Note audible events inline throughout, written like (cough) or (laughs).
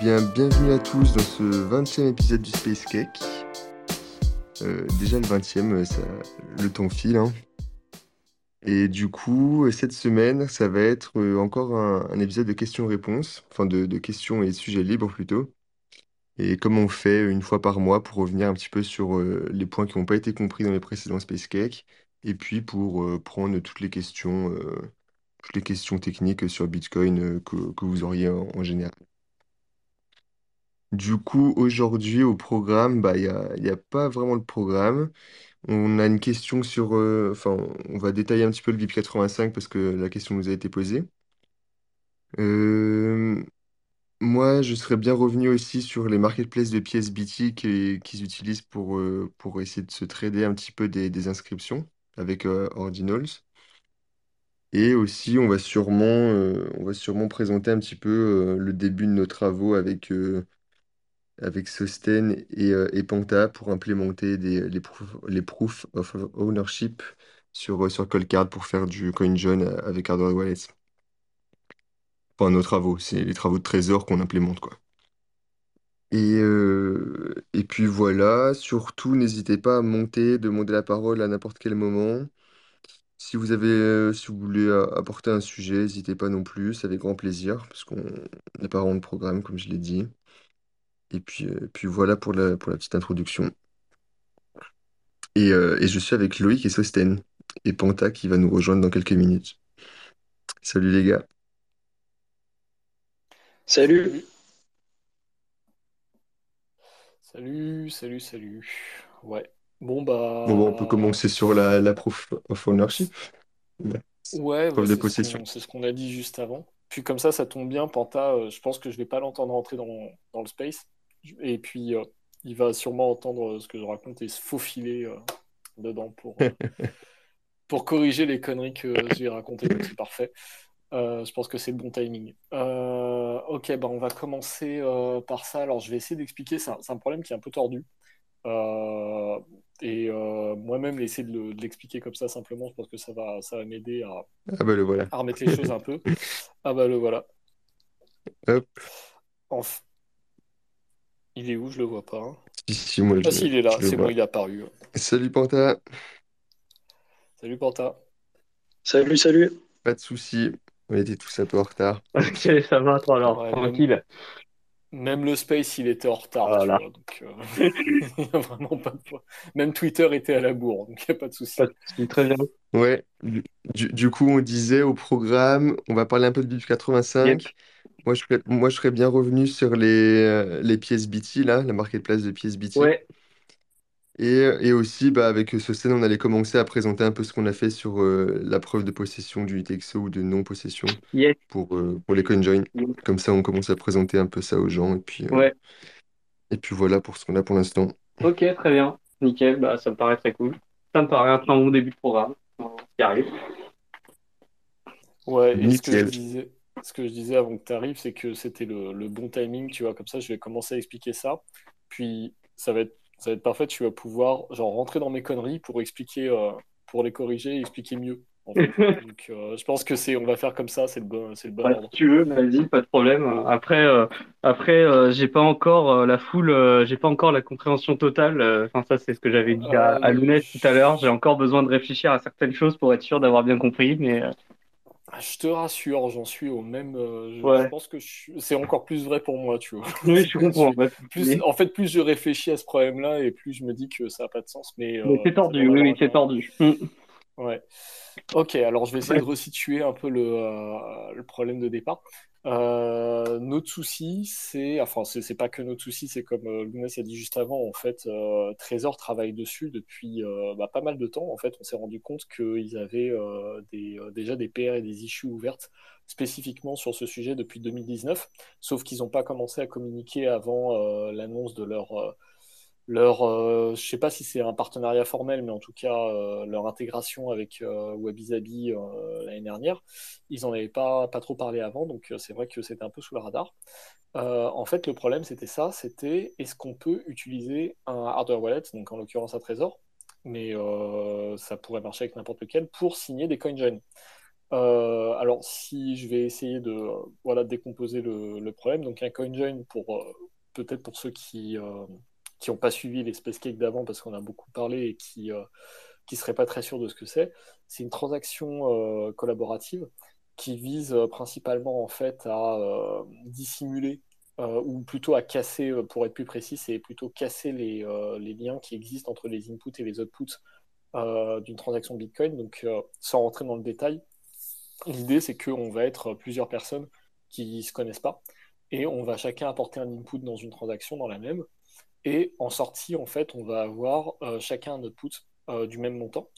bien, bienvenue à tous dans ce 20e épisode du Space Cake. Euh, déjà le 20e, euh, le temps file. hein. Et du coup, cette semaine, ça va être euh, encore un, épisode de questions-réponses, enfin de, questions et sujets libres plutôt. Et comme on fait une fois par mois pour revenir un petit peu sur euh, les points qui n'ont pas été compris dans les précédents Space Cake, et puis pour euh, prendre toutes les questions, euh, toutes les questions techniques sur Bitcoin euh, que, vous auriez en général. Du coup, aujourd'hui au programme, bah, il n'y a, y a pas vraiment le programme. On a une question sur... euh, Enfin, on va détailler un petit peu le BIP 85 parce que la question nous a été posée. Euh, moi, je serais bien revenu aussi sur les marketplaces de pièces BT qui- qu'ils utilisent pour, euh, pour essayer de se trader un petit peu des, inscriptions avec Ordinals. Et aussi, on va sûrement, on va sûrement présenter un petit peu le début de nos travaux avec, avec Sosten et, euh, Panta pour implémenter les, proof, of ownership sur, euh, sur pour faire du CoinJoin avec Hardware Wallets. Enfin, nos travaux, c'est les travaux de trésor qu'on implémente, quoi. Et, euh, et puis voilà, surtout, n'hésitez pas à monter, demander la parole à n'importe quel moment. Si vous avez, euh, si vous voulez euh, apporter un sujet, n'hésitez pas non plus, c'est avec grand plaisir, parce qu'on n'a pas vraiment de programme, comme je l'ai dit. Et puis, euh, puis voilà pour la, pour la petite introduction. Et, euh, et je suis avec Loïc et Sosten, et Panta qui va nous rejoindre dans quelques minutes. Salut les gars. Salut. Salut, salut, salut. Ouais. Bon Bon, bon, on peut bah commencer sur la, la proof of ownership, ouais, bah, preuve de c'est ce possession. qu'on c'est ce qu'on a dit juste avant. Puis comme ça, ça tombe bien, Panta, euh, je pense que je vais pas l'entendre rentrer dans, dans le space. Et puis euh, il va sûrement entendre euh, ce que je raconte et se faufiler euh, dedans pour, (laughs) pour corriger les conneries que je vais raconter, donc c'est parfait. Je pense que c'est le bon timing. Ok, bah on va commencer par ça. Alors je vais essayer d'expliquer, c'est un, problème qui est un peu tordu. Euh, et euh, moi-même, essayer de le- de l'expliquer comme ça simplement, je pense que ça va, ça va m'aider à, Ah bah le voilà. à remettre les choses un peu. (laughs) Ah bah le voilà. Hop, Il est où? Je le vois pas. hein. si, si, moi Ah je, si, il est là, je le c'est bon, vois. il est apparu. Salut Panta, Salut Panta. Salut, salut. pas de souci, on était tous un peu en retard. Ok, ça va, toi alors, Ouais, tranquille. même le Space, il était en retard, tu Voilà. vois. Donc, euh, (laughs) il y a vraiment pas de... Même Twitter était à la bourre, donc il n'y a pas de souci. Pas de souci, très bien. Ouais, du, du- du coup on disait au programme, on va parler un peu de BIP Yep. 85. Moi je serais, moi je serais bien revenu sur les, euh, les pièces BT là, la marketplace de pièces BT. Ouais, Et, et aussi bah, avec ce scène on allait commencer à présenter un peu ce qu'on a fait sur euh, la preuve de possession du UTXO ou de non-possession yes, pour, euh, pour les CoinJoin. yes. Comme ça on commence à présenter un peu ça aux gens et puis, euh, Ouais, et puis voilà pour ce qu'on a pour l'instant. ok, très bien. Nickel, bah, ça me paraît très cool. Ça me paraît un très bon début de programme. On y arrive. Ouais, et ce que je Nickel. disais, ce que je disais avant que tu arrives, c'est que c'était le, le bon timing, tu vois, comme ça, je vais commencer à expliquer ça, puis ça va être, ça va être parfait, tu vas pouvoir, genre, rentrer dans mes conneries pour expliquer, euh, pour les corriger et expliquer mieux, en fait. (laughs) Donc, euh, je pense que c'est, on va faire comme ça, c'est le bon, c'est le bon Ouais, si ordre. tu veux, vas-y, pas de problème. Après, euh, après, euh, j'ai pas encore la euh, j'ai pas encore la compréhension totale. Enfin, ça, c'est ce que j'avais dit à, à Lounès tout à l'heure. J'ai encore besoin de réfléchir à certaines choses pour être sûr d'avoir bien compris. Mais euh, je te rassure, j'en suis au même, euh, je, pense que je c'est encore plus vrai pour moi, tu vois. (laughs) oui, je (laughs) comprends. plus, souci. en fait, plus je réfléchis à ce problème-là et plus je me dis que ça n'a pas de sens, mais Mais euh, c'est tordu. Oui, c'est tordu. Hmm. Ouais. Ok, alors je vais essayer Ouais. de resituer un peu le, euh, le problème de départ. Euh, notre souci, c'est, enfin, c'est pas que notre souci, c'est comme euh, Lounès a dit juste avant, en fait, euh, Trésor travaille dessus depuis euh, bah, pas mal de temps. En fait, on s'est rendu compte qu'ils avaient déjà des PR et des issues ouvertes spécifiquement sur ce sujet depuis 2019, sauf qu'ils n'ont pas commencé à communiquer avant l'annonce de leur, leur, euh, je sais pas si c'est un partenariat formel, mais en tout cas euh, leur intégration avec euh, euh, l'année dernière, ils en avaient pas, pas trop parlé avant, donc euh, c'est vrai que c'était un peu sous le radar. En fait, le problème c'était ça, c'était est-ce qu'on peut utiliser un hardware wallet, donc en l'occurrence un trésor, mais ça pourrait marcher avec n'importe lequel, pour signer des CoinJoin. alors, si je vais essayer de voilà, décomposer le, problème, donc un CoinJoin, pour, peut-être pour ceux qui qui n'ont pas suivi Space Cake d'avant parce qu'on a beaucoup parlé et qui ne seraient pas très sûrs de ce que c'est, c'est une transaction collaborative qui vise principalement en fait à dissimuler euh, ou plutôt à casser, euh, pour être plus précis, c'est plutôt casser les, euh, les, liens qui existent entre les inputs et les outputs d'une transaction Bitcoin. Donc, sans rentrer dans le détail, l'idée c'est qu'on va être plusieurs personnes qui ne se connaissent pas et on va chacun apporter un input dans une transaction, dans la même. Et en sortie, en fait, on va avoir chacun un output du même montant.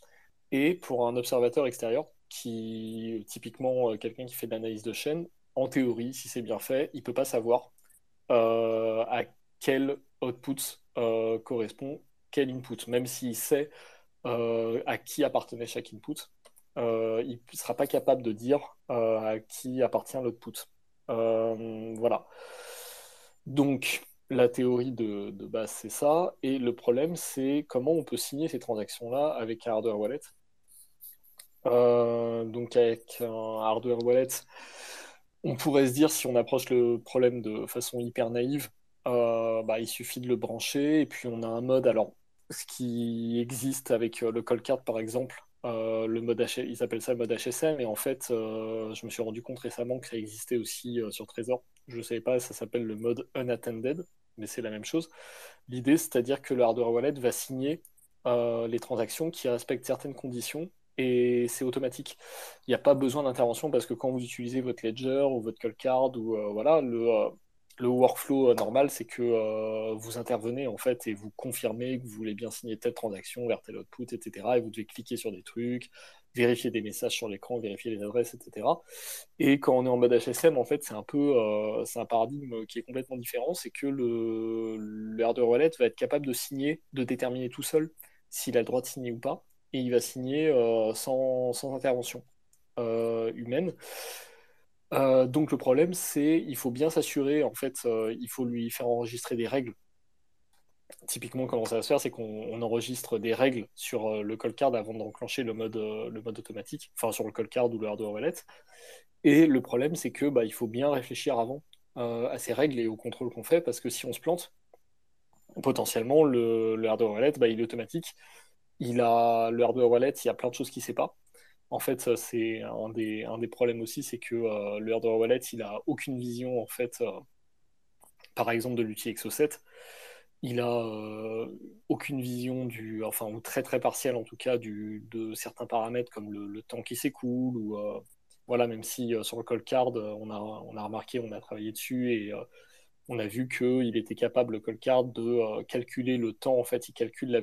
Et pour un observateur extérieur, qui typiquement quelqu'un qui fait de l'analyse de chaîne, en théorie, si c'est bien fait, il ne peut pas savoir euh, à quel output euh, correspond quel input, même s'il sait euh, à qui appartenait chaque input. il ne sera pas capable de dire à qui appartient l'output. voilà. Donc, la théorie de, base, c'est ça. Et le problème, c'est comment on peut signer ces transactions-là avec un hardware wallet. donc, avec un hardware wallet, on pourrait se dire, si on approche le problème de façon hyper naïve, euh, bah, il suffit de le brancher et puis on a un mode. Alors, ce qui existe avec euh, le call par exemple, euh, le mode ils appellent ça le mode HSM, et en fait, je me suis rendu compte récemment que ça existait aussi sur Trésor. Je ne savais pas, ça s'appelle le mode unattended, mais c'est la même chose. L'idée, c'est-à-dire que le hardware wallet va signer les transactions qui respectent certaines conditions et c'est automatique. Il n'y a pas besoin d'intervention parce que quand vous utilisez votre ledger ou votre call card ou euh, voilà, le, euh, le workflow euh, normal, c'est que vous intervenez en fait et vous confirmez que vous voulez bien signer telle transaction vers tel output, etc. Et vous devez cliquer sur des trucs, vérifier des messages sur l'écran, vérifier les adresses, etc. Et quand on est en mode HSM, en fait, c'est un peu, c'est un paradigme qui est complètement différent. C'est que le, le hardware wallet va être capable de signer, de déterminer tout seul s'il a le droit de signer ou pas et il va signer euh, sans, intervention euh, humaine. Euh, donc le problème, c'est il faut bien s'assurer, en fait, il faut lui faire enregistrer des règles. Typiquement, comment ça va se faire, c'est qu'on enregistre des règles sur le call card avant d'enclencher le mode, le mode automatique, enfin sur le call card ou le hardware wallet. Et le problème, c'est que bah, il faut bien réfléchir avant à ces règles et au contrôle qu'on fait, parce que si on se plante, potentiellement le, le hardware wallet, bah, il est automatique il a le hardware wallet, il y a plein de choses qu'il ne sait pas. En fait, c'est un des, problèmes aussi, c'est que euh, le hardware wallet, il n'a aucune vision, en fait, euh, par exemple, de l'outil Exo7. Il a euh, aucune vision du, enfin, ou très très partielle en tout cas, du, de certains paramètres comme le, temps qui s'écoule, ou voilà, même si sur le call card, on a, on a remarqué, on a travaillé dessus et on a vu qu'il était capable, le call card, de calculer le temps. En fait, il calcule la,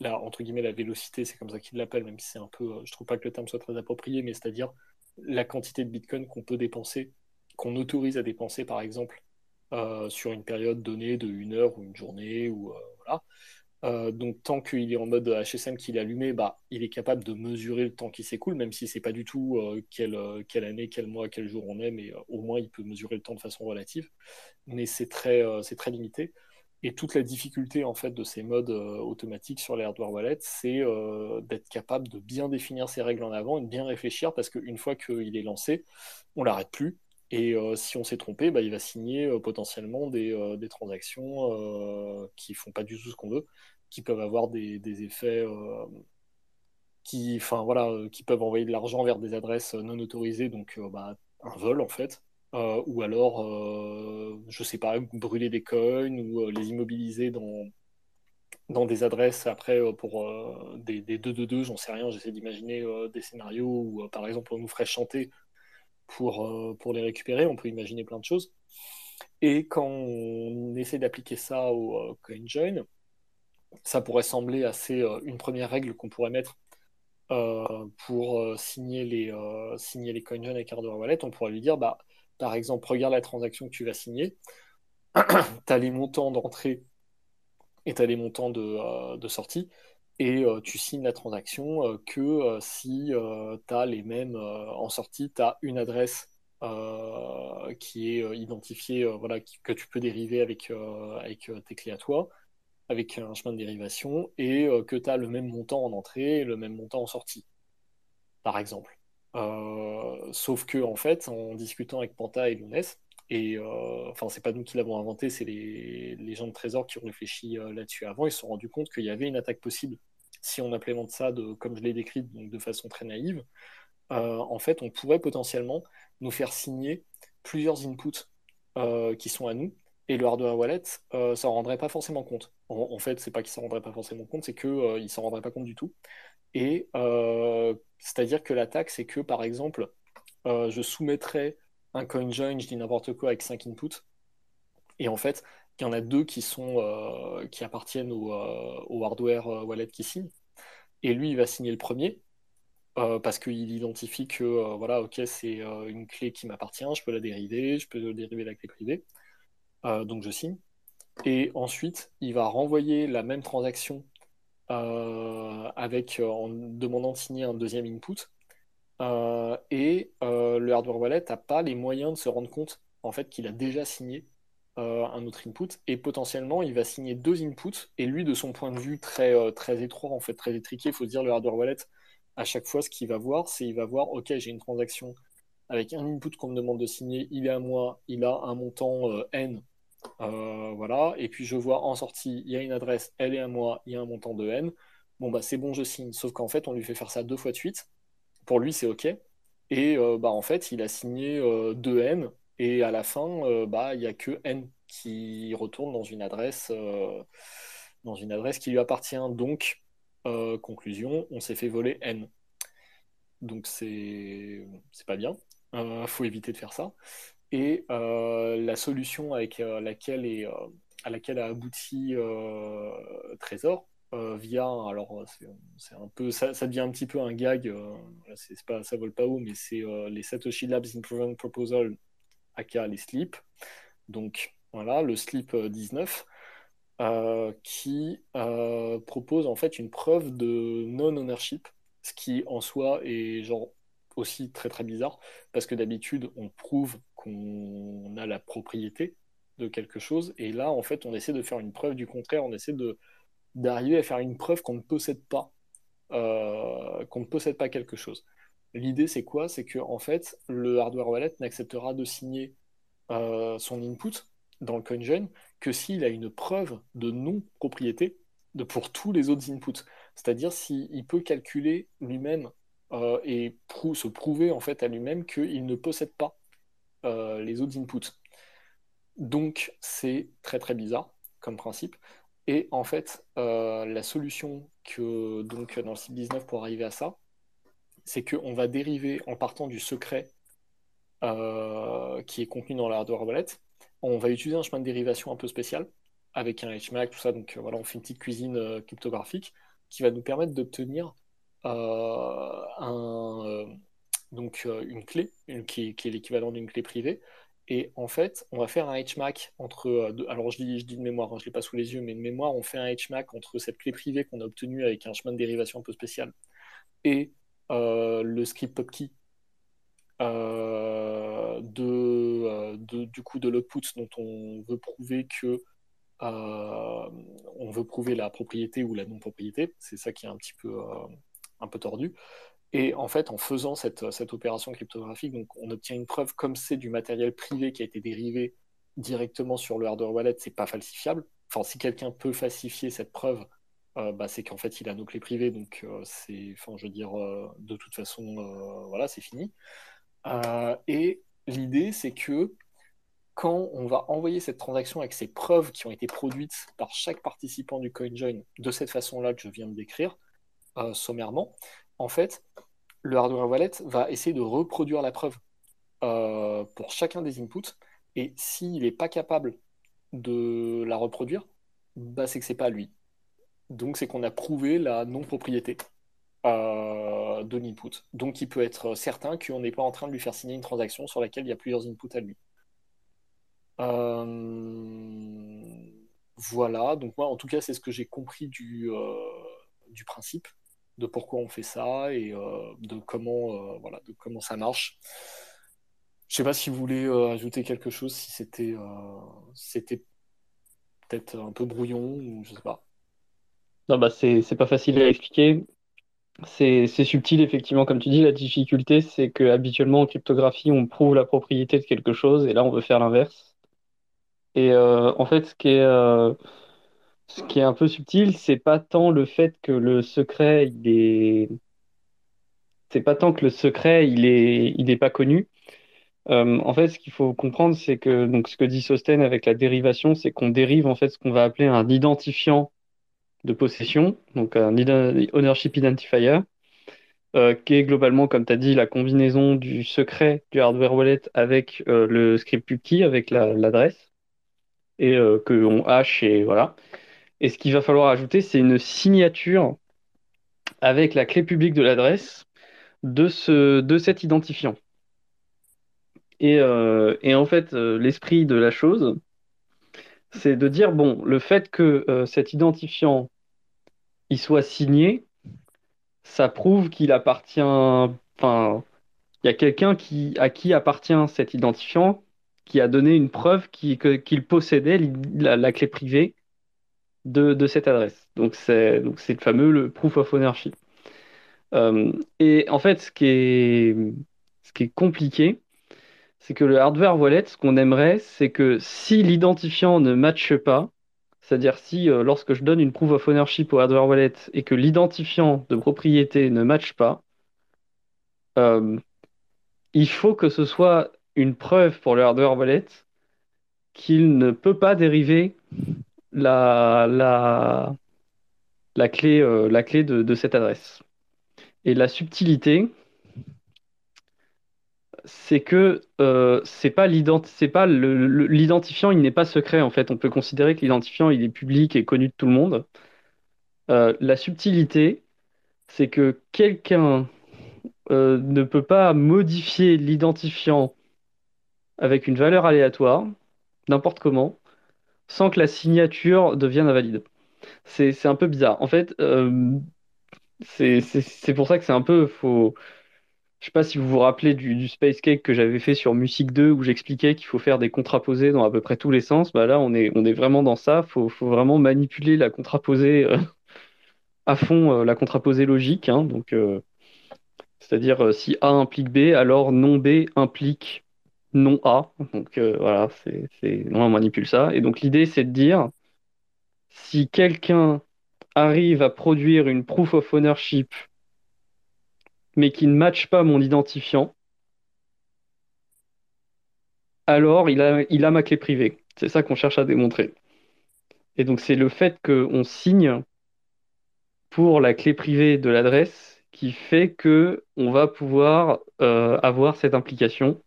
la, entre guillemets, la vélocité, c'est comme ça qu'ils l'appellent, même si c'est un peu, euh, je trouve pas que le terme soit très approprié, mais c'est-à-dire la quantité de Bitcoin qu'on peut dépenser, qu'on autorise à dépenser, par exemple, euh, sur une période donnée de une heure ou une journée, ou euh, voilà. donc tant qu'il est en mode HSM qu'il est allumé, bah, il est capable de mesurer le temps qui s'écoule, même si c'est pas du tout quelle, quelle, année, quel mois, quel jour on est, mais au moins il peut mesurer le temps de façon relative. Mais c'est très, c'est très limité. Et toute la difficulté en fait de ces modes euh, automatiques sur les hardware wallets, c'est euh, d'être capable de bien définir ces règles en avant et de bien réfléchir parce qu'une fois qu'il est lancé, on l'arrête plus. Et euh, si on s'est trompé, bah, il va signer potentiellement des, des transactions qui font pas du tout ce qu'on veut, qui peuvent avoir des, effets qui, enfin voilà, qui peuvent envoyer de l'argent vers des adresses non autorisées, donc bah, un vol en fait. Euh, ou alors, euh, je sais pas, brûler des coins ou euh, les immobiliser dans, dans des adresses après pour des, des 2-2-2, j'en sais rien, j'essaie d'imaginer des scénarios où, par exemple, on nous ferait chanter pour, pour les récupérer, on peut imaginer plein de choses. Et quand on essaie d'appliquer ça au CoinJoin, ça pourrait sembler assez une première règle qu'on pourrait mettre pour signer les, signer les CoinJoin avec hardware wallet, on pourrait lui dire, bah, par exemple, regarde la transaction que tu vas signer. (clears throat) tu as les montants d'entrée et tu as les montants de, euh, sortie. Et euh, tu signes la transaction euh, que si tu as les mêmes en sortie, tu as une adresse qui est identifiée, voilà, que tu peux dériver avec, avec tes clés à toi, avec un chemin de dérivation, et que tu as le même montant en entrée et le même montant en sortie, par exemple. sauf que, en fait, en discutant avec Panta et Lunes, et enfin, c'est pas nous qui l'avons inventé, c'est les, les, gens de Trésor qui ont réfléchi là-dessus avant. Ils se sont rendus compte qu'il y avait une attaque possible si on implémente ça, comme je l'ai décrit, donc de façon très naïve. en fait, on pourrait potentiellement nous faire signer plusieurs inputs qui sont à nous et le hardware wallet, euh, ça ne rendrait pas forcément compte. En, fait, c'est pas qu'il ne s'en rendrait pas forcément compte, c'est qu'il euh, ne s'en rendrait pas compte du tout. Et euh, c'est-à-dire que l'attaque, c'est que, par exemple, euh, je soumettrais un coin join, je dis n'importe quoi, avec 5 inputs. Et en fait, il y en a deux qui, sont, qui appartiennent au, au, hardware wallet qui signe. Et lui, il va signer le premier. parce qu'il identifie que voilà, ok, c'est une clé qui m'appartient, je peux la dériver, je peux dériver la clé privée. Euh, donc je signe. Et ensuite, il va renvoyer la même transaction euh, avec, euh, en demandant de signer un deuxième input. Et le hardware wallet n'a pas les moyens de se rendre compte en fait qu'il a déjà signé un autre input et potentiellement il va signer deux inputs et lui de son point de vue très, très étroit en fait très étriqué il faut se dire le hardware wallet à chaque fois ce qu'il va voir c'est il va voir ok j'ai une transaction avec un input qu'on me demande de signer il est à moi il a un montant n euh, voilà. Et puis je vois en sortie, il y a une adresse, elle est à moi, il y a un montant de N. Bon, bah c'est bon, je signe. Sauf qu'en fait, on lui fait faire ça deux fois de suite. Pour lui, c'est OK. Et euh, bah, en fait, il a signé 2 euh. Et à la fin, bah, il n'y a que N qui retourne dans une adresse, dans une adresse qui lui appartient. Donc, conclusion, on s'est fait voler N. Donc c'est pas bien. Il faut éviter de faire ça. Et euh, la solution avec euh, laquelle est, euh, à laquelle a abouti Trésor, via, alors c'est un peu, ça, devient un petit peu un gag, c'est pas, ça vole pas haut, mais c'est les Satoshi Labs Improvement Proposal, aka les SLIP. Donc voilà, le SLIP 19, qui propose en fait une preuve de non-ownership, ce qui en soi est genre aussi très très bizarre, parce que d'habitude on prouve qu'on a la propriété de quelque chose. Et là, en fait, on essaie de faire une preuve du contraire. On essaie de d'arriver à faire une preuve qu'on ne possède pas, euh, qu'on ne possède pas quelque chose. L'idée, c'est quoi? C'est que en fait, le hardware wallet n'acceptera de signer euh, son input dans le CoinJoin que s'il a une preuve de non-propriété pour tous les autres inputs. C'est-à-dire s'il peut calculer lui-même euh, et se prouver en fait à lui-même qu'il ne possède pas les autres inputs. Donc c'est très très bizarre comme principe. Et en fait, euh, la solution que donc dans le c 19 pour arriver à ça, c'est qu'on va dériver en partant du secret euh, qui est contenu dans la hardware wallet. On va utiliser un chemin de dérivation un peu spécial avec un HMAC, tout ça. Donc voilà, on fait une petite cuisine cryptographique qui va nous permettre d'obtenir euh, une clé, qui, est l'équivalent d'une clé privée. Et en fait, on va faire un HMAC entre. Euh, alors, je dis, je dis de mémoire, hein, je ne l'ai pas sous les yeux, mais de mémoire, on fait un HMAC entre cette clé privée qu'on a obtenue avec un chemin de dérivation un peu spécial et euh, le script PubKey de, du coup de l'output dont on veut prouver que on veut prouver la propriété ou la non-propriété. C'est ça qui est un petit peu, un peu tordu. Et en fait, en faisant cette, opération cryptographique, donc on obtient une preuve comme c'est du matériel privé qui a été dérivé directement sur le hardware wallet, c'est pas falsifiable. Enfin, si quelqu'un peut falsifier cette preuve, euh, bah, c'est qu'en fait il a nos clés privées, donc euh, c'est, enfin, je veux dire, euh, de toute façon, voilà, c'est fini. et l'idée, c'est que quand on va envoyer cette transaction avec ces preuves qui ont été produites par chaque participant du CoinJoin de cette façon-là que je viens de décrire sommairement, en fait, le hardware wallet va essayer de reproduire la preuve euh, pour chacun des inputs. Et s'il n'est pas capable de la reproduire, bah, c'est que c'est pas lui. Donc c'est qu'on a prouvé la non-propriété euh, de l'input. Donc il peut être certain qu'on n'est pas en train de lui faire signer une transaction sur laquelle il y a plusieurs inputs à lui. Euh, voilà, donc moi en tout cas c'est ce que j'ai compris du, du principe de pourquoi on fait ça et euh, de comment euh, voilà de comment ça marche. Je sais pas si vous voulez euh, ajouter quelque chose, si c'était c'était peut-être un peu brouillon ou je sais pas. Non bah c'est pas facile à expliquer. C'est c'est subtil, effectivement, comme tu dis, la difficulté, c'est que habituellement en cryptographie, on prouve la propriété de quelque chose, et là, on veut faire l'inverse. Et en fait, ce qui est, ce qui est un peu subtil, c'est pas tant le fait que le secret, il est, c'est pas tant que le secret, il pas connu. Euh, en fait, ce qu'il faut comprendre, c'est que ce que dit Sosten avec la dérivation, c'est qu'on dérive en fait ce qu'on va appeler un identifiant de possession, donc un ownership identifier. euh, qui est globalement, comme tu as dit, la combinaison du secret du hardware wallet avec euh, le script cookie, avec la- l'adresse, et que on hash et voilà. Et ce qu'il va falloir ajouter, c'est une signature avec la clé publique de l'adresse de ce, de cet identifiant. Et, euh, et en fait, euh, l'esprit de la chose, c'est de dire, bon, le fait que euh, cet identifiant il soit signé, ça prouve qu'il appartient, enfin, Il y a quelqu'un qui, à qui appartient cet identifiant qui a donné une preuve qu'il possédait la clé privée de, de cette adresse. Donc c'est le fameux le proof of ownership. Euh, et en fait, ce qui est, ce qui est compliqué, c'est que le hardware wallet, ce qu'on aimerait, c'est que si l'identifiant ne matche pas, c'est-à-dire si euh, lorsque je donne une proof of ownership au hardware wallet et que l'identifiant de propriété ne matche pas, euh, il faut que ce soit une preuve pour le hardware wallet qu'il ne peut pas dériver la, la, la clé, euh, la clé de, cette adresse. Et la subtilité, c'est que euh, c'est pas l'identifiant, il n'est pas secret en fait. On peut considérer que l'identifiant, il est public et connu de tout le monde. Euh, la subtilité, c'est que quelqu'un ne peut pas modifier l'identifiant avec une valeur aléatoire, n'importe comment, sans que la signature devienne invalide. C'est, un peu bizarre. En fait, euh, c'est, pour ça que c'est un peu faut. Je sais pas si vous vous rappelez du, Space Cake que j'avais fait sur Music 2 où j'expliquais qu'il faut faire des contraposés dans à peu près tous les sens. Bah là, on est, on est vraiment dans ça. Faut, faut vraiment manipuler la contraposée euh, (laughs) à fond, euh, la contraposée logique. hein. Donc, c'est-à-dire si A implique B, alors non B implique non A. Donc euh, voilà, c'est, on manipule ça. Et donc l'idée, c'est de dire si quelqu'un arrive à produire une proof of ownership, mais qui ne matche pas mon identifiant, alors il a, il a ma clé privée. C'est ça qu'on cherche à démontrer. Et donc c'est le fait qu'on signe pour la clé privée de l'adresse qui fait que on va pouvoir euh, avoir cette implication.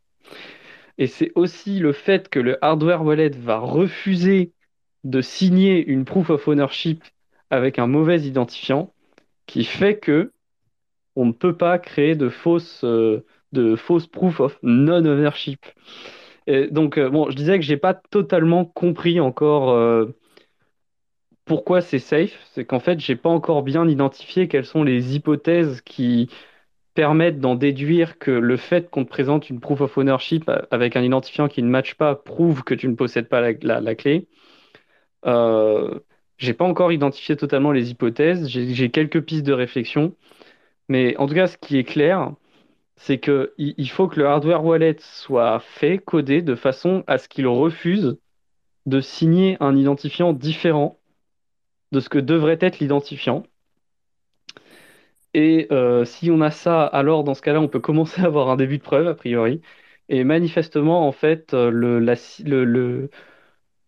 Et c'est aussi le fait que le hardware wallet va refuser de signer une proof of ownership avec un mauvais identifiant qui fait que on ne peut pas créer de fausses, euh, de fausses proof of non-ownership. Et donc, euh, bon, je disais que j'ai pas totalement compris encore euh, pourquoi c'est safe. C'est qu'en fait, j'ai pas encore bien identifié quelles sont les hypothèses qui permettent d'en déduire que le fait qu'on te présente une proof of ownership avec un identifiant qui ne matche pas prouve que tu ne possèdes pas la, clé. Euh, j'ai pas encore identifié totalement les hypothèses. J'ai quelques pistes de réflexion. Mais en tout cas, ce qui est clair, c'est que il il faut que le hardware wallet soit fait, codé de façon à ce qu'il refuse de signer un identifiant différent de ce que devrait être l'identifiant. Et euh, si on a ça, alors dans ce cas-là, on peut commencer à avoir un début de preuve, a priori. Et manifestement, en fait, euh, le, le,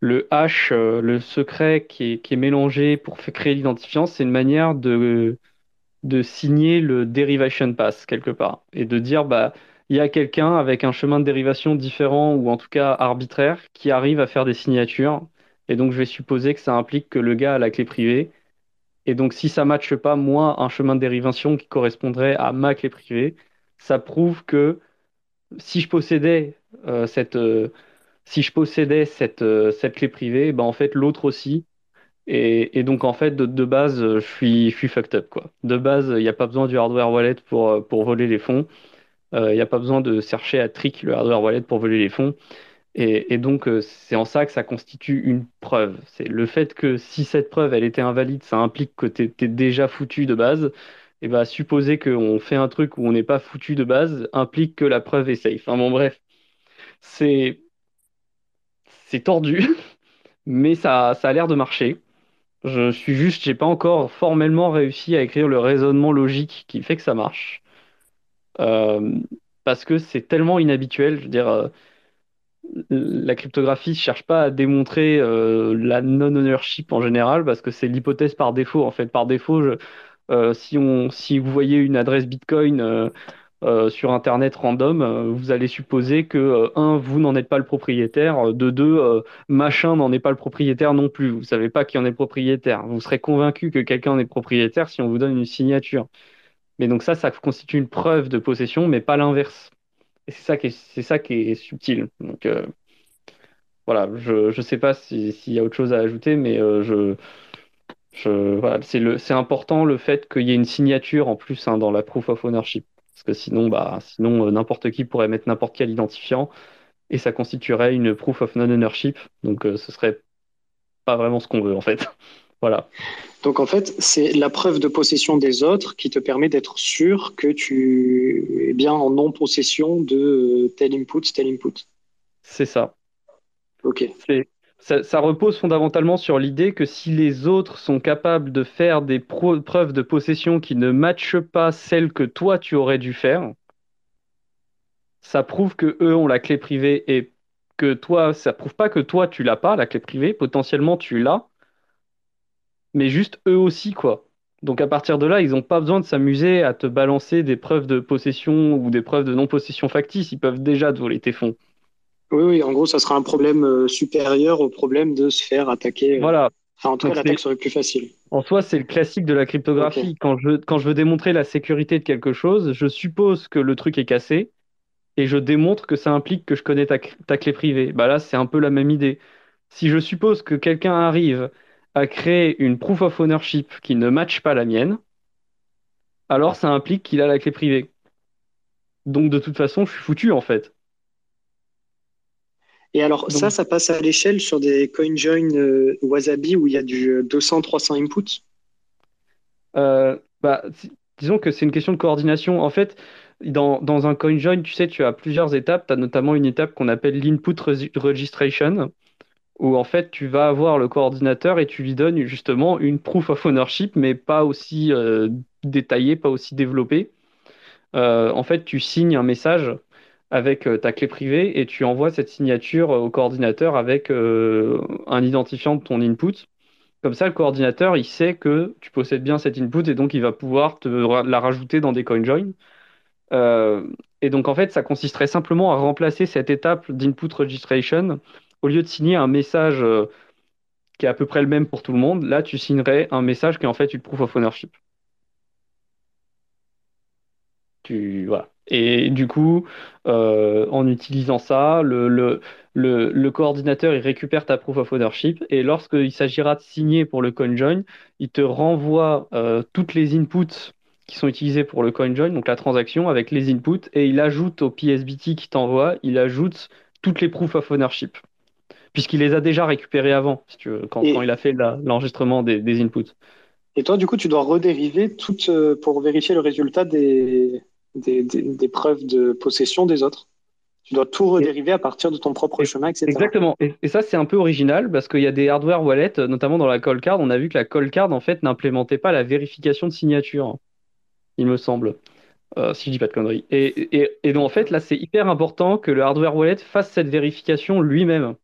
le, hash, euh, le secret qui est, mélangé pour créer l'identifiant, c'est une manière de, de signer le derivation pass quelque part et de dire bah il y a quelqu'un avec un chemin de dérivation différent ou en tout cas arbitraire qui arrive à faire des signatures et donc je vais supposer que ça implique que le gars a la clé privée et donc si ça matche pas moi un chemin de dérivation qui correspondrait à ma clé privée ça prouve que si je possédais euh, cette euh, si je possédais cette, euh, cette clé privée ben en fait l'autre aussi et, donc en fait de, base je suis, fucked up quoi. De base il n'y a pas besoin du hardware wallet pour, pour voler les fonds. Il n'y a pas besoin de chercher à trick le hardware wallet pour voler les fonds. Et, donc euh, c'est en ça que ça constitue une preuve. C'est le fait que si cette preuve elle était invalide, ça implique que tu es, déjà foutu de base. et bah supposer qu'on fait un truc où on n'est pas foutu de base implique que la preuve est safe. Enfin bon, bref, c'est c'est tordu, (laughs) mais ça, ça a l'air de marcher. Je suis juste, j'ai pas encore formellement réussi à écrire le raisonnement logique qui fait que ça marche. Euh, parce que c'est tellement inhabituel. Je veux dire, euh, la cryptographie ne cherche pas à démontrer euh, la non-ownership en général, parce que c'est l'hypothèse par défaut. En fait, par défaut, euh, si vous voyez une adresse Bitcoin euh, sur Internet random, vous allez supposer que, un, vous n'en êtes pas le propriétaire, de deux, machin n'en est pas le propriétaire non plus. Vous savez pas qui en est le propriétaire. Vous serez convaincu que quelqu'un en est propriétaire si on vous donne une signature. Mais donc ça, ça constitue une preuve de possession, mais pas l'inverse. C'est ça qui est, subtil. Donc euh, voilà, je ne sais pas si- s'il y a autre chose à ajouter, mais euh, c'est important le fait qu'il y ait une signature en plus hein, dans la proof of ownership. Parce que sinon, bah, euh, n'importe qui pourrait mettre n'importe quel identifiant et ça constituerait une proof of non-ownership. Donc ce serait pas vraiment ce qu'on veut en fait. Voilà. Donc en fait, c'est la preuve de possession des autres qui te permet d'être sûr que tu es bien en non-possession de tel input, tel input. C'est ça. Ok. Ça, ça repose fondamentalement sur l'idée que si les autres sont capables de faire des preuves de possession qui ne matchent pas celles que toi tu aurais dû faire, ça prouve que eux ont la clé privée et que toi, ça prouve pas que toi tu l'as pas, la clé privée, potentiellement tu l'as, mais juste eux aussi, quoi. Donc à partir de là, ils n'ont pas besoin de s'amuser à te balancer des preuves de possession ou des preuves de non-possession factice, ils peuvent déjà te voler tes fonds. Oui, oui, en gros, ça sera un problème euh, supérieur au problème de se faire attaquer. euh, Voilà. Enfin, en tout cas, l'attaque serait plus facile. En soi, c'est le classique de la cryptographie. Quand je, quand je veux démontrer la sécurité de quelque chose, je suppose que le truc est cassé et je démontre que ça implique que je connais ta, ta clé privée. Bah là, c'est un peu la même idée. Si je suppose que quelqu'un arrive à créer une proof of ownership qui ne matche pas la mienne, alors ça implique qu'il a la clé privée. Donc de toute façon, je suis foutu en fait. Et alors, ça, Donc- ça passe à l'échelle sur des CoinJoin euh, Wasabi où il y a du 200-300 inputs? Euh, bah, disons que c'est une question de coordination. En fait, dans, dans un CoinJoin, tu sais, tu as plusieurs étapes. Tu as notamment une étape qu'on appelle l'input regi- registration, où en fait, tu vas avoir le coordinateur et tu lui donnes justement une proof of ownership, mais pas aussi euh, détaillée, pas aussi développée. Euh, en fait, tu signes un message avec euh, ta clé privée et tu envoies cette signature au coordinateur avec un identifiant de ton input. Comme ça, le coordinateur, il sait que tu possèdes bien cet input et donc il va pouvoir te la rajouter dans des CoinJoin. Et donc, en fait, ça consisterait simplement à remplacer cette étape d'input registration. Au lieu de signer un message euh, qui est à peu près le même pour tout le monde, là, tu signerais un message qui est en fait une proof of ownership. Tu. Et du coup, euh, en utilisant ça, le coordinateur, il récupère ta proof of ownership et lorsqu'il s'agira de signer pour le CoinJoin, il te renvoie euh, toutes les inputs qui sont utilisés pour le CoinJoin, donc la transaction avec les inputs, et il ajoute au PSBT qui t'envoie, il ajoute toutes les proof of ownership, puisqu'il les a déjà récupérées avant, si tu veux, quand, Et- quand il a fait l'enregistrement des, des inputs. Et toi, du coup, tu dois redériver toutes euh, pour vérifier le résultat des, des, preuves de possession des autres. Tu dois tout redériver à partir de ton propre Et- chemin, etc. Exactement. Et, ça, c'est un peu original parce qu'il y a des hardware wallets, notamment dans la call card. On a vu que la call card, en fait, n'implémentait pas la vérification de signature, hein, il me semble, euh, si je dis pas de conneries. Et, et, et donc, en fait, là, c'est hyper important que le hardware wallet fasse cette vérification lui-même.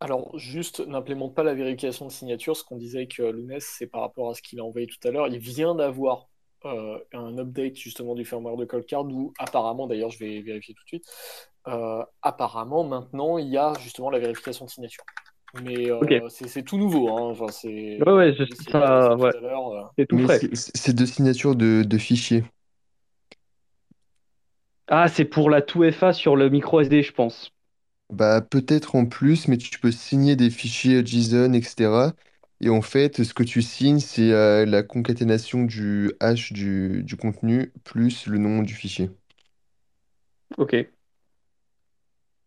Alors, juste, n'implémente pas la vérification de signature. Ce qu'on disait avec euh, Lounès, c'est par rapport à ce qu'il a envoyé tout à l'heure. Il vient d'avoir euh, un update justement du firmware de Coldcard où apparemment, d'ailleurs, je vais vérifier tout de suite, euh, apparemment, maintenant, il y a justement la vérification de signature. Mais euh, Ok. c'est c'est tout nouveau. Hein. Enfin, c'est... Ouais, ouais, ça, euh. C'est tout Mais frais. c'est- c'est de signature de, de fichiers. Ah, c'est pour la 2FA sur le micro SD, je pense. Bah, peut-être en plus, mais tu peux signer des fichiers JSON, etc. Et en fait, ce que tu signes, c'est euh, la concaténation du hash du, du contenu plus le nom du fichier. Ok.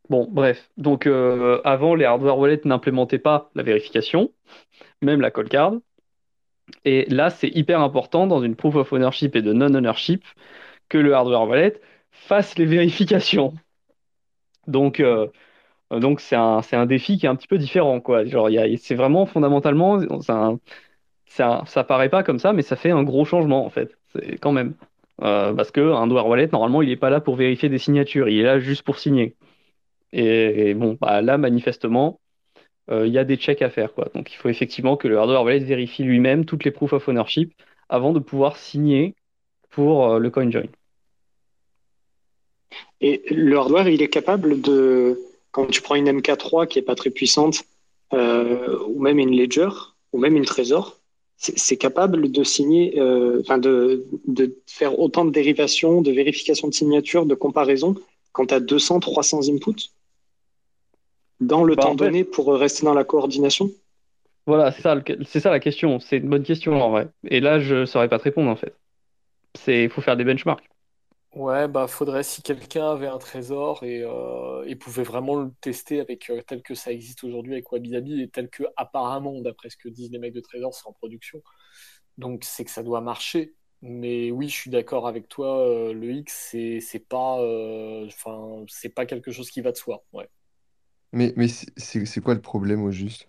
Bon, bref. Donc, euh, avant, les hardware wallets n'implémentaient pas la vérification, même la call card. Et là, c'est hyper important dans une proof of ownership et de non-ownership que le hardware wallet fasse les vérifications. Donc, euh, donc c'est un, c'est un défi qui est un petit peu différent, quoi. Genre, y a- c'est vraiment fondamentalement, c'est un- ça, ça paraît pas comme ça, mais ça fait un gros changement, en fait. Quand même. Euh, parce que un hardware wallet, normalement, il n'est pas là pour vérifier des signatures, il est là juste pour signer. Et, et bon, bah, là, manifestement, euh, il y a des checks à faire, quoi. Donc, il faut effectivement que le hardware wallet vérifie lui-même toutes les proof of ownership avant de pouvoir signer pour euh, le CoinJoin. Et le hardware, il est capable de, quand tu prends une MK3 qui est pas très puissante, euh, ou même une Ledger, ou même une Trésor, c'est capable de signer, euh, enfin de, de faire autant de dérivations, de vérifications de signature, de comparaison quand tu as 200, 300 inputs dans le Bah, temps en fait- donné pour rester dans la coordination? Voilà, c'est ça, ça la question. C'est une bonne question en vrai. Et là, je saurais pas te répondre en fait. C'est, il faut faire des benchmarks. Ouais, bah faudrait si quelqu'un avait un trésor et, euh, et pouvait vraiment le tester avec euh, tel que ça existe aujourd'hui avec Wabi-Sabi et tel que apparemment, d'après ce que disent les mecs de Trésor, c'est en production. Donc c'est que ça doit marcher. Mais oui, je suis d'accord avec toi, euh, le X, c'est c'est pas, euh, enfin, c'est pas quelque chose qui va de soi. Ouais. Mais, mais c'est c'est- c'est quoi le problème au juste?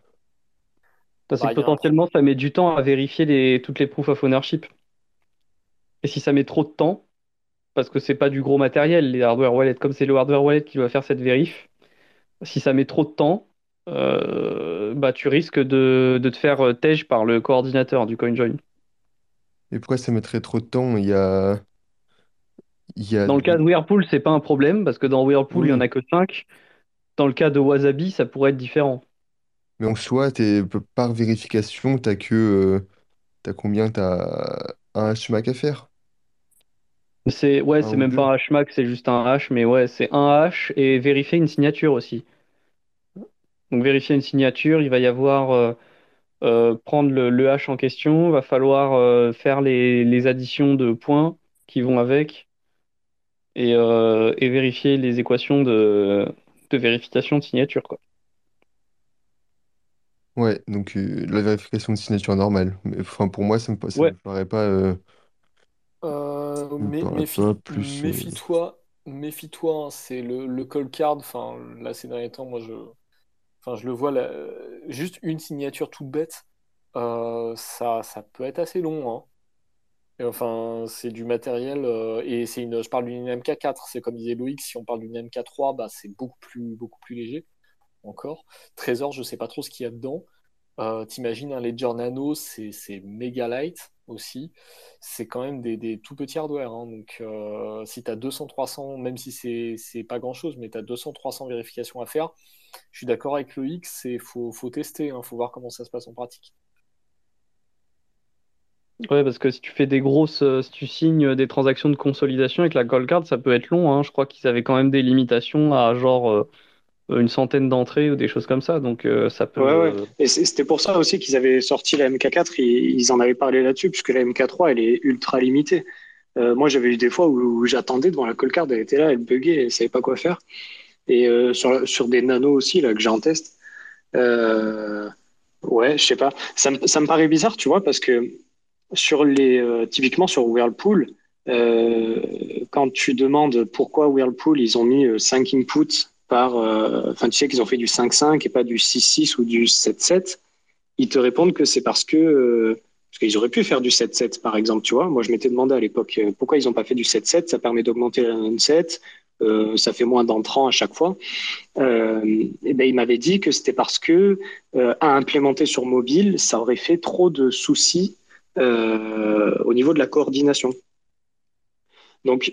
Parce Bah, que il y a un pro- potentiellement, ça met du temps à vérifier les, toutes les proof of ownership. Et si ça met trop de temps, parce que c'est pas du gros matériel, les hardware wallets, comme c'est le hardware wallet qui doit faire cette vérif, si ça met trop de temps, euh, bah tu risques de, de te faire euh, tège par le coordinateur du CoinJoin. Et pourquoi ça mettrait trop de temps? Il y a, il y a Dans le cas de Whirlpool, c'est pas un problème, parce que dans Whirlpool, il y en a que 5. Dans le cas de Wasabi, ça pourrait être différent. mais en soi, t'es, par vérification, t'as que... euh, t'as combien? T'as un HMAC à faire? C'est ouais, c'est même pas un HMAC, c'est juste un hash, mais ouais, c'est un hash et vérifier une signature aussi. Donc vérifier une signature, il va y avoir euh, euh, prendre le, le hash en question, va falloir euh, faire les, les additions de points qui vont avec et, euh, et vérifier les équations de, de vérification de signature, quoi. Ouais, donc euh, la vérification de signature normale. Mais, enfin, pour moi, ça me, pa- ça Ouais, me paraît pas, euh, Euh, mais pas plus... euh, méfie-toi, méfie-toi, hein, c'est le, le call card, enfin là ces derniers temps, moi je, enfin je le vois là, euh, juste une signature toute bête, euh, ça, ça peut être assez long, hein. Et enfin c'est du matériel euh, et c'est une, je parle d'une MK4, c'est comme disait Loïc, si on parle d'une MK3, bah c'est beaucoup plus, beaucoup plus léger encore. Trésor, je sais pas trop ce qu'il y a dedans. Euh, t'imagines un Ledger Nano, c'est méga light aussi. C'est quand même des, des tout petits hardware. hein. Donc, euh, si tu as 200-300, même si c'est pas grand-chose, mais tu as 200-300 vérifications à faire, je suis d'accord avec X, il faut, faut tester, il faut voir comment ça se passe en pratique. ouais, parce que si tu fais des grosses, euh, si tu signes des transactions de consolidation avec la Gold Card, ça peut être long, hein. Je crois qu'ils avaient quand même des limitations à genre une centaine d'entrées ou des choses comme ça, donc euh, ça Ouais, ouais. peut. Et c'était pour ça aussi qu'ils avaient sorti la MK4, ils, ils en avaient parlé là-dessus, puisque la MK3, elle est ultra limitée. Euh, moi, j'avais eu des fois où, où j'attendais devant la call card, elle était là, elle buguait, elle savait pas quoi faire. Et euh, sur, sur des nanos aussi, là, que j'ai en test, euh, ouais, je sais pas. Ça me, ça me paraît bizarre, tu vois, parce que sur les, euh, typiquement sur Whirlpool, euh, quand tu demandes pourquoi Whirlpool, ils ont mis euh, 5 inputs par, euh, enfin, tu sais qu'ils ont fait du 5-5 et pas du 6-6 ou du 7-7, ils te répondent que c'est parce que, euh, parce qu'ils auraient pu faire du 7-7, par exemple, tu vois. Moi, je m'étais demandé à l'époque euh, pourquoi ils n'ont pas fait du 7-7, ça permet d'augmenter la 7, euh, ça fait moins d'entrants à chaque fois. Et ben, il m'avait dit que c'était parce que à implémenter sur mobile, ça aurait fait trop de soucis au niveau de la coordination. Donc,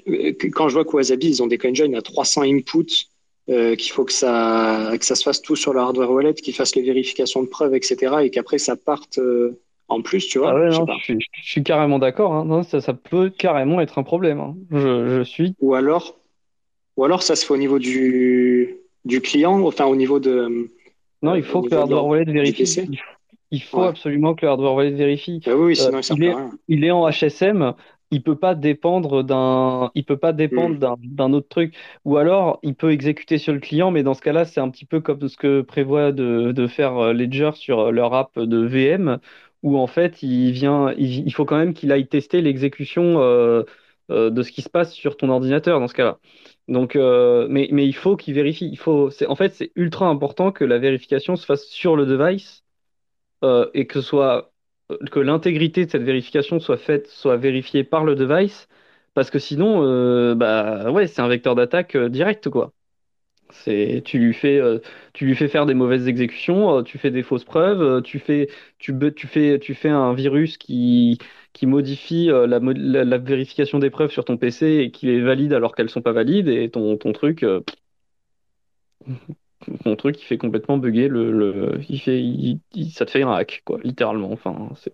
quand je vois qu'Wasabi, ils ont des CoinJoin à 300 inputs, euh, qu'il faut que ça, que ça se fasse tout sur le hardware wallet, qu'ils fassent les vérifications de preuves, etc., et qu'après ça parte euh, en plus, tu Ah vois, ouais, je non, suis, je suis carrément d'accord, hein. Ça, ça peut carrément être un problème, hein. Je, je suis. Ou alors, ou alors ça se fait au niveau du, du client, enfin au niveau de, Non, euh, il au faut que le hardware wallet vérifie. Il, faut Ouais. absolument que le hardware wallet vérifie. Ah oui, Euh, sinon il sert il plus est, à rien. il est en HSM, il peut pas dépendre d'un, il peut pas dépendre Hmm. d'un, d'un autre truc. Ou alors, il peut exécuter sur le client, mais dans ce cas-là, c'est un petit peu comme ce que prévoit de, de faire euh, Ledger sur euh, leur app de VM, où en fait il vient, il, il faut quand même qu'il aille tester l'exécution euh, euh, de ce qui se passe sur ton ordinateur dans ce cas-là. Donc, euh, mais, mais il faut qu'il vérifie. Il faut, c'est, en fait, c'est ultra important que la vérification se fasse sur le device et que ce soit que l'intégrité de cette vérification soit faite, soit vérifiée par le device, parce que sinon, euh, bah ouais, c'est un vecteur d'attaque euh, direct, quoi. C'est, tu lui fais, euh, tu lui fais faire des mauvaises exécutions, euh, tu fais des fausses preuves, euh, tu fais, tu, tu fais, tu fais un virus qui, qui modifie euh, la, la, vérification des preuves sur ton PC et qui les valide alors qu'elles sont pas valides, et ton, ton truc, euh, ton truc, il fait complètement bugger le, le, il fait, il- il- ça te fait un hack, quoi, littéralement. Enfin, c'est,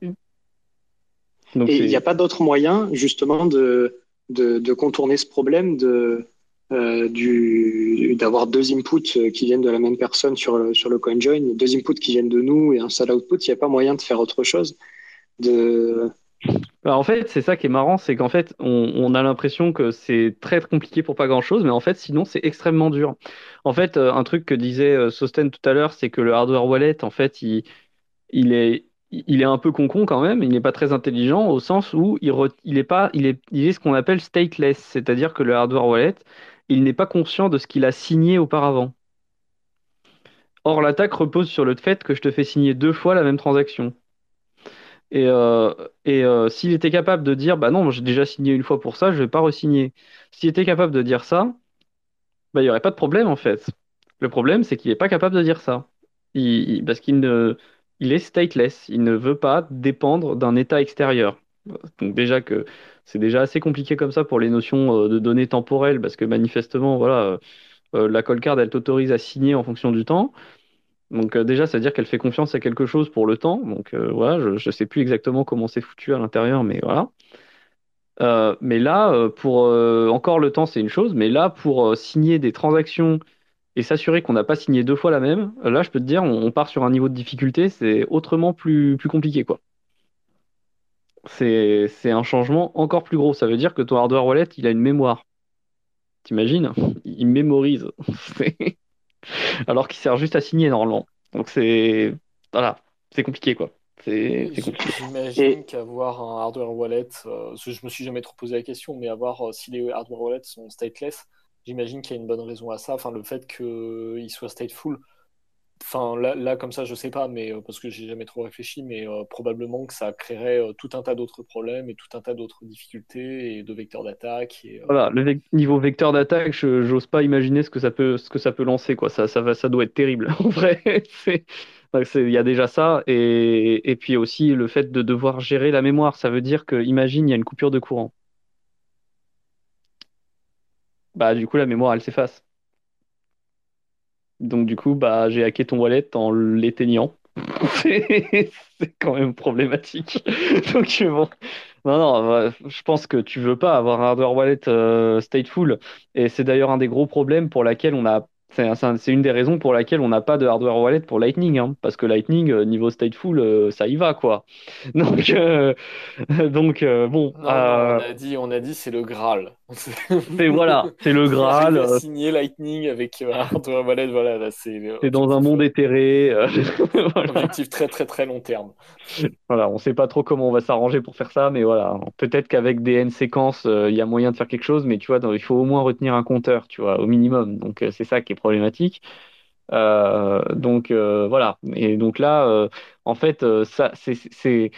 donc Et il n'y a pas d'autre moyen, justement, de, de, de contourner ce problème de, euh, du, d'avoir deux inputs euh, qui viennent de la même personne sur le, sur le CoinJoin, deux inputs qui viennent de nous et un seul output. Il n'y a pas moyen de faire autre chose. De... Bah, en fait, c'est ça qui est marrant, c'est qu'en fait, on, a l'impression que c'est très compliqué pour pas grand-chose, mais en fait, sinon, c'est extrêmement dur. En fait, euh, un truc que disait euh, Sosten tout à l'heure, c'est que le hardware wallet, en fait, il, est, un peu con-con quand même, il n'est pas très intelligent au sens où il, est pas, il est ce qu'on appelle stateless, c'est-à-dire que le hardware wallet, il n'est pas conscient de ce qu'il a signé auparavant. Or, l'attaque repose sur le fait que je te fais signer deux fois la même transaction. Et, euh, et euh, s'il était capable de dire, bah non, j'ai déjà signé une fois pour ça, je vais pas re-signer. S'il était capable de dire ça, bah il y aurait pas de problème en fait. Le problème, c'est qu'il est pas capable de dire ça. Parce qu'il ne, il est stateless. Il ne veut pas dépendre d'un état extérieur. Donc déjà que c'est déjà assez compliqué comme ça pour les notions euh, de données temporelles, parce que manifestement, voilà, euh, euh, la call card, elle t'autorise à signer en fonction du temps. Donc euh, déjà, ça veut dire qu'elle fait confiance à quelque chose pour le temps. Donc euh, voilà, je ne sais plus exactement comment c'est foutu à l'intérieur, mais voilà. Euh, mais là, pour encore le temps, c'est une chose, mais là, pour signer des transactions et s'assurer qu'on n'a pas signé deux fois la même, là, je peux te dire, on, part sur un niveau de difficulté, c'est autrement plus, plus compliqué, quoi. C'est, c'est un changement encore plus gros. Ça veut dire que ton hardware wallet, il a une mémoire. T'imagines? (laughs) Il mémorise. (laughs) Alors qu'il sert juste à signer normalement. Donc c'est... Voilà, c'est compliqué, quoi. J'imagine qu'avoir un hardware wallet, euh, je me suis jamais trop posé la question, mais avoir euh, si les hardware wallets sont stateless, j'imagine qu'il y a une bonne raison à ça. Enfin, le fait qu'ils soient stateful, enfin là, là comme ça, je sais pas, mais euh, parce que j'ai jamais trop réfléchi, mais euh, probablement que ça créerait euh, tout un tas d'autres problèmes et tout un tas d'autres difficultés et de vecteurs d'attaque. Voilà, le niveau vecteur d'attaque, je j'ose pas imaginer ce que ça peut, ce que ça peut lancer, quoi. Ça, ça va, ça doit être terrible. (laughs) En vrai, c'est- il y a déjà ça, et, et puis aussi le fait de devoir gérer la mémoire. Ça veut dire que, imagine, il y a une coupure de courant. Bah, du coup, la mémoire, elle s'efface. Donc, du coup, bah, j'ai hacké ton wallet en l'éteignant. (laughs) C'est quand même problématique. (laughs) Donc, bon. Non, non, ouais, je pense que tu veux pas avoir un hardware wallet euh, stateful. Et c'est d'ailleurs un des gros problèmes pour laquelle on a. C'est un- c'est un- c'est une des raisons pour laquelle on n'a pas de hardware wallet pour Lightning. hein. parce que Lightning, euh, niveau stateful, euh, ça y va, quoi. (laughs) Donc, euh, (laughs) donc euh, bon. Non, non, on a dit, on a dit c'est le Graal. (laughs) c'est voilà, c'est le Graal. Signer Lightning avec un hardware wallet, voilà, là, c'est dans un monde éthéré. voilà. objectif très très très long terme. Voilà, on sait pas trop comment on va s'arranger pour faire ça, mais voilà. Peut-être qu'avec des N séquences, il y a moyen de faire quelque chose, mais tu vois, il faut au moins retenir un compteur, tu vois, au minimum. Donc c'est ça qui est problématique. Euh, donc euh, voilà. Et donc là, euh, en fait, ça, c'est,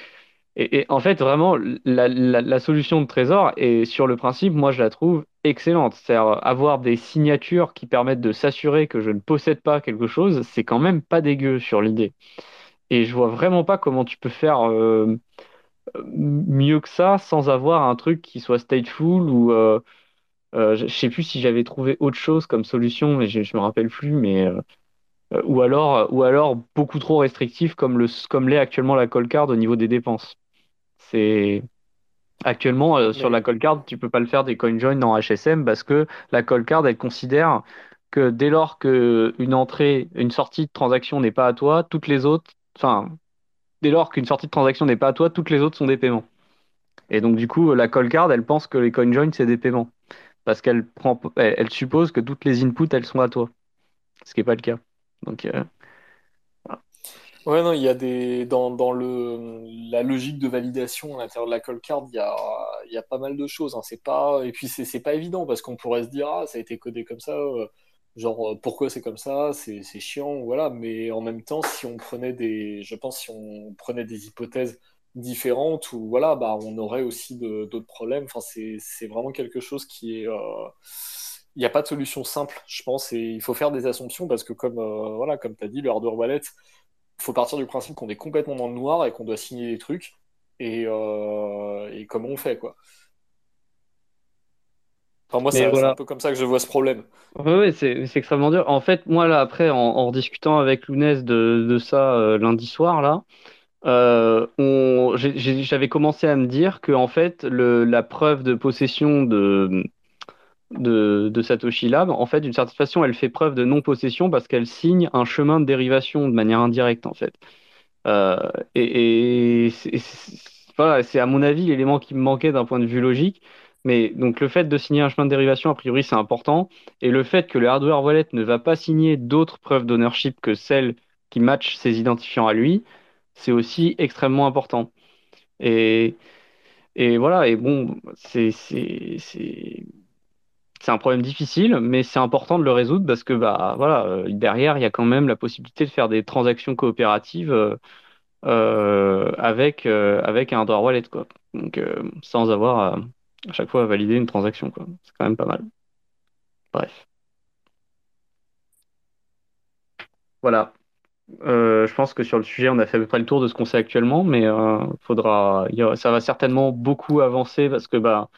et, en fait, vraiment, la, solution de Trésor, et sur le principe, moi, je la trouve excellente. C'est-à-dire avoir des signatures qui permettent de s'assurer que je ne possède pas quelque chose, c'est quand même pas dégueu sur l'idée. Et je vois vraiment pas comment tu peux faire mieux que ça sans avoir un truc qui soit stateful ou euh, je je sais plus si j'avais trouvé autre chose comme solution, mais je, je me rappelle plus. Mais euh, ou alors ou alors beaucoup trop restrictif comme le comme l'est actuellement la call card au niveau des dépenses. C'est actuellement euh, sur la call card, tu peux pas le faire des CoinJoin en HSM parce que la call card elle considère que dès lors que une entrée, une sortie de transaction n'est pas à toi, toutes les autres, enfin dès lors qu'une sortie de transaction n'est pas à toi, toutes les autres sont des paiements. Et donc, du coup, la call card, elle pense que les CoinJoin, c'est des paiements. Parce qu'elle prend, elle, suppose que toutes les inputs, elles sont à toi. Ce qui n'est pas le cas. Donc, euh. Ouais, non, il y a des dans, dans le la logique de validation à l'intérieur de la call card, il y a y a pas mal de choses. Hein. C'est pas et puis c'est pas évident parce qu'on pourrait se dire ah ça a été codé comme ça, euh, genre euh, pourquoi c'est comme ça, c'est chiant, voilà. Mais en même temps, si on prenait des, je pense si on prenait des hypothèses différentes ou voilà, bah on aurait aussi d'autres problèmes. Enfin c'est vraiment quelque chose qui est euh, il n'y a pas de solution simple, je pense, et il faut faire des assumptions parce que comme euh, voilà, comme tu as dit, le hardware wallet faut partir du principe qu'on est complètement dans le noir et qu'on doit signer des trucs. Et, euh, et comment on fait, quoi. Enfin, moi, c'est un peu comme ça que je vois ce problème. Ouais, ouais, c'est extrêmement dur. En fait, moi, là, après, en, en discutant avec Lounès de, de ça euh, lundi soir, là, j'ai- j'avais commencé à me dire que, en fait, la preuve de possession de, Satoshi Lab, en fait, d'une certaine façon, elle fait preuve de non-possession parce qu'elle signe un chemin de dérivation de manière indirecte, en fait. Euh, et c'est c'est à mon avis l'élément qui me manquait d'un point de vue logique. Mais donc le fait de signer un chemin de dérivation, a priori, c'est important. Et le fait que le hardware wallet ne va pas signer d'autres preuves d'ownership que celles qui matchent ses identifiants à lui, c'est aussi extrêmement important. Et, voilà, et bon, c'est un problème difficile, mais c'est important de le résoudre parce que bah voilà, euh, derrière, il y a quand même la possibilité de faire des transactions coopératives. euh, euh, avec, un hardware wallet. Donc, sans avoir à, chaque fois à valider une transaction. C'est quand même pas mal. Bref. Voilà. Euh, je pense que sur le sujet, on a fait à peu près le tour de ce qu'on sait actuellement, mais euh, faudra, ça va certainement beaucoup avancer parce que bah,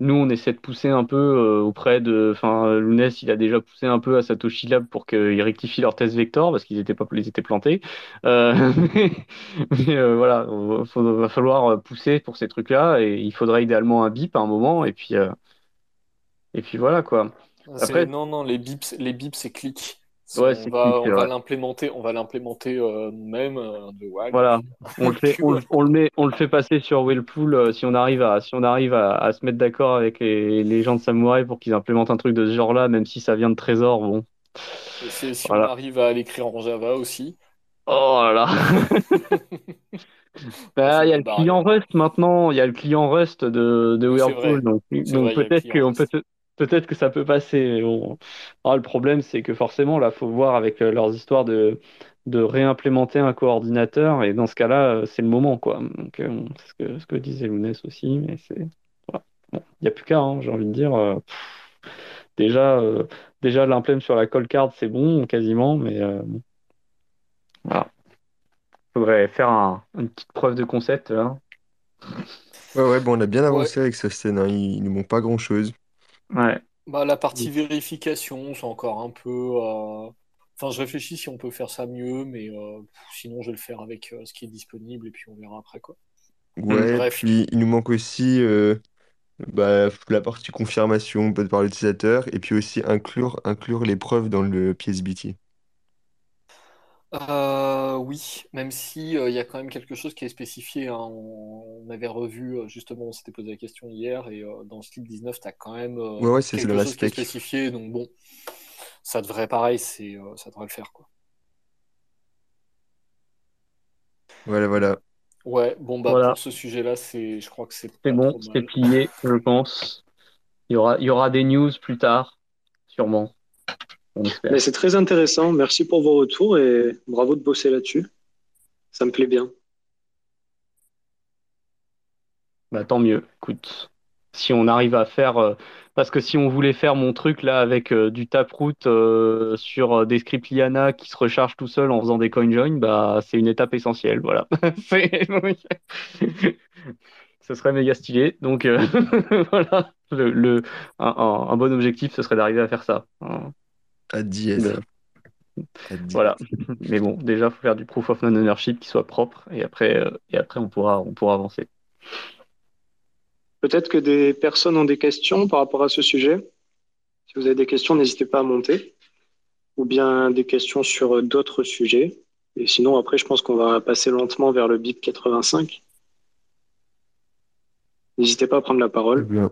nous, on essaie de pousser un peu euh, auprès de. Enfin, Lounès, il a déjà poussé un peu à Satoshi Lab pour qu'ils rectifient leur test vector parce qu'ils étaient pas, ils étaient plantés. (laughs) Mais voilà, il va falloir pousser pour ces trucs-là et il faudrait idéalement un bip à un moment et puis, et puis voilà quoi. Après, non, non, les bips, les bips, c'est clic. Ouais, On va, on l'implémenter, on va l'implémenter euh, nous-mêmes euh, Voilà, on le (laughs) fait, puis on, le voilà. on le met, on le fait passer sur Wellpool euh, si on arrive à, si on arrive à, à se mettre d'accord avec les, les gens de Samurai pour qu'ils implémentent un truc de ce genre-là, même si ça vient de Trésor, bon, Et si on arrive à l'écrire en Java aussi, Oh là là. (laughs) Bah, il y a le barré. client Rust maintenant, il y a le client Rust de, de Whirlpool, vrai. donc, peut-être client que, on peut, Rust. Peut-être que ça peut passer. mais bon. Ah, le problème, c'est que forcément, là, faut voir avec euh, leurs histoires de, de réimplémenter un coordinateur, et dans ce cas-là, euh, c'est le moment, quoi. Donc, euh, bon, c'est ce que, ce que disait Lounès aussi, mais c'est. voilà. Bon, il n'y a plus qu'à, hein, j'ai envie de dire. euh, pff, déjà, euh, déjà l'implème sur la call card, c'est bon, quasiment, mais euh, bon, voilà. Faudrait faire un- une petite preuve de concept, là. Ouais, ouais, bon, on a bien Ouais, avancé avec ce scène, hein. Il, il nous manque pas grand-chose. Ouais. bah la partie vérification, c'est encore un peu. euh, Enfin, je réfléchis si on peut faire ça mieux, mais euh, sinon, je vais le faire avec euh, ce qui est disponible et puis on verra après quoi. Ouais, Bref, puis il nous manque aussi euh, bah, la partie confirmation par l'utilisateur et puis aussi inclure, inclure les preuves dans le PSBT. Euh, oui, même si euh, il y a quand même quelque chose qui est spécifié. hein. On, on avait revu, euh, justement, on s'était posé la question hier, et euh, dans le slip 19, tu as quand même euh, ouais, c'est quelque chose qui est spécifié. Donc bon, ça devrait pareil, c'est, euh, ça devrait le faire, quoi. Voilà, voilà. Ouais, bon bah Voilà. pour ce sujet-là, c'est, je crois que c'est C'est pas bon, trop c'est plié, je pense. Il y aura, il y aura des news plus tard, sûrement, Mais c'est très intéressant. Merci pour vos retours et bravo de bosser là-dessus. Ça me plaît bien. Bah, tant mieux, écoute. Si on arrive à faire. euh, parce que si on voulait faire mon truc là avec euh, du taproot euh, sur euh, des scripts Liana qui se rechargent tout seul en faisant des coin join, bah, c'est une étape essentielle. Voilà. (laughs) C'est- (laughs) Ce serait méga stylé. Donc euh, (laughs) voilà. Le, le- un, un- un bon objectif, ce serait d'arriver à faire ça. Hein. Être. Hâte d'y Voilà. (laughs) Mais bon, déjà, faut faire du proof of non-ownership qui soit propre et après, euh, et après on pourra, on pourra avancer. Peut-être que des personnes ont des questions par rapport à ce sujet. Si vous avez des questions, n'hésitez pas à monter. Ou bien des questions sur d'autres sujets. Et sinon, après, je pense qu'on va passer lentement vers le BIP 85. N'hésitez pas à prendre la parole. bien.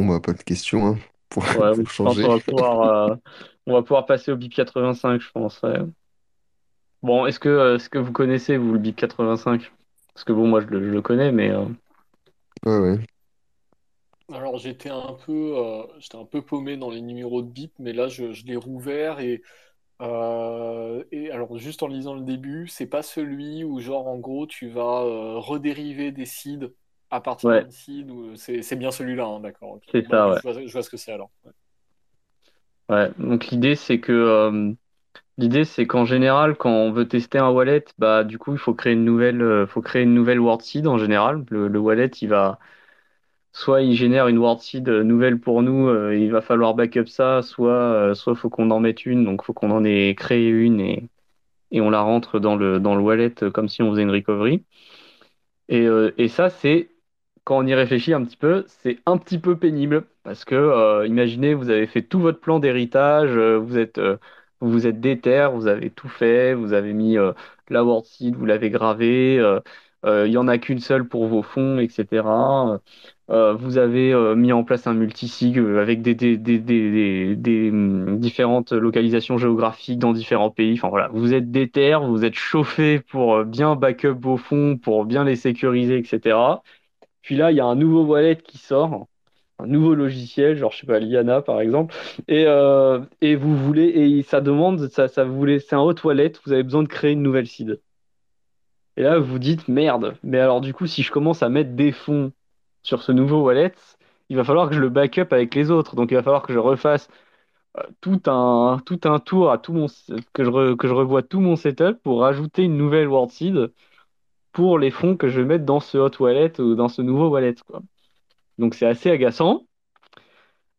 Bon, bah, pas de question, hein, pour, Ouais, (laughs) pour je pense qu'on changer. va pouvoir, euh, on va pouvoir passer au BIP 85, je pense. ouais. Bon, est-ce que, euh, est-ce que vous connaissez, vous, le BIP 85? Parce que bon, moi, je le, je le connais, mais euh, Ouais, ouais. Alors j'étais un peu, euh, j'étais un peu paumé dans les numéros de bip, mais là je, je l'ai rouvert et, euh, et alors juste en lisant le début, c'est pas celui où genre en gros tu vas euh, redériver des seeds à partir ouais, d'un seed ou c'est bien celui-là, hein, d'accord. c'est ça, ouais. je vois, je vois ce que c'est alors. Ouais. Ouais. Donc l'idée, c'est que euh, l'idée, c'est qu'en général, quand on veut tester un wallet, bah du coup, il faut créer une nouvelle, euh, faut créer une nouvelle word seed en général. Le, le wallet, il va soit il génère une word seed euh, nouvelle pour nous, euh, il va falloir backup ça, soit euh, soit faut qu'on en mette une, donc faut qu'on en ait créé une et et on la rentre dans le dans le wallet euh, comme si on faisait une recovery. Et, euh, et ça, c'est, quand on y réfléchit un petit peu, c'est un petit peu pénible parce que, euh, imaginez, vous avez fait tout votre plan d'héritage, euh, vous êtes, euh, vous vous êtes déter, vous avez tout fait, vous avez mis euh, la word seed, vous l'avez gravé, euh, il y en a qu'une seule pour vos fonds, etc. Vous avez mis en place un multisig avec des, des, des, des, hum, différentes localisations géographiques dans différents pays. Enfin voilà, vous êtes déter, vous êtes chauffé pour bien backup vos fonds, pour bien les sécuriser, etc. Puis là, il y a un nouveau wallet qui sort, un nouveau logiciel, genre je sais pas, Liana par exemple, et, euh, et vous voulez, et ça demande, ça, vous voulez, c'est un hot wallet, vous avez besoin de créer une nouvelle seed. Et là, vous dites, merde, mais alors du coup, si je commence à mettre des fonds sur ce nouveau wallet, il va falloir que je le backup avec les autres. Donc il va falloir que je refasse euh, tout un, tour à tout mon, que je, tout mon setup pour rajouter une nouvelle word seed pour les fonds que je vais mettre dans ce hot wallet ou dans ce nouveau wallet, quoi. Donc c'est assez agaçant.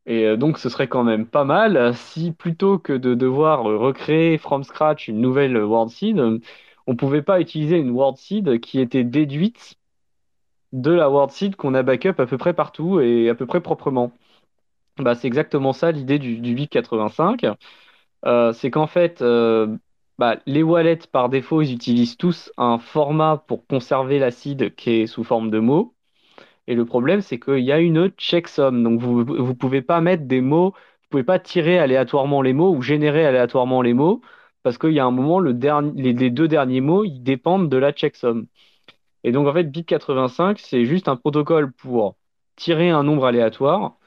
Et euh, donc ce serait quand même pas mal si plutôt que de devoir recréer from scratch une nouvelle word seed, on pouvait pas utiliser une word seed qui était déduite de la word seed qu'on a backup à peu près partout et à peu près proprement. Bah, c'est exactement ça l'idée du, du BIP 85. Euh, c'est qu'en fait, euh, bah, les wallets par défaut, ils utilisent tous un format pour conserver la seed qui est sous forme de mots. Et le problème, c'est qu'il y a une checksum. Donc vous vous pouvez pas mettre des mots, vous pouvez pas tirer aléatoirement les mots ou générer aléatoirement les mots parce qu'il y a un moment, les, deux derniers mots, ils dépendent de la checksum. Et donc, en fait, BIP 85, c'est juste un protocole pour tirer un nombre aléatoire,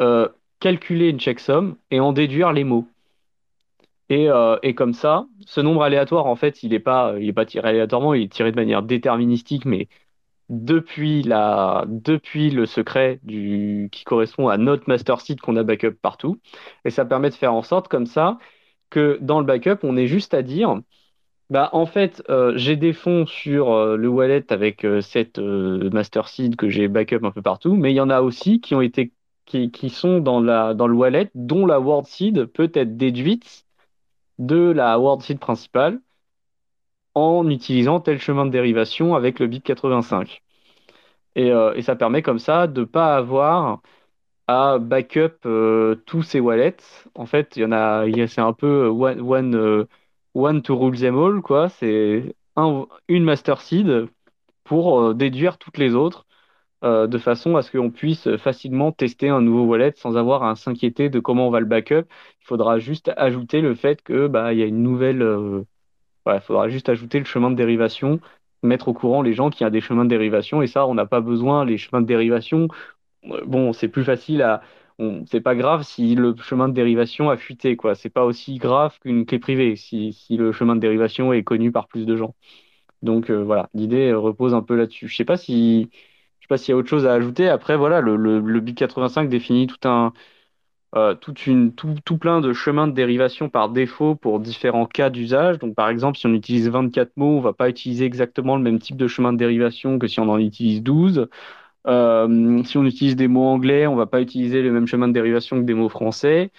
euh, calculer une checksum et en déduire les mots. Et, euh, et comme ça, ce nombre aléatoire, en fait, il n'est pas, est pas tiré aléatoirement, il est tiré de manière déterministique, mais depuis la, depuis le secret du, qui correspond à notre master seed qu'on a backup partout. Et ça permet de faire en sorte, comme ça, que dans le backup, on ait juste à dire. Bah, en fait, euh, j'ai des fonds sur euh, le wallet avec euh, cette euh, master seed que j'ai backup un peu partout, mais il y en a aussi qui ont été qui, qui sont dans la dans le wallet dont la word seed peut être déduite de la word seed principale en utilisant tel chemin de dérivation avec le bit 85. Et, euh, et ça permet comme ça de pas avoir à backup euh, tous ces wallets. En fait, il y en a, c'est un peu one, one, euh, one to rule them all, quoi. C'est un, une master seed pour euh, déduire toutes les autres, euh, de façon à ce qu'on puisse facilement tester un nouveau wallet sans avoir à s'inquiéter de comment on va le backup. Il faudra juste ajouter le fait que bah, il y a une nouvelle, euh, il faudra juste ajouter le chemin de dérivation, mettre au courant les gens qu'il y a des chemins de dérivation, et ça, on n'a pas besoin, les chemins de dérivation euh, bon, c'est plus facile à. C'est pas grave si le chemin de dérivation a fuité, quoi. C'est pas aussi grave qu'une clé privée si, si le chemin de dérivation est connu par plus de gens. Donc voilà, l'idée repose un peu là-dessus. Je sais pas si, sais pas s'il y a autre chose à ajouter. Après, voilà, le, le, le BIP 85 définit tout un, euh, tout, plein de chemins de dérivation par défaut pour différents cas d'usage. Donc, par exemple, si on utilise 24 mots, on va pas utiliser exactement le même type de chemin de dérivation que si on en utilise 12. Euh, si on utilise des mots anglais, on va pas utiliser le même chemin de dérivation que des mots français.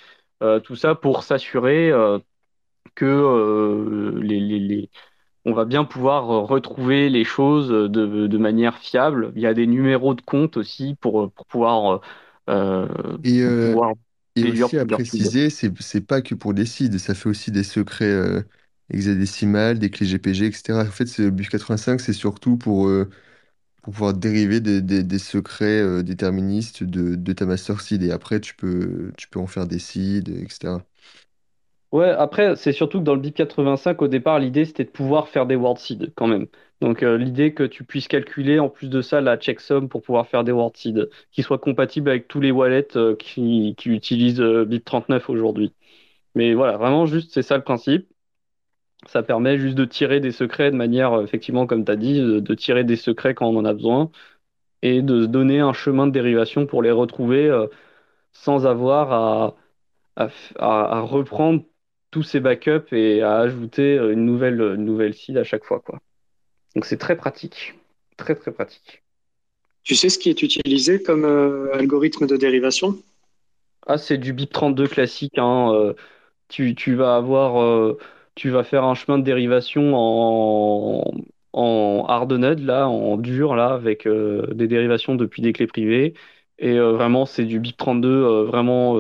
Euh, tout ça pour s'assurer que les- on va bien pouvoir euh, retrouver les choses de, de manière fiable. Il y a des numéros de compte aussi pour, pour pouvoir, euh, Et, euh, pouvoir et aussi à préciser, c'est c'est pas que pour des seeds, ça fait aussi des secrets euh, hexadécimales, des clés GPG, etc. En fait, ce BIF 85, c'est surtout pour, euh, pour pouvoir dériver des, des- des secrets euh, déterministes de, de ta master seed. Et après, tu peux, tu peux en faire des seeds, etc. Ouais, après, c'est surtout que dans le BIP 85, au départ, l'idée, c'était de pouvoir faire des word seeds quand même. Donc, euh, l'idée que tu puisses calculer, en plus de ça, la checksum pour pouvoir faire des word seeds qui soient compatibles avec tous les wallets euh, qui, utilisent euh, BIP 39 aujourd'hui. Mais voilà, vraiment, juste, c'est ça le principe. Ça permet juste de tirer des secrets de manière, effectivement, comme tu as dit, de, tirer des secrets quand on en a besoin et de se donner un chemin de dérivation pour les retrouver sans avoir à- à reprendre tous ces backups et à ajouter une nouvelle, une nouvelle seed à chaque fois, quoi. Donc c'est très pratique. Très très pratique. Tu sais ce qui est utilisé comme euh, algorithme de dérivation? Ah, c'est du BIP32 classique, hein. euh, tu, tu vas avoir, euh, tu vas faire un chemin de dérivation en, en hard-node, là, en dur, là, avec des dérivations depuis des clés privées. Et vraiment, c'est du BIP32, euh, vraiment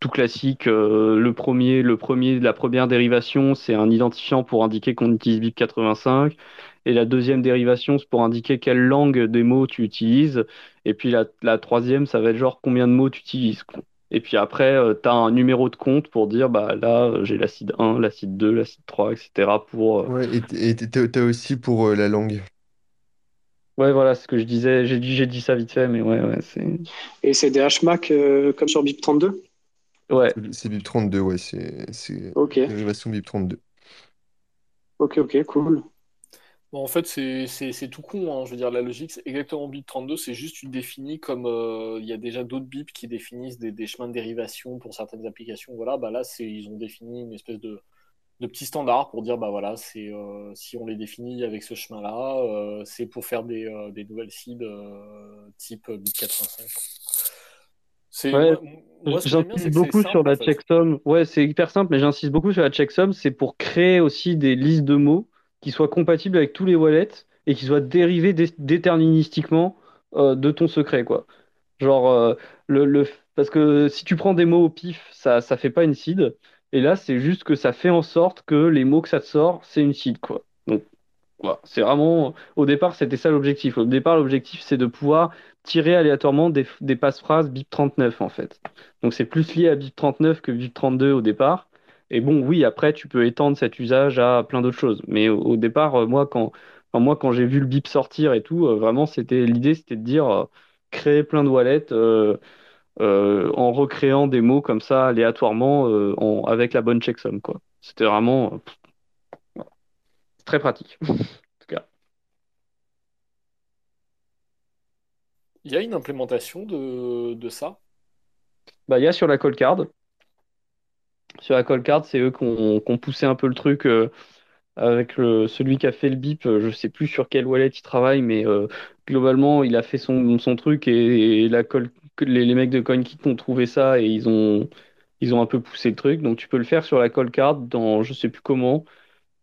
tout classique. euh, le premier, le premier, la première dérivation, c'est un identifiant pour indiquer qu'on utilise BIP 85. Et la deuxième dérivation, c'est pour indiquer quelle langue des mots tu utilises. Et puis la, la troisième, ça va être genre combien de mots tu utilises. quoi. Et puis après, tu as un numéro de compte pour dire, bah là, euh, j'ai l'acide 1, l'acide 2, l'acide 3, etc. pour... euh, Ouais, et t- et t- t'as t'as aussi pour euh, la langue. Ouais, voilà ce que je disais. J'ai dit, j'ai dit ça vite fait, mais ouais, ouais, c'est... Et c'est des HMAC euh, comme sur BIP32? Ouais, C'est c'est BIP 32, ouais, c'est c'est Ok, dérivation BIP 32. ok, ok, cool. Bon, en fait, c'est c'est- c'est tout con, hein. Je veux dire, la logique, c'est exactement BIP 32, c'est juste tu le définis comme euh, il y a déjà d'autres BIP qui définissent des, des chemins de dérivation pour certaines applications. Voilà, bah là, c'est ils ont défini une espèce de, de petit standard pour dire, bah voilà, c'est euh, si on les définit avec ce chemin-là, euh, c'est pour faire des, euh, des nouvelles cibles euh, type BIP 85. C'est ouais. J'insiste beaucoup sur simple, la checksum. Ouais, c'est hyper simple, mais j'insiste beaucoup sur la checksum. C'est pour créer aussi des listes de mots qui soient compatibles avec tous les wallets et qui soient dérivés dé- déterministiquement euh, de ton secret, quoi. Genre, euh, le, le... parce que si tu prends des mots au pif, ça, ça fait pas une seed. Et là, c'est juste que ça fait en sorte que les mots que ça te sort, c'est une seed, quoi. Donc, voilà. C'est vraiment, au départ, c'était ça l'objectif. Au départ, l'objectif, c'est de pouvoir tirer aléatoirement des, des passe-phrases BIP 39, en fait. Donc, c'est plus lié à BIP 39 que BIP 32 au départ. Et bon, oui, après, tu peux étendre cet usage à plein d'autres choses. Mais au, départ, euh, moi, quand, enfin, quand j'ai vu le BIP sortir et tout, euh, vraiment, c'était l'idée, c'était de dire, euh, créer plein de wallets en recréant des mots comme ça aléatoirement en- avec la bonne checksum. C'était vraiment pff, très pratique, (laughs) en tout cas. Il y a une implémentation de, ça? Bah, il y a sur la call card. Sur la call card, c'est eux qui ont, poussé un peu le truc euh, avec celui qui a fait le bip. euh, Je sais plus sur quel wallet il travaille, mais euh, globalement, il a fait son, truc et, la les, mecs de CoinKit ont trouvé ça et ils ont, ils ont un peu poussé le truc. Donc, tu peux le faire sur la call card dans je sais plus comment,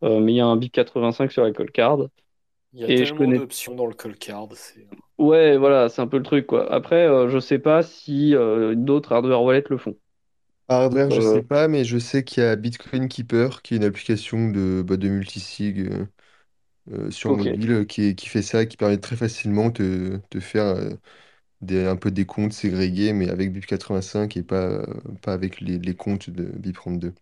mais il y a un bip 85 sur la call card. Il y a Et je connais. d'options dans le call card. C'est... Ouais, voilà, c'est un peu le truc, quoi. Après, euh, je sais pas si euh, d'autres hardware wallets le font. Hardware, je Euh, sais pas, mais je sais qu'il y a Bitcoin Keeper, qui est une application de, bah, de multisig euh, euh, sur mobile, qui, est- qui fait ça, qui permet très facilement de, de faire euh, des, un peu des comptes ségrégés, mais avec BIP85 et pas, pas avec les, les comptes de BIP32.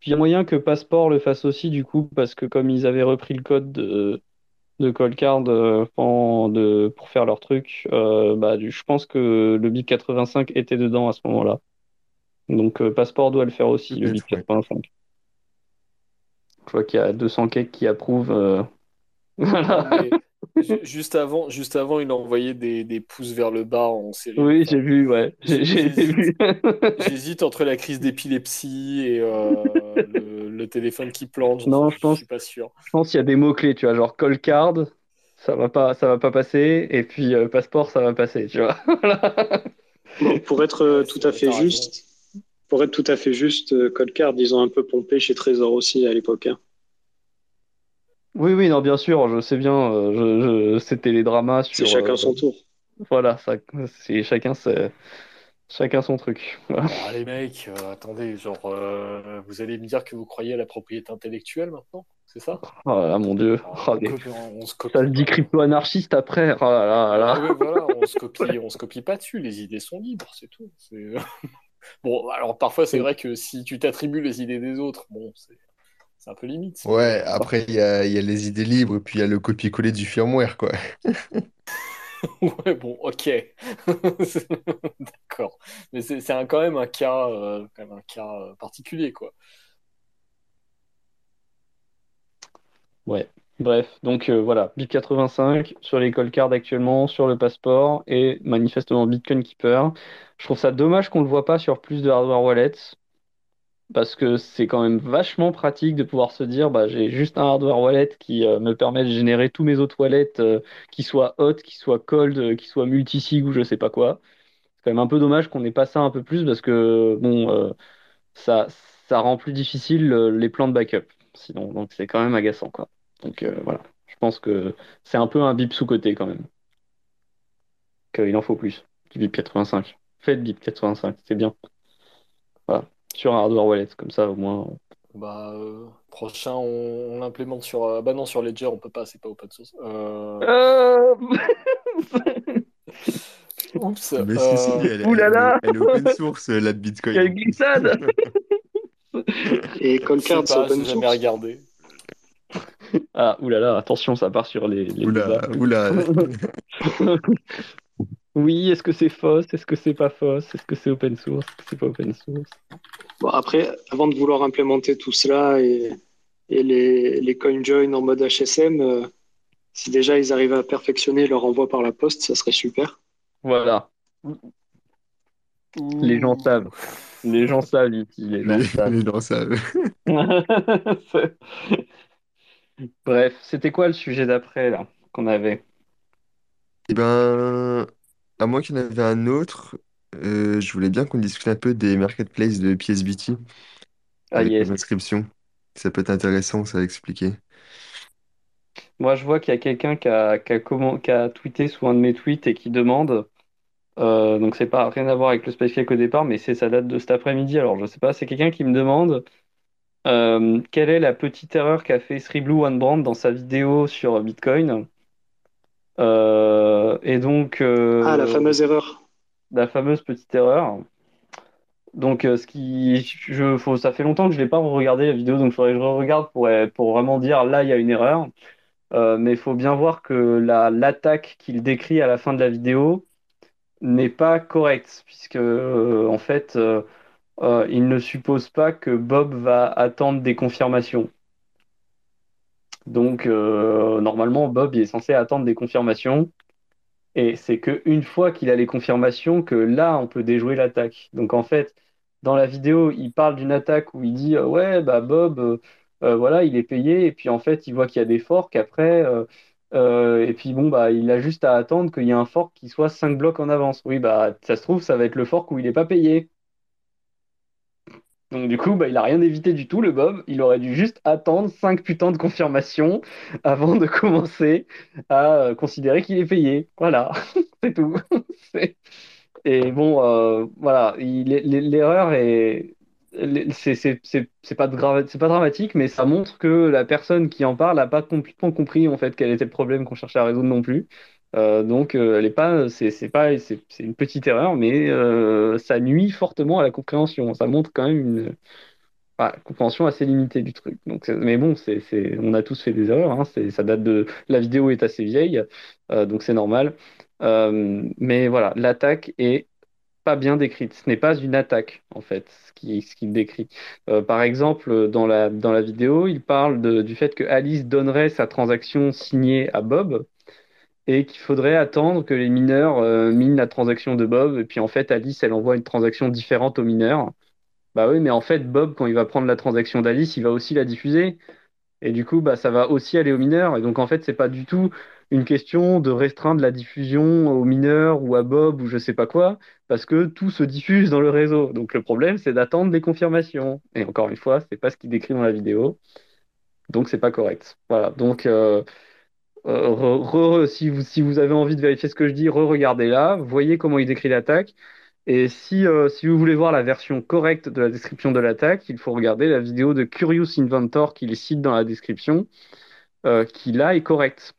Puis il y a moyen que Passport le fasse aussi, du coup, parce que comme ils avaient repris le code de, de Coldcard euh, en- de, pour faire leur truc, euh, bah, du- je pense que le BIP 85 était dedans à ce moment-là. Donc euh, Passport doit le faire aussi, le BIP Peut-être, ouais. 85. Je vois qu'il y a 200 cakes qui approuvent. euh, (laughs) Voilà. juste avant, juste avant, il a envoyé des, des pouces vers le bas en série. Oui, j'ai vu, ouais. (laughs) J'hésite. entre la crise d'épilepsie et euh, le, le téléphone qui plante. Non, Je, je je pense, suis pas sûr. je pense qu'il y a des mots-clés, tu vois, genre Coldcard, ça va pas, ça va pas passer, et puis euh, Passport, ça va passer, tu vois. (laughs) Voilà. Bon, pour être euh, Ouais, tout c'est à fait juste, pour être tout à fait juste, euh, Coldcard, ils ont un peu pompé chez Trésor aussi à l'époque. hein. Oui, oui, non, bien sûr, je sais bien, euh, je, je- c'était les dramas C'est sur, euh, chacun son tour. voilà, ça, c'est chacun, c'est Chacun son truc. Voilà. Les mecs, euh, attendez, genre, euh, vous allez me dire que vous croyez à la propriété intellectuelle maintenant? C'est ça? Oh là là, mon Dieu. Oh, Oh, on, mais copie- on- on se ça copie se dit pas. crypto-anarchiste après. Oh là là là Ah là. ouais, voilà, on se copie, (laughs) on se copie pas dessus, les idées sont libres, c'est tout. C'est- (laughs) Bon, alors parfois c'est vrai que si tu t'attribues les idées des autres, bon, c'est un peu limite. Ouais, euh, après, il y a, il y a les idées libres, et puis il y a le copier-coller du firmware, quoi. (laughs) (laughs) Ouais, bon, ok. (laughs) D'accord. Mais c'est quand même un cas, euh, un cas euh, particulier, quoi. Ouais. Bref, donc euh, voilà, BIP 85 sur les cards actuellement, sur le passeport et manifestement Bitcoin Keeper. Je trouve ça dommage qu'on le voit pas sur plus de hardware wallets parce que c'est quand même vachement pratique de pouvoir se dire bah j'ai juste un hardware wallet qui euh, me permet de générer tous mes autres wallets euh, qui soient hot, qui soient cold, euh, qui soient multisig ou je sais pas quoi. C'est quand même un peu dommage qu'on n'ait pas ça un peu plus parce que bon euh, ça ça rend plus difficile euh, les plans de backup sinon donc c'est quand même agaçant quoi. Donc voilà, je pense que c'est un peu un BIP sous-coté quand même, qu'il en faut plus du BIP 85. Faites BIP 85, c'est bien. Sur un hardware wallet comme ça au moins. Bah, euh, prochain, on, on l'implémente sur. euh, bah non, sur Ledger, on peut pas, c'est pas open source. Euh, Euh... (laughs) Oups. Mais si, si, euh, elle, Ouh là elle- là elle est open source, euh, la de Bitcoin. Quelle glissade! (laughs) Et sais c'est open jamais source. regardé. Ah, oulala, attention, ça part sur les, les Oula, oula. (laughs) Oui, est-ce que c'est fausse? Est-ce que c'est pas fausse? Est-ce que c'est open source? Est-ce que c'est pas open source? Bon, après, avant de vouloir implémenter tout cela et, et les, les CoinJoin en mode HSM, euh, si déjà ils arrivent à perfectionner leur envoi par la poste, ça serait super. Voilà, les gens savent. Les gens savent, les gens Les, savent. les gens savent. (laughs) Bref, c'était quoi le sujet d'après, là, qu'on avait? Eh ben, à moins qu'il y en avait un autre, euh, je voulais bien qu'on discute un peu des marketplaces de PSBT Ah, avec yes. les inscriptions. Ça peut être intéressant, ça à expliquer. Moi, je vois qu'il y a quelqu'un qui a, qui a comment- qui a tweeté sous un de mes tweets et qui demande, euh, donc c'est pas rien à voir avec le Space Cake au départ, mais c'est ça date de cet après-midi, alors je sais pas, c'est quelqu'un qui me demande euh, quelle est la petite erreur qu'a fait Sriblue One Brand dans sa vidéo sur Bitcoin? Euh, et donc, Ah, la euh, fameuse erreur. la fameuse petite erreur. Donc, euh, ce qui, je, faut, ça fait longtemps que je l'ai pas regardé la vidéo, donc il faudrait que je regarde pour, pour vraiment dire là, il y a une erreur. Euh, mais il faut bien voir que la, l'attaque qu'il décrit à la fin de la vidéo n'est pas correcte, puisque euh, en fait, euh, euh, il ne suppose pas que Bob va attendre des confirmations. Donc, euh, normalement, Bob est censé attendre des confirmations, et c'est que une fois qu'il a les confirmations que là, on peut déjouer l'attaque. Donc, en fait, dans la vidéo, il parle d'une attaque où il dit euh, ouais, bah Bob, euh, voilà, il est payé, et puis en fait, il voit qu'il y a des forks après, et puis bon, bah, il a juste à attendre qu'il y ait un fork qui soit 5 blocs en avance. Oui, bah, ça se trouve, ça va être le fork où il n'est pas payé. Donc du coup, bah, il a rien évité du tout, le Bob. Il aurait dû juste attendre 5 putains de confirmations (laughs) avant de commencer à euh, considérer qu'il est payé. Voilà, (laughs) c'est tout. (laughs) Et bon, euh, voilà, l'erreur est, c'est pas pas dramatique, mais ça montre que la personne qui en parle n'a pas complètement compris en fait quel était le problème qu'on cherchait à résoudre non plus. Euh, donc, euh, elle est pas, c'est pas, c'est une petite erreur, mais euh, ça nuit fortement à la compréhension. Ça montre quand même une, compréhension assez limitée du truc. Donc, mais bon, c'est, c'est, on a tous fait des erreurs. Hein, c'est, ça date de, la vidéo est assez vieille, donc c'est normal. Mais voilà, l'attaque est pas bien décrite. Ce n'est pas une attaque, en fait, ce qui, ce qu'il décrit. Par exemple, dans la, dans la vidéo, il parle du fait que Alice donnerait sa transaction signée à Bob et qu'il faudrait attendre que les mineurs euh, minent la transaction de Bob. Et puis en fait, Alice, elle envoie une transaction différente aux mineurs. Bah oui, mais en fait, Bob, quand il va prendre la transaction d'Alice, il va aussi la diffuser. Et du coup, bah, ça va aussi aller aux mineurs. Et donc, en fait, c'est pas du tout une question de restreindre la diffusion aux mineurs ou à Bob ou je sais pas quoi, parce que tout se diffuse dans le réseau. Donc, le problème, c'est d'attendre les confirmations. Et encore une fois, c'est pas ce qu'il décrit dans la vidéo. Donc, c'est pas correct. Voilà. Donc, euh, euh, si vous, avez envie de vérifier ce que je dis, re-regardez là, voyez comment il décrit l'attaque. Et si, euh, si vous voulez voir la version correcte de la description de l'attaque, il faut regarder la vidéo de Curious Inventor qu'il cite dans la description, euh, qui là est correcte.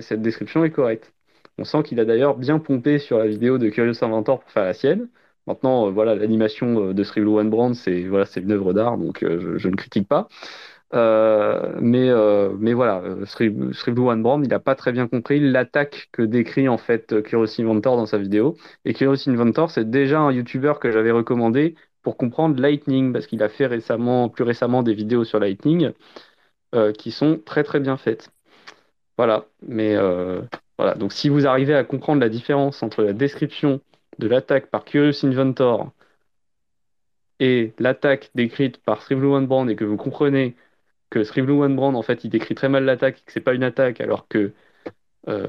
Cette description est correcte. On sent qu'il a d'ailleurs bien pompé sur la vidéo de Curious Inventor pour faire la sienne. Maintenant, voilà, l'animation de Scribble One Brand, c'est une œuvre d'art, donc je ne critique pas. Euh, mais, euh, mais voilà, euh, One Brand, il n'a pas très bien compris l'attaque que décrit en fait Curious Inventor dans sa vidéo. Et Curious Inventor, c'est déjà un YouTuber que j'avais recommandé pour comprendre Lightning, parce qu'il a fait récemment, plus récemment des vidéos sur Lightning qui sont très très bien faites. Voilà, mais voilà. Donc si vous arrivez à comprendre la différence entre la description de l'attaque par Curious Inventor et l'attaque décrite par Scribble One Brand et que vous comprenez que One Brand en fait il décrit très mal l'attaque que c'est pas une attaque alors que, euh,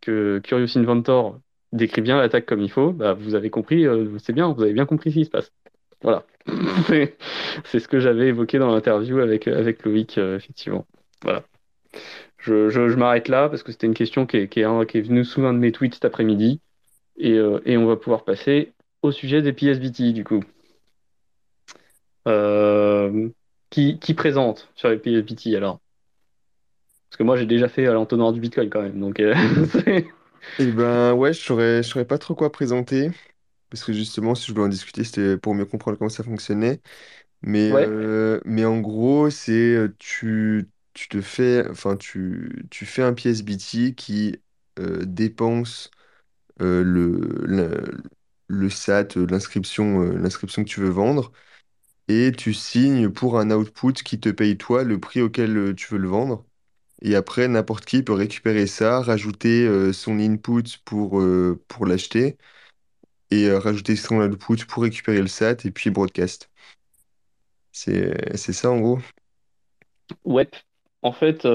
que Curious Inventor décrit bien l'attaque comme il faut, bah, vous avez compris, euh, c'est bien, vous avez bien compris ce qui se passe. Voilà. (laughs) C'est ce que j'avais évoqué dans l'interview avec, avec Loïc, euh, effectivement. Voilà. Je, je, m'arrête là parce que c'était une question qui est, qui est, venue sous un de mes tweets cet après-midi. Et, euh, et on va pouvoir passer au sujet des PSBT, du coup. Euh, qui, qui présente sur les PSBT alors? Parce que moi, j'ai déjà fait l'entonnoir du Bitcoin quand même. Donc, euh, (laughs) c'est- Eh ben ouais, je saurais, je saurais pas trop quoi présenter, parce que justement, si je voulais en discuter, c'était pour mieux comprendre comment ça fonctionnait. Mais, ouais, euh, mais en gros, c'est euh, tu, tu te fais, enfin, tu, tu fais un PSBT qui euh, dépense euh, le, le, le SAT, euh, l'inscription, euh, l'inscription que tu veux vendre, et tu signes pour un output qui te paye toi le prix auquel euh, tu veux le vendre. Et après, n'importe qui peut récupérer ça, rajouter euh, son input pour, euh, pour l'acheter, et rajouter son output pour récupérer le SAT, et puis broadcast. C'est, c'est ça en gros. ouais. En fait,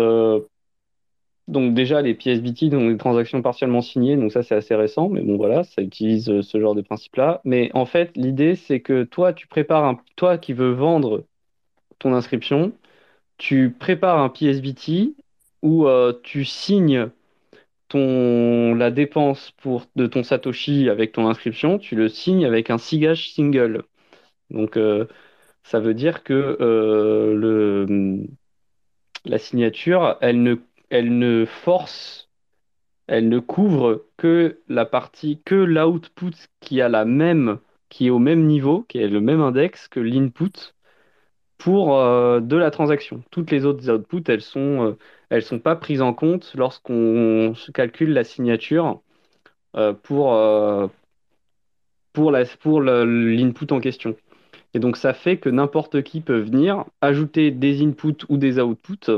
donc déjà, les PSBT, donc des transactions partiellement signées, donc ça, c'est assez récent, mais bon, voilà, ça utilise euh, ce genre de principe-là. Mais en fait, l'idée, c'est que toi, tu prépares un, toi qui veux vendre ton inscription, tu prépares un PSBT où euh, tu signes ton, la dépense pour, de ton Satoshi avec ton inscription, tu le signes avec un sigage single. Donc, euh, ça veut dire que le, la signature, elle ne, elle ne force, elle ne couvre que la partie, que l'output qui a la même, qui est au même niveau, qui est le même index que l'input pour euh, de la transaction. Toutes les autres outputs, elles sont, euh, elles sont pas prises en compte lorsqu'on calcule la signature euh, pour, l'input en question. Et donc ça fait que n'importe qui peut venir ajouter des inputs ou des outputs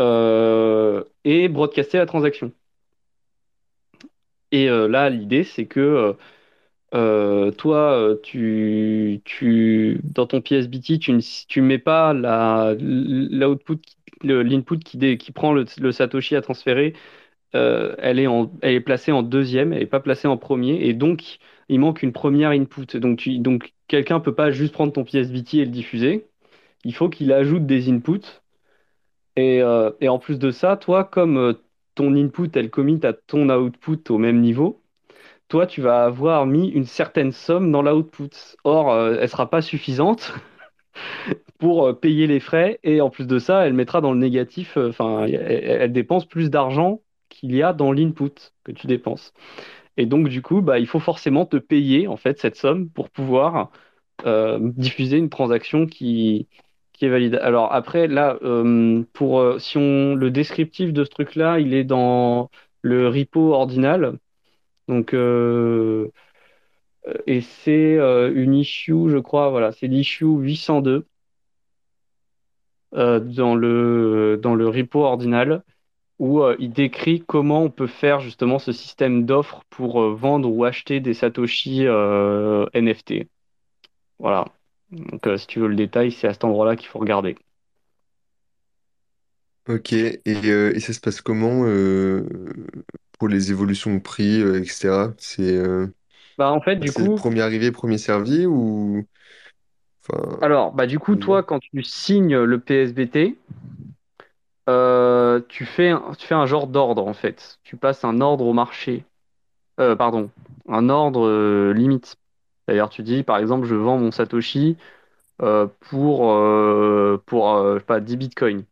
et broadcaster la transaction. Et euh, là, l'idée, c'est que euh, euh, toi, euh, tu, tu, dans ton PSBT, tu ne tu mets pas l'output, l'input qui, dé- qui prend le, Satoshi à transférer, euh, elle est en, elle est placée en deuxième, elle n'est pas placée en premier, et donc il manque une première input. Donc, donc quelqu'un peut pas juste prendre ton PSBT et le diffuser. Il faut qu'il ajoute des inputs. Et, euh, et en plus de ça, toi, comme euh, ton input, elle commit à ton output au même niveau, toi, tu vas avoir mis une certaine somme dans l'output. Or, euh, elle sera pas suffisante (laughs) pour payer les frais. Et en plus de ça, elle mettra dans le négatif, enfin, elle, elle dépense plus d'argent qu'il y a dans l'input que tu dépenses. Et donc, du coup, bah, il faut forcément te payer, en fait, cette somme pour pouvoir diffuser une transaction qui, qui valide. Alors après, là, euh, pour euh, si on le descriptif de ce truc-là, il est dans le repo ordinal. Donc euh, et c'est une issue, je crois, voilà, c'est l'issue 802 euh, dans le dans le repo ordinal où il décrit comment on peut faire justement ce système d'offres pour vendre ou acheter des Satoshi NFT. Voilà. Donc euh, si tu veux le détail, c'est à cet endroit-là qu'il faut regarder. Ok, et, euh, et ça se passe comment euh, pour les évolutions de prix, euh, etc. C'est euh, Bah en fait, du c'est coup, premier arrivé, premier servi ou... Enfin, Alors, bah du coup, toi, quand tu signes le PSBT, euh, tu fais un, tu fais un genre d'ordre, en fait. Tu passes un ordre au marché, euh, pardon, un ordre euh, limite. D'ailleurs, tu dis, par exemple, je vends mon Satoshi euh, pour, euh, pour euh, pas, 10 bitcoins.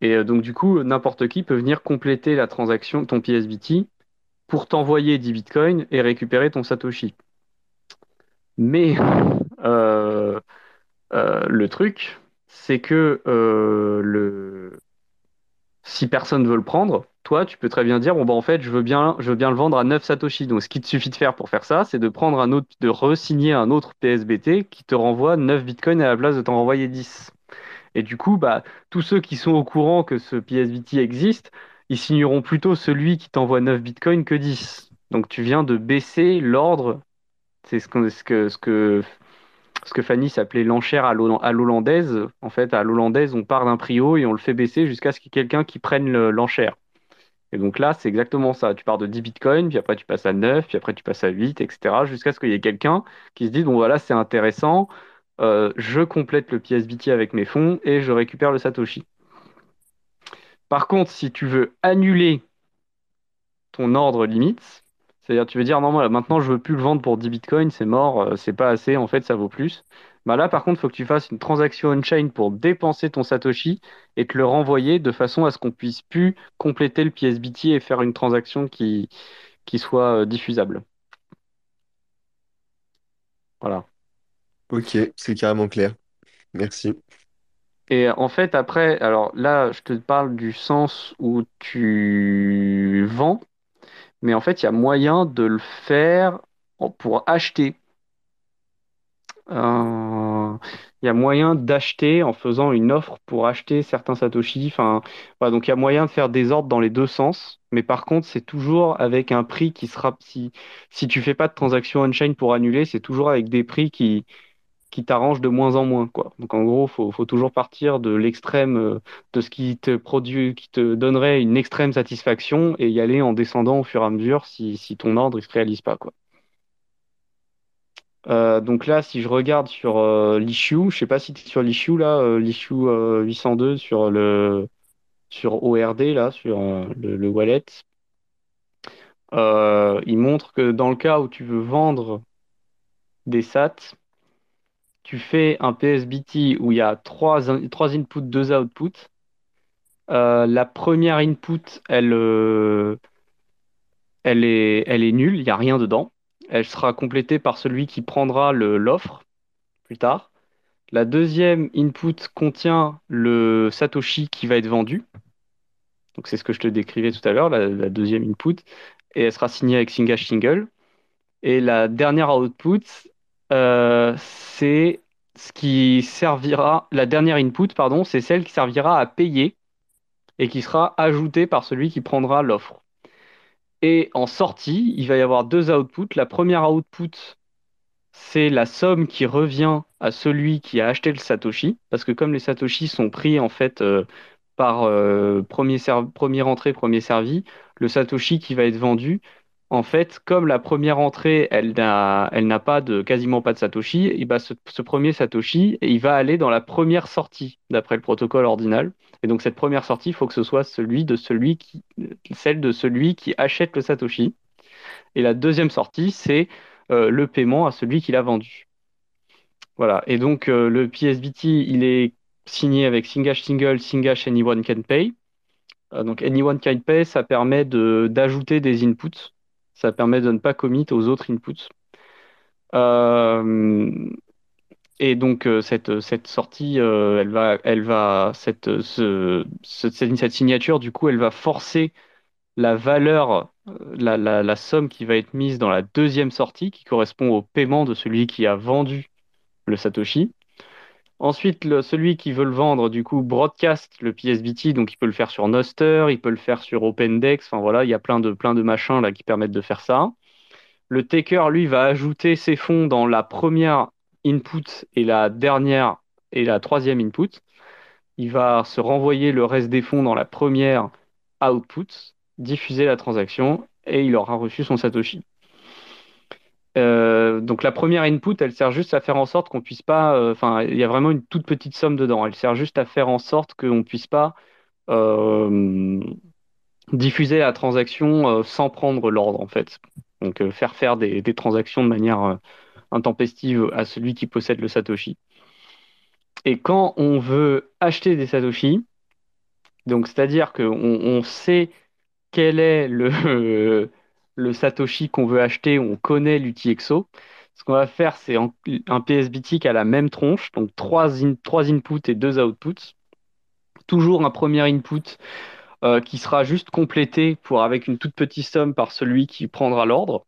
Et donc, du coup, n'importe qui peut venir compléter la transaction, ton PSBT, pour t'envoyer 10 bitcoins et récupérer ton Satoshi. Mais (laughs) le truc, c'est que le... si personne veut le prendre, toi, tu peux très bien dire, bon, bah, en fait, je veux bien, je veux bien le vendre à 9 Satoshi. Donc, ce qu'il te suffit de faire pour faire ça, c'est de prendre un autre, de re-signer un autre PSBT qui te renvoie 9 bitcoins à la place de t'en renvoyer 10. Et du coup, bah, tous ceux qui sont au courant que ce PSBT existe, ils signeront plutôt celui qui t'envoie 9 bitcoins que 10. Donc, tu viens de baisser l'ordre. C'est ce ce que, ce que ce que Fanny s'appelait l'enchère à l'hol- à l'hollandaise. En fait, à l'hollandaise, on part d'un prix haut et on le fait baisser jusqu'à ce qu'il y ait quelqu'un qui prenne le- l'enchère. Et donc là, c'est exactement ça. Tu pars de 10 bitcoins, puis après tu passes à 9, puis après tu passes à 8, etc. Jusqu'à ce qu'il y ait quelqu'un qui se dise, bon voilà, c'est intéressant, euh, je complète le PSBT avec mes fonds et je récupère le Satoshi. Par contre, si tu veux annuler ton ordre limite. C'est-à-dire, tu veux dire, non, moi, maintenant, je veux plus le vendre pour 10 bitcoins, c'est mort, euh, c'est pas assez, en fait, ça vaut plus. Bah là, par contre, il faut que tu fasses une transaction on-chain pour dépenser ton Satoshi et te le renvoyer de façon à ce qu'on puisse plus compléter le PSBT et faire une transaction qui, qui soit euh, diffusable. Voilà. Ok, c'est carrément clair. Merci. Et en fait, après, alors là, je te parle du sens où tu vends, mais en fait, il y a moyen de le faire pour acheter. Euh, Il y a moyen d'acheter en faisant une offre pour acheter certains Satoshi. Enfin, donc il y a moyen de faire des ordres dans les deux sens. Mais par contre, c'est toujours avec un prix qui sera. Si, si tu fais pas de transaction on-chain pour annuler, c'est toujours avec des prix qui, qui t'arrangent de moins en moins, quoi. Donc en gros, faut, faut toujours partir de l'extrême, euh, de ce qui te produit, qui te donnerait une extrême satisfaction et y aller en descendant au fur et à mesure si, si ton ordre il se réalise pas, quoi. Euh, donc là, si je regarde sur euh, l'issue, je sais pas si tu es sur l'issue là, l'issue euh, 802 sur le sur ORD là, sur le, le wallet, il montre que dans le cas où tu veux vendre des sats, tu fais un PSBT où il y a trois, trois inputs, deux outputs. Euh, la première input, elle, euh, elle est, elle est nulle, il n'y a rien dedans. Elle sera complétée par celui qui prendra l'offre plus tard. La deuxième input contient le Satoshi qui va être vendu. Donc c'est ce que je te décrivais tout à l'heure, la, la deuxième input. Et elle sera signée avec Singash Single. Et la dernière output, euh, c'est ce qui servira, la dernière input, pardon, c'est celle qui servira à payer et qui sera ajoutée par celui qui prendra l'offre. Et en sortie, il va y avoir deux outputs. La première output, c'est la somme qui revient à celui qui a acheté le Satoshi, parce que comme les Satoshi sont pris en fait euh, par euh, premier, entrée, premier servi, le Satoshi qui va être vendu, en fait, comme la première entrée, elle n'a, pas quasiment pas de Satoshi, ben ce, premier Satoshi, il va aller dans la première sortie, d'après le protocole ordinal. Et donc cette première sortie, il faut que ce soit celle de celui qui achète le Satoshi. Et la deuxième sortie, c'est euh, le paiement à celui qui l'a vendu. Voilà. Et donc, euh, le PSBT, il est signé avec Singash Single, Singash Anyone Can Pay. Euh, donc, Anyone Can Pay, ça permet d'ajouter des inputs. Ça permet de ne pas commit aux autres inputs. Euh, et donc, euh, cette, cette sortie, euh, elle va, elle va, cette, ce- ce- cette, cette signature, du coup, elle va forcer la valeur, la, la, la somme qui va être mise dans la deuxième sortie, qui correspond au paiement de celui qui a vendu le Satoshi. Ensuite, celui qui veut le vendre, du coup, broadcast le PSBT, donc il peut le faire sur Noster, il peut le faire sur OpenDex, enfin voilà, il y a plein de, plein de machins là qui permettent de faire ça. Le taker, lui, va ajouter ses fonds dans la première input et la dernière et la troisième input. Il va se renvoyer le reste des fonds dans la première output, diffuser la transaction et il aura reçu son Satoshi. Euh, donc la première input, elle sert juste à faire en sorte qu'on puisse pas, euh, enfin, il y a vraiment une toute petite somme dedans. Elle sert juste à faire en sorte qu'on puisse pas euh, diffuser la transaction sans prendre l'ordre en fait. Donc faire faire des, transactions de manière intempestive à celui qui possède le Satoshi. Et quand on veut acheter des Satoshi, donc c'est-à-dire qu'on on sait quel est le, (laughs) le Satoshi qu'on veut acheter, on connaît l'UTXO. Ce qu'on va faire, c'est un, PSBT qui a la même tronche, donc trois, in- trois inputs et deux outputs. Toujours un premier input euh, qui sera juste complété pour avec une toute petite somme par celui qui prendra l'ordre,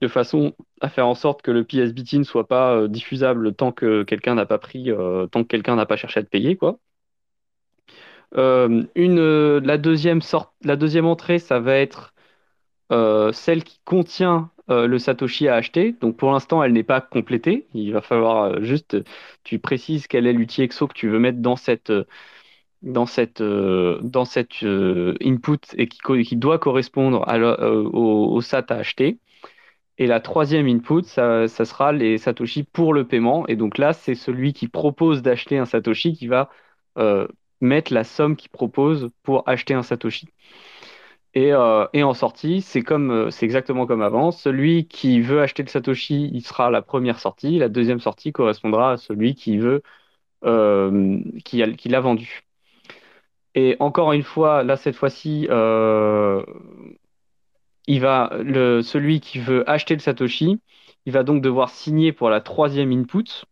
de façon à faire en sorte que le PSBT ne soit pas euh, diffusable tant que quelqu'un n'a pas pris, euh, tant que quelqu'un n'a pas cherché à te payer, quoi. La deuxième la deuxième entrée, ça va être euh, celle qui contient euh, le Satoshi à acheter. Donc pour l'instant, elle n'est pas complétée. Il va falloir euh, juste, tu précises quel est l'UTXO que tu veux mettre dans cette, input et qui, doit correspondre au, SAT à acheter. Et la troisième input, ça, ça sera les Satoshi pour le paiement. Et donc là, c'est celui qui propose d'acheter un Satoshi qui va mettre la somme qu'il propose pour acheter un Satoshi. Et, euh, et en sortie, c'est comme, euh, c'est exactement comme avant. Celui qui veut acheter le Satoshi, il sera la première sortie. La deuxième sortie correspondra à celui qui veut, euh, qui a- qui l'a vendu. Et encore une fois, là, cette fois-ci, il va, le, celui qui veut acheter le Satoshi, il va donc devoir signer pour la troisième input.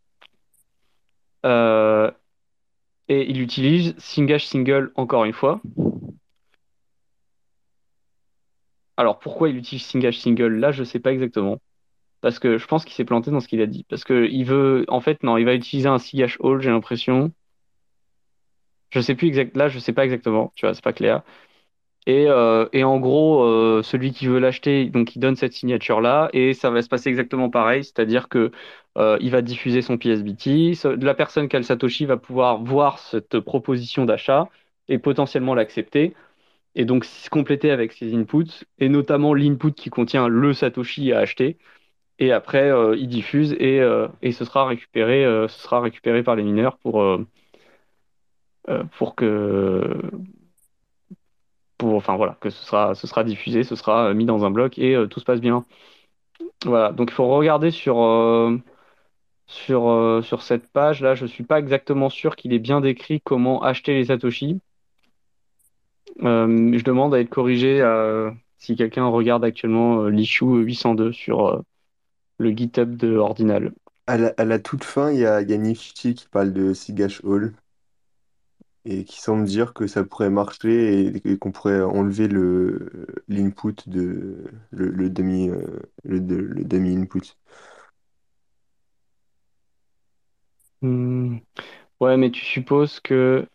Et il utilise Singash Single encore une fois. Alors pourquoi il utilise Singash Single? Là, je sais pas exactement. Parce que je pense qu'il s'est planté dans ce qu'il a dit. Parce que il veut, en fait, non, il va utiliser un Singash All, j'ai l'impression. Je sais plus exact, là, je sais pas exactement. Tu vois, c'est pas clair. Et, euh, en gros, euh, celui qui veut l'acheter, donc il donne cette signature-là, et ça va se passer exactement pareil, c'est-à-dire que euh, il va diffuser son PSBT, la personne qui a le Satoshi va pouvoir voir cette proposition d'achat et potentiellement l'accepter, et donc compléter avec ses inputs, et notamment l'input qui contient le Satoshi à acheter, et après euh, il diffuse et, euh, et ce sera récupéré, euh, ce sera récupéré par les mineurs pour, pour que pour, enfin voilà, que ce sera, ce sera diffusé, ce sera mis dans un bloc et tout se passe bien. Voilà, donc il faut regarder sur, sur, sur cette page. Là, je suis pas exactement sûr qu'il est bien décrit comment acheter les Satoshi. Euh, je demande à être corrigé euh, si quelqu'un regarde actuellement euh, l'issue 802 sur le GitHub de Ordinal. À la, à la toute fin, il y a, il y a Nifty qui parle de Sigash Hall et qui semble dire que ça pourrait marcher et, et qu'on pourrait enlever le l'input de le, le demi euh, le, de- le demi input. Hmm. Ouais, mais tu supposes que...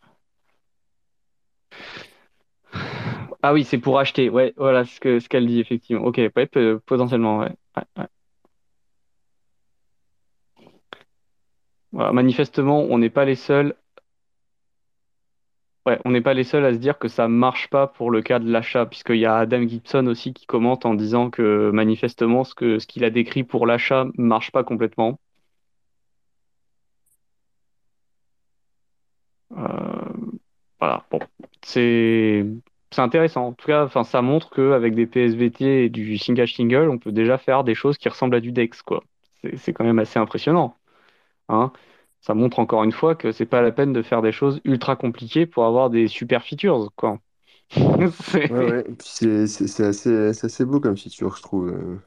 Ah oui, c'est pour acheter. Ouais, voilà ce que, ce qu'elle dit, effectivement. Ok, peu- potentiellement, ouais. Manifestement, on n'est pas les seuls. Ouais, on n'est pas les seuls à se dire que ça marche pas pour le cas de l'achat, puisqu'il y a Adam Gibson aussi qui commente en disant que manifestement, ce ce qu'il a décrit pour l'achat marche pas complètement. Euh, voilà, bon, c'est c'est intéressant. En tout cas, enfin, ça montre qu'avec des PSVT et du single single, on peut déjà faire des choses qui ressemblent à du DEX, quoi. C'est c'est quand même assez impressionnant, hein. Ça montre encore une fois que c'est pas la peine de faire des choses ultra compliquées pour avoir des super features, quoi. (laughs) C'est- Ouais, ouais. Et puis c'est c'est- c'est assez, c'est assez beau comme feature, je trouve. euh.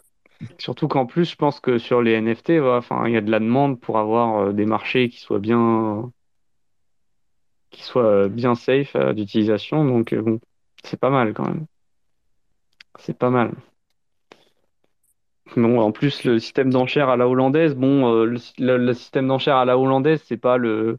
Surtout qu'en plus, je pense que sur les NFT, voilà, enfin, il y a de la demande pour avoir euh, des marchés qui soient bien, qui soient euh, bien safe euh, d'utilisation. Donc, euh, bon, c'est pas mal quand même. C'est pas mal. Bon, en plus, le système d'enchères à la hollandaise, bon, euh, le, système d'enchères à la hollandaise, c'est pas le,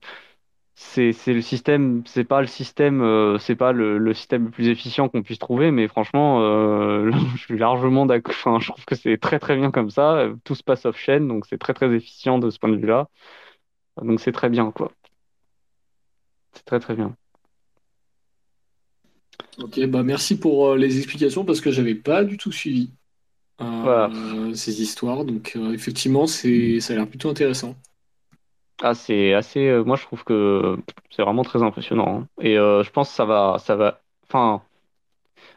c'est, le système, c'est pas le système, euh, c'est pas le, système le plus efficient qu'on puisse trouver, mais franchement, euh, (laughs) je suis largement d'accord. Je trouve que c'est très très bien comme ça. Tout se passe off-chain, donc c'est très très efficient de ce point de vue-là. Donc c'est très bien, quoi. C'est très très bien. Ok, bah merci pour euh, les explications parce que j'avais pas du tout suivi Voilà. euh, ces histoires. Donc euh, effectivement, c'est ça a l'air plutôt intéressant. Ah, c'est assez. euh, moi, je trouve que c'est vraiment très impressionnant. hein. Et euh, je pense que ça va, ça va. Enfin,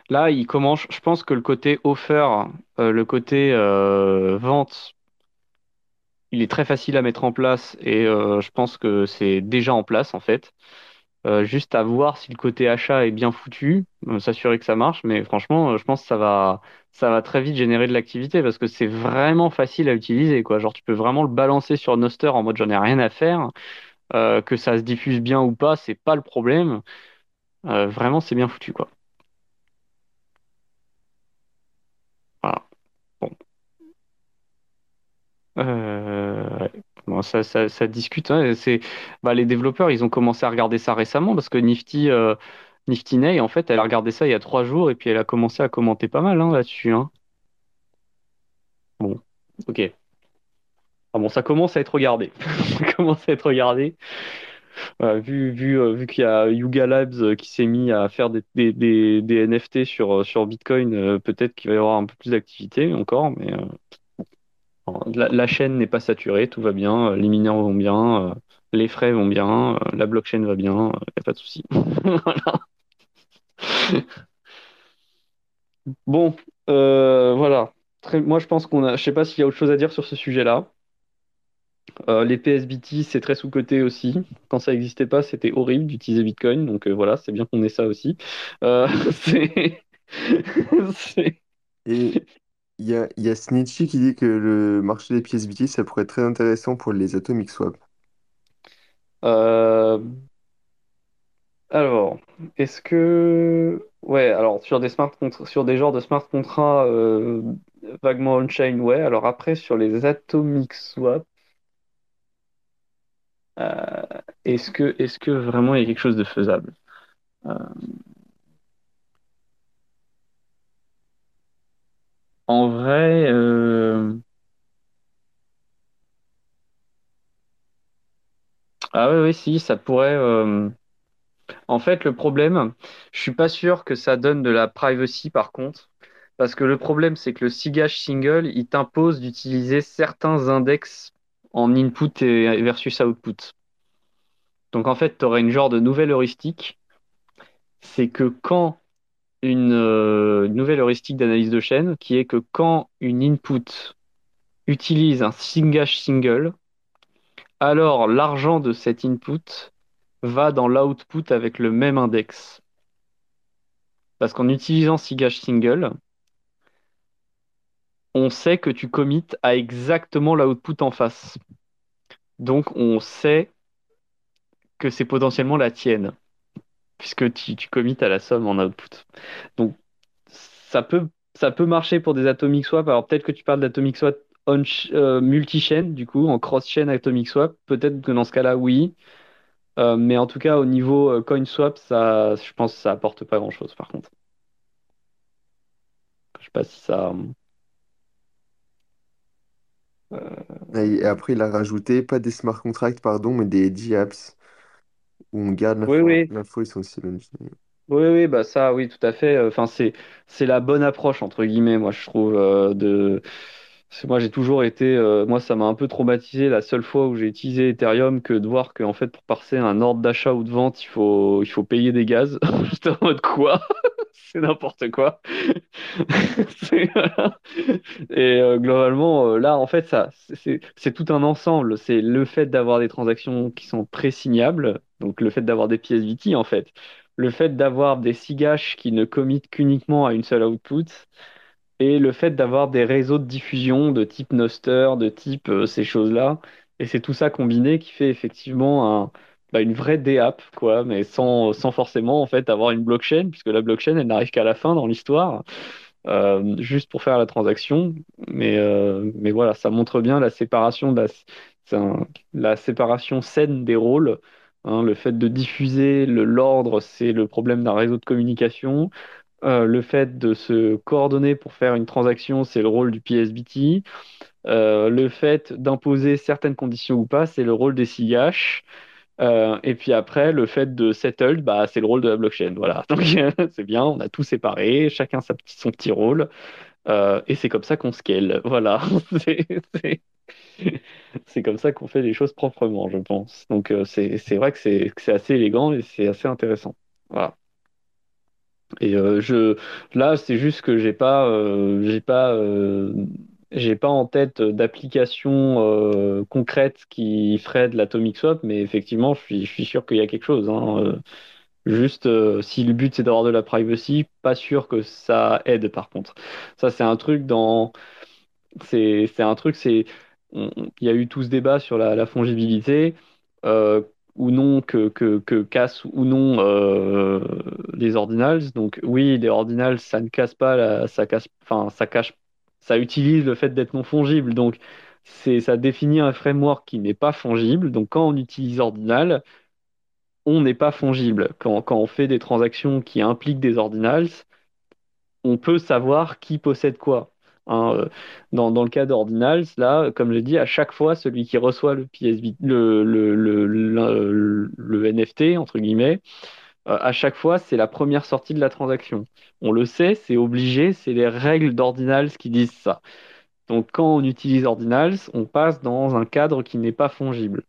Là, il commence, je pense que le côté offer, euh, le côté euh, vente, il est très facile à mettre en place et euh, je pense que c'est déjà en place en fait. Euh, juste à voir si le côté achat est bien foutu, euh, s'assurer que ça marche. Mais franchement, euh, je pense que ça va, très vite générer de l'activité parce que c'est vraiment facile à utiliser, quoi. Genre, tu peux vraiment le balancer sur Noster en mode j'en ai rien à faire. Que ça se diffuse bien ou pas, c'est pas le problème. Vraiment, c'est bien foutu, quoi. Voilà. Bon. Euh. Bon, ça, ça, discute. hein. C'est, bah, les développeurs, ils ont commencé à regarder ça récemment parce que Nifty, euh, en fait, elle a regardé ça il y a trois jours et puis elle a commencé à commenter pas mal hein, là-dessus. hein. Bon, ok. Ah bon, ça commence à être regardé. (laughs) Ça commence à être regardé. Euh, vu vu, euh, vu qu'il y a Yuga Labs euh, qui s'est mis à faire des, des, des, NFT sur, euh, sur Bitcoin, peut-être qu'il va y avoir un peu plus d'activité encore, mais la, chaîne n'est pas saturée, tout va bien, euh, les mineurs vont bien, euh, les frais vont bien, euh, la blockchain va bien, il n'y a pas de souci. (laughs) Bon, voilà. Moi, je pense qu'on a. Je sais pas s'il y a autre chose à dire sur ce sujet-là. Les PSBT, c'est très sous-coté aussi. Quand ça n'existait pas, c'était horrible d'utiliser Bitcoin. Donc voilà, c'est bien qu'on ait ça aussi. (laughs) (laughs) il y a, Snitchy qui dit que le marché des pièces BT, ça pourrait être très intéressant pour les atomic swap. Euh, alors, est-ce que... Ouais, alors sur des smart sur des genres de smart contrats euh, vaguement on-chain, ouais. Alors après, sur les atomic swap, euh, est-ce que, est-ce que vraiment il y a quelque chose de faisable? Euh, en vrai... euh, Ah oui, oui, si, ça pourrait. euh, En fait, le problème, je suis pas sûr que ça donne de la privacy par contre, parce que le problème, c'est que le SIGAsh single, il t'impose d'utiliser certains index en input et versus output. Donc en fait, tu aurais une genre de nouvelle heuristique, c'est que quand une, euh, une nouvelle heuristique d'analyse de chaîne, qui est que quand une input utilise un SIGAsh single, alors l'argent de cet input va dans l'output avec le même index. Parce qu'en utilisant SIGAsh single, on sait que tu commits à exactement l'output en face. Donc on sait que c'est potentiellement la tienne, puisque tu, tu commits à la somme en output. Donc ça peut, ça peut marcher pour des atomic swap. Alors peut-être que tu parles d'atomic swap euh, multi-chain, du coup, en cross-chain atomic swap. Peut-être que dans ce cas-là, oui. Euh, mais en tout cas, au niveau euh, coin swap, ça, je pense que ça apporte pas grand-chose, par contre. Je sais pas si ça. euh, Et après, il a rajouté, pas des smart contracts, pardon, mais des DApps, où on garde Oui, l'info oui. l'info essentielle. Oui, oui, bah ça, oui, tout à fait. Enfin, c'est, c'est la bonne approche, entre guillemets, moi, je trouve, euh, de... parce que Moi, j'ai toujours été... euh, moi, ça m'a un peu traumatisé la seule fois où j'ai utilisé Ethereum que de voir qu'en fait, pour passer un ordre d'achat ou de vente, il faut, il faut payer des gaz. (laughs) J'étais en mode quoi? C'est n'importe quoi. (laughs) Et euh, globalement, euh, là, en fait, ça, c'est tout un ensemble. C'est le fait d'avoir des transactions qui sont pré-signables, donc le fait d'avoir des pièces VT, en fait, le fait d'avoir des SIGAsh qui ne committent qu'uniquement à une seule output, et le fait d'avoir des réseaux de diffusion de type Noster, de type euh, ces choses-là. Et c'est tout ça combiné qui fait effectivement un, bah, une vraie DApp, quoi, mais sans, sans forcément en fait avoir une blockchain, puisque la blockchain, elle n'arrive qu'à la fin dans l'histoire euh, juste pour faire la transaction. Mais, euh, mais voilà, ça montre bien la séparation, la, séparation saine des rôles. hein. le fait de diffuser l'ordre, c'est le problème d'un réseau de communication. Euh, le fait de se coordonner pour faire une transaction, c'est le rôle du PSBT. Le fait d'imposer certaines conditions ou pas, c'est le rôle des CIH. Euh, et puis après, le fait de settle, bah, c'est le rôle de la blockchain. Voilà. (laughs) Donc (laughs) c'est bien, on a tout séparé, chacun sa petit- son petit rôle. Euh, et c'est comme ça qu'on scale. (laughs) Voilà. C'est comme ça qu'on fait les choses proprement, je pense. Donc euh, c'est vrai que c'est assez élégant et c'est assez intéressant. Voilà. Et euh, je, là, c'est juste que j'ai pas, j'ai pas, j'ai pas en tête d'application euh, concrète qui ferait de l'atomic swap, mais effectivement, je suis, sûr qu'il y a quelque chose. hein. Euh, juste, euh, si le but c'est d'avoir de la privacy, pas sûr que ça aide par contre. Ça, c'est un truc dans, c'est, un truc, c'est, il y a eu tout ce débat sur la, la fongibilité. euh, ou non que, que, cassent ou non euh, les ordinals. Donc oui, les ordinals, ça ne casse pas, ça casse, ça cache, ça utilise le fait d'être non fongible. Donc c'est, ça définit un framework qui n'est pas fongible. Donc quand on utilise ordinal, on n'est pas fongible. Quand, quand on fait des transactions qui impliquent des ordinals, on peut savoir qui possède quoi. Hein, dans, dans le cas d'Ordinals, là, comme j'ai dit, à chaque fois, celui qui reçoit le NFT, entre guillemets, euh, à chaque fois, c'est la première sortie de la transaction. On le sait, c'est obligé, c'est les règles d'Ordinals qui disent ça. Donc, quand on utilise Ordinals, on passe dans un cadre qui n'est pas fongible.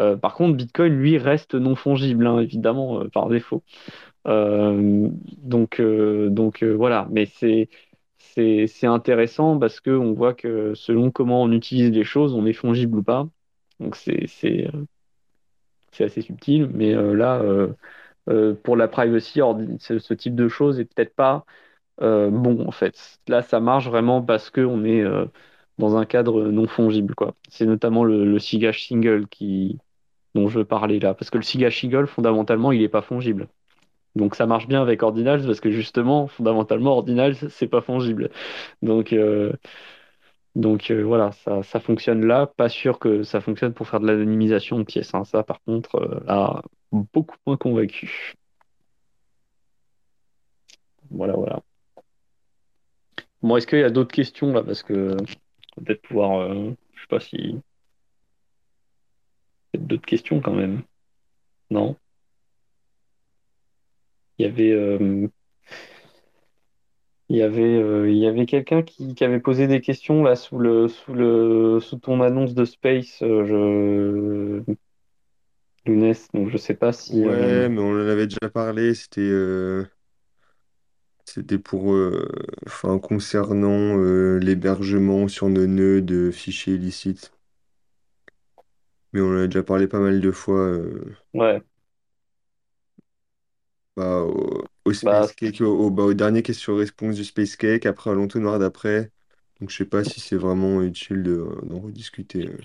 Euh, par contre, Bitcoin, lui, reste non fongible, hein, évidemment, euh, par défaut. Donc, donc voilà, mais c'est c'est intéressant parce que on voit que selon comment on utilise les choses, on est fongible ou pas. Donc c'est assez subtil, mais là euh, pour la privacy, ce, ce type de choses est peut-être pas euh, bon en fait. Là, ça marche vraiment parce que on est euh, dans un cadre non fongible. C'est notamment le, le single dont je parler là, parce que le SIGA single fondamentalement, il est pas fongible. Donc ça marche bien avec Ordinals parce que justement, fondamentalement, Ordinals, c'est pas fongible. Donc, donc euh, voilà, ça, ça fonctionne là. Pas sûr que ça fonctionne pour faire de l'anonymisation de pièces. hein. Ça, par contre, euh, là, beaucoup moins convaincu. Voilà, voilà. Bon, est-ce qu'il y a d'autres questions là? Parce que peut-être pouvoir. euh, je sais pas si. Peut-être d'autres questions quand même. Non? Il y avait. Il y avait, euh, il y avait quelqu'un qui, qui avait posé des questions là sous le, sous le, sous ton annonce de Space, euh, je, Younes, donc je sais pas si, euh, Ouais, mais on en avait déjà parlé. C'était euh, c'était pour, euh, enfin, concernant euh, l'hébergement sur nos nœuds de fichiers illicites. Mais on en a déjà parlé pas mal de fois. euh, ouais, bah, au, au bah, Space Cake, au, au- bah, au dernier question-réponse du Space Cake, après à l'entonnoir d'après. Donc je sais pas si c'est vraiment utile de, d'en rediscuter. euh.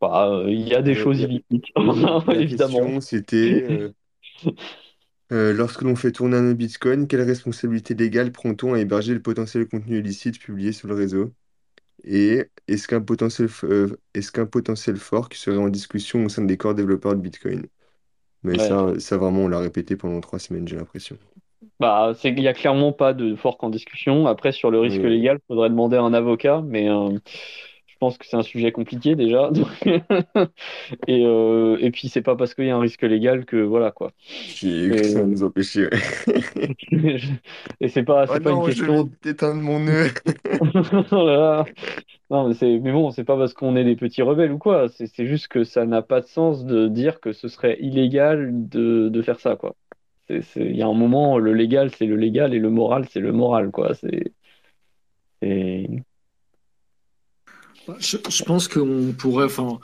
bah, euh, il y a des Euh, choses illicites, (laughs) la évidemment. question, c'était euh, (laughs) euh, lorsque l'on fait tourner un Bitcoin, quelle responsabilité légale prend-on à héberger le potentiel contenu illicite publié sur le réseau? Et est-ce qu'un potentiel, f- euh, est-ce qu'un potentiel fork serait en discussion au sein des corps développeurs de Bitcoin? Mais Ouais. ça, ça vraiment, on l'a répété pendant trois semaines, j'ai l'impression. Bah, c'est qu'il y a clairement pas de fork en discussion. Après, sur le risque Oui, légal, faudrait demander à un avocat, mais euh, pense que c'est un sujet compliqué déjà. (laughs) donc- Et, euh, et puis, c'est pas parce qu'il y a un risque légal que voilà quoi. Qui- que Et, ça va nous empêcher. ouais. (laughs) et c'est pas, Oh c'est pas une non, je vais question. éteindre mon nœud. (laughs) Voilà. Non, mais c'est, mais bon, c'est pas parce qu'on est des petits rebelles ou quoi. C'est, c'est juste que ça n'a pas de sens de dire que ce serait illégal de, de faire ça, quoi. C'est- il y a un moment, le légal, c'est le légal et le moral, c'est le moral, quoi. C'est, c'est- Je, je pense qu'on pourrait, enfin,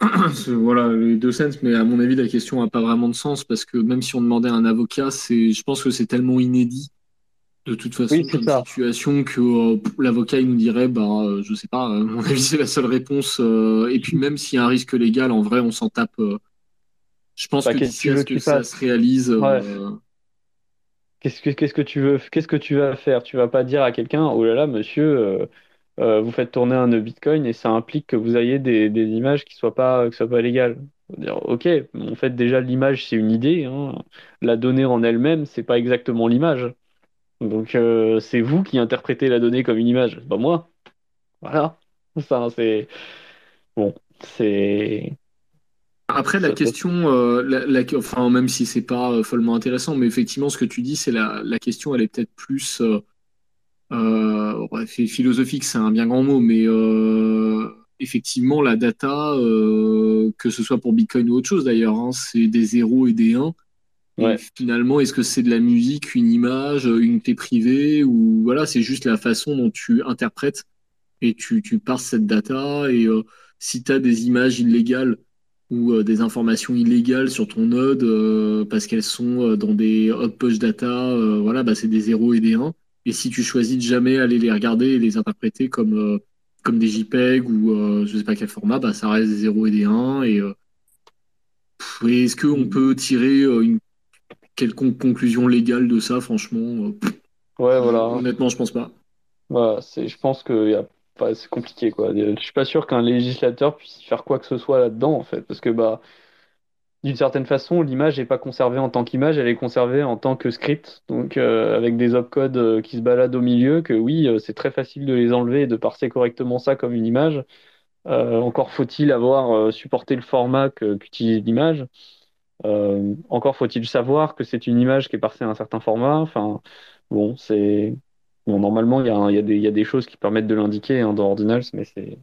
(clears throat) voilà, les deux sens, mais à mon avis, la question n'a pas vraiment de sens parce que même si on demandait à un avocat, c'est, je pense que c'est tellement inédit de toute façon Oui, comme ça. situation que euh, l'avocat il nous dirait, bah, euh, je sais pas, à mon avis, (laughs) c'est la seule réponse. euh, et puis même s'il y a un risque légal, en vrai, on s'en tape. euh, je pense Bah, que d'ici à ce que ça se réalise, Ouais. euh, Qu'est-ce que, qu'est-ce que tu veux, qu'est-ce que tu vas faire? Tu vas pas dire à quelqu'un, oh là là, monsieur, euh, vous faites tourner un nœud Bitcoin et ça implique que vous ayez des, des images qui soient pas, qui soient pas légales. Dire, ok, en fait, déjà, l'image, c'est une idée, hein. La donnée en elle-même, c'est pas exactement l'image. Donc, euh, c'est vous qui interprétez la donnée comme une image, pas moi. Voilà. (laughs) Ça, c'est, bon, c'est, Après, la question, euh, la, la- enfin, même si c'est pas euh, follement intéressant, mais effectivement, ce que tu dis, c'est la, la question, elle est peut-être plus euh, euh, ouais, phi- philosophique, c'est un bien grand mot, mais euh, effectivement, la data, euh, que ce soit pour Bitcoin ou autre chose d'ailleurs, hein, c'est des zéros et des 1. Et finalement, est-ce que c'est de la musique, une image, une clé privée, ou voilà, c'est juste la façon dont tu interprètes et tu, tu parses cette data. Et euh, si tu as des images illégales ou euh, des informations illégales sur ton node euh, parce qu'elles sont dans des hot push data, voilà, bah, c'est des 0 et des 1. Et si tu choisis de jamais aller les regarder et les interpréter comme, comme des JPEG ou je sais pas quel format, bah, ça reste des 0 et des 1. Et, est-ce qu'on peut tirer une quelconque conclusion légale de ça, franchement Ouais, voilà. Honnêtement, je pense pas. Voilà, c'est, je pense y a c'est compliqué quoi. Je suis pas sûr qu'un législateur puisse faire quoi que ce soit là-dedans en fait, parce que bah d'une certaine façon l'image n'est pas conservée en tant qu'image, elle est conservée en tant que script, donc euh, avec des opcodes euh, qui se baladent au milieu, que oui euh, c'est très facile de les enlever et de parser correctement ça comme une image. encore faut-il avoir supporté le format qu'utilise l'image. encore faut-il savoir que c'est une image qui est parsée à un certain format. Enfin bon c'est normalement, il y a, y, a des choses qui permettent de l'indiquer hein, dans Ordinals, mais c'est.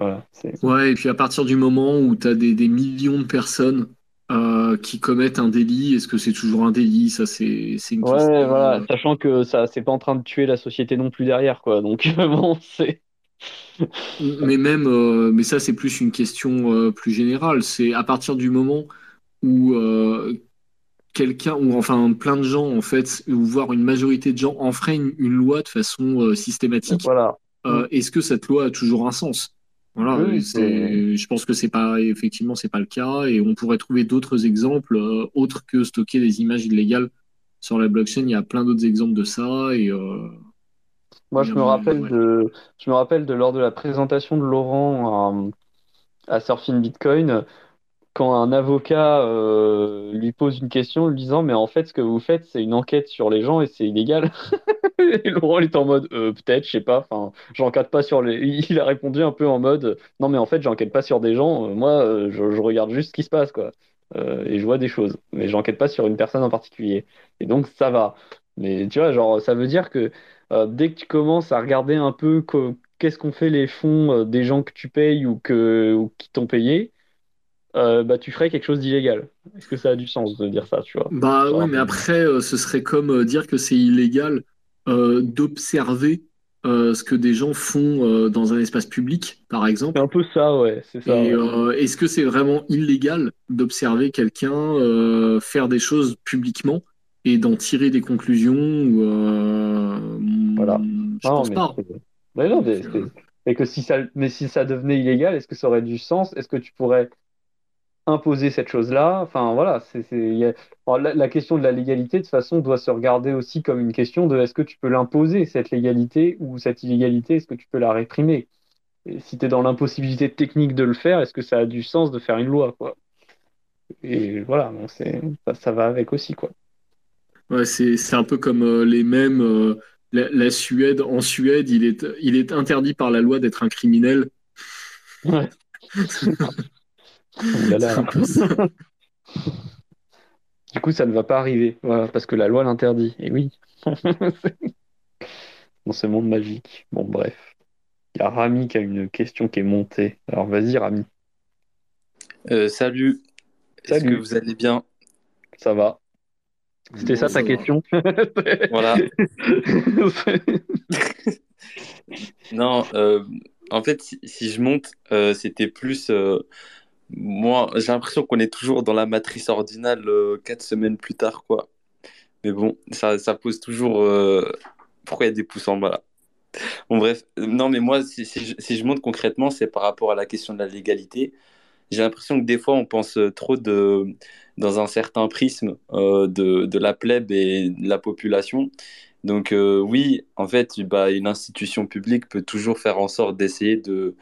Voilà, ouais, et puis à partir du moment où tu as des, millions de personnes euh, qui commettent un délit, est-ce que c'est toujours un délit? Ça, c'est une ouais, question. voilà, euh, sachant que ça, c'est pas en train de tuer la société non plus derrière, quoi. Donc, (laughs) bon, c'est. (laughs) mais même, euh, mais ça, c'est plus une question plus générale. C'est à partir du moment où quelqu'un, ou enfin plein de gens, en fait, ou voire une majorité de gens enfreignent une loi de façon systématique, voilà. Est-ce que cette loi a toujours un sens? Voilà, je pense que c'est pas effectivement c'est pas le cas et on pourrait trouver d'autres exemples euh, autres que stocker des images illégales sur la blockchain. Il y a plein d'autres exemples de ça et moi je me rappelle de je me rappelle de lors de la présentation de Laurent à, à Surfing Bitcoin quand un avocat euh, lui pose une question lui disant mais en fait ce que vous faites c'est une enquête sur les gens et c'est illégal. (laughs) Et Laurent il est en mode euh, peut-être je sais pas. Enfin j'enquête pas sur les il a répondu un peu en mode non mais en fait j'enquête pas sur des gens. Euh, moi je, regarde juste ce qui se passe quoi. Et je vois des choses. Mais j'enquête pas sur une personne en particulier. Et donc ça va. Mais tu vois genre ça veut dire que dès que tu commences à regarder un peu qu'est-ce qu'on fait les fonds des gens que tu payes ou que ou qui t'ont payé euh, bah, tu ferais quelque chose d'illégal. Est-ce que ça a du sens de dire ça, tu vois? Bah oui, mais après, euh, ce serait comme euh, dire que c'est illégal d'observer ce que des gens font dans un espace public, par exemple. C'est un peu ça, ouais. C'est ça. est-ce que c'est vraiment illégal d'observer quelqu'un faire des choses publiquement et d'en tirer des conclusions Voilà. Je pense pas. Mais non, mais, que si ça, mais si ça devenait illégal, est-ce que ça aurait du sens? Est-ce que tu pourrais imposer cette chose-là. Enfin, voilà, c'est, la, question de la légalité, de toute façon, doit se regarder aussi comme une question de est-ce que tu peux l'imposer, cette légalité, ou cette illégalité, est-ce que tu peux la réprimer? Et si tu es dans l'impossibilité technique de le faire, est-ce que ça a du sens de faire une loi quoi? Et voilà, donc c'est, ça, va avec aussi. quoi. Ouais, c'est, un peu comme euh, les mêmes. Euh, la, Suède, en Suède, il est, il est interdit par la loi d'être un criminel. Ouais. (laughs) du coup, ça ne va pas arriver, parce que la loi l'interdit. Et oui. (laughs) Dans ce monde magique. Bon, bref. Il y a Rami qui a une question qui est montée. Alors vas-y, Rami. Euh, salut. Est-ce que vous allez bien? Ça va. C'était ça ta question? (laughs) Voilà. (laughs) non, euh, en fait, si, je monte, euh, c'était plus moi, j'ai l'impression qu'on est toujours dans la matrice ordinale euh, quatre semaines plus tard, quoi. Mais bon, ça, ça pose toujours. Euh, pourquoi il y a des pouces en bas là? Bon, bref. Non, mais moi, si, je, si montre concrètement, c'est par rapport à la question de la légalité. J'ai l'impression que des fois, on pense trop de, dans un certain prisme euh, de, de, la plèbe et de la population. Donc, oui, en fait, bah, une institution publique peut toujours faire en sorte d'essayer de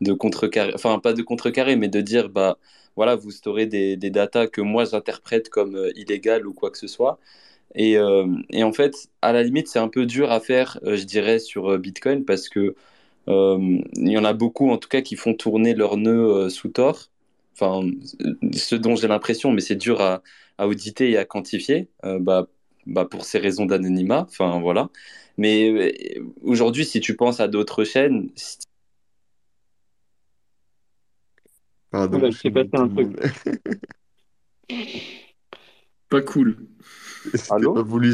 de contrecarrer, enfin pas de contrecarrer, mais de dire, bah voilà, vous storez des, des datas que moi j'interprète comme euh, illégales ou quoi que ce soit. Et, euh, et, en fait, à la limite, c'est un peu dur à faire, euh, je dirais, sur Bitcoin parce que il y en a beaucoup, en tout cas, qui font tourner leur nœud sous tort. Enfin, ce dont j'ai l'impression, mais c'est dur à, à, auditer et à quantifier, bah, bah, pour ces raisons d'anonymat. Enfin, voilà. Mais aujourd'hui, si tu penses à d'autres chaînes, Pardon, je passé un truc. Pas cool. C'était pas voulu,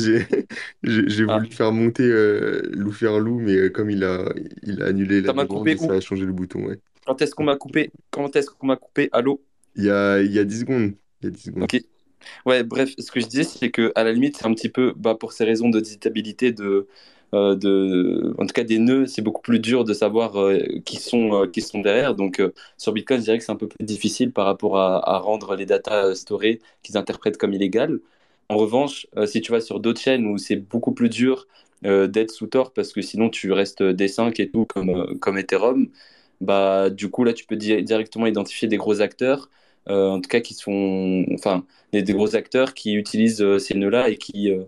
j'ai Ah, voulu faire monter euh, Lou faire loup, mais euh, comme il a, il a annulé la ça demande, ça a changé le bouton, ouais. Quand est-ce qu'on m'a coupé? Quand est-ce qu'on m'a coupé? Allô? Il y a, il y a 10 secondes. Il y a 10 secondes. Ok. Ouais, bref, ce que je disais, c'est que à la limite, c'est un petit peu, bah, pour ces raisons de disitabilité, de, de, en tout cas des nœuds, c'est beaucoup plus dur de savoir euh, qui sont, euh, qui sont derrière. Donc euh, sur Bitcoin, je dirais que c'est un peu plus difficile par rapport à, rendre les datas euh, storées qu'ils interprètent comme illégales. En revanche, euh, si tu vas sur d'autres chaînes où c'est beaucoup plus dur euh, d'être sous tort parce que sinon tu restes D5 et tout comme, euh, comme Ethereum, bah du coup là tu peux di- directement identifier des gros acteurs, euh, en tout cas qui sont, enfin des, des gros acteurs qui utilisent euh, ces nœuds-là et qui, euh,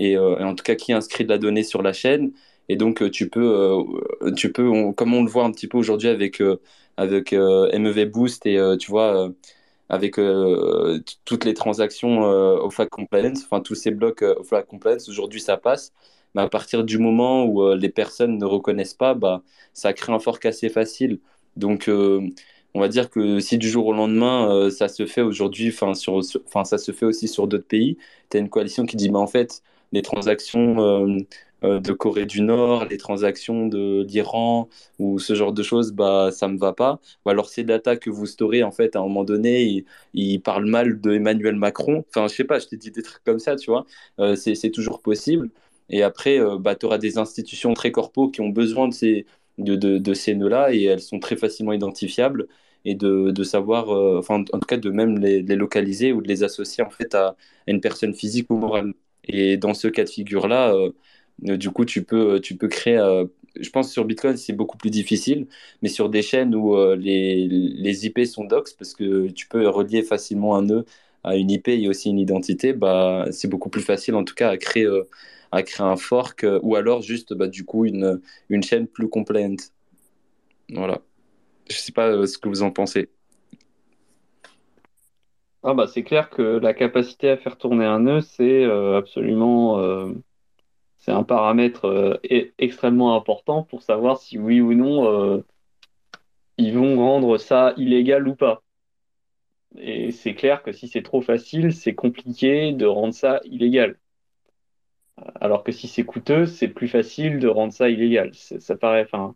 et, euh, et en tout cas qui inscrivent de la donnée sur la chaîne. Et donc, euh, tu peux, euh, tu peux on- comme on le voit un petit peu aujourd'hui avec, avec MEV Boost et tu vois, avec toutes les transactions au flag compliance, enfin tous ces blocs au flag compliance, aujourd'hui ça passe. Mais à partir du moment où les personnes ne reconnaissent pas, bah, ça crée un fork assez facile. Donc, on va dire que si du jour au lendemain, ça se fait aujourd'hui, enfin, sur, sur- enfin, ça se fait aussi sur d'autres pays, tu as une coalition qui dit, mais en fait, les transactions euh, euh, de Corée du Nord, les transactions de l'Iran ou ce genre de choses, bah, ça me va pas. Ou alors ces data que vous storez, en fait, à un moment donné, ils, ils parlent mal de Emmanuel Macron. Enfin, je sais pas, je t'ai dit des trucs comme ça, tu vois. Euh, c'est, toujours possible. Et après, bah, tu auras des institutions très corpo qui ont besoin de ces, de, ces nœuds-là et elles sont très facilement identifiables et de, savoir, enfin, en tout cas, de même les, localiser ou de les associer en fait à une personne physique ou morale. Et dans ce cas de figure-là, euh, du coup, tu peux, tu peux créer. euh, je pense que sur Bitcoin, c'est beaucoup plus difficile, mais sur des chaînes où euh, les, les IP sont docs, parce que tu peux relier facilement un nœud à une IP et aussi une identité, bah, c'est beaucoup plus facile en tout cas à créer, à créer un fork ou alors juste bah, du coup une, une chaîne plus compliant. Voilà. Je sais pas ce que vous en pensez. Ah bah c'est clair que la capacité à faire tourner un nœud, c'est euh, absolument euh, c'est un paramètre euh, extrêmement important pour savoir si oui ou non ils vont rendre ça illégal ou pas. Et c'est clair que si c'est trop facile, c'est compliqué de rendre ça illégal. Alors que si c'est coûteux, c'est plus facile de rendre ça illégal. C'est- Ça paraît, enfin,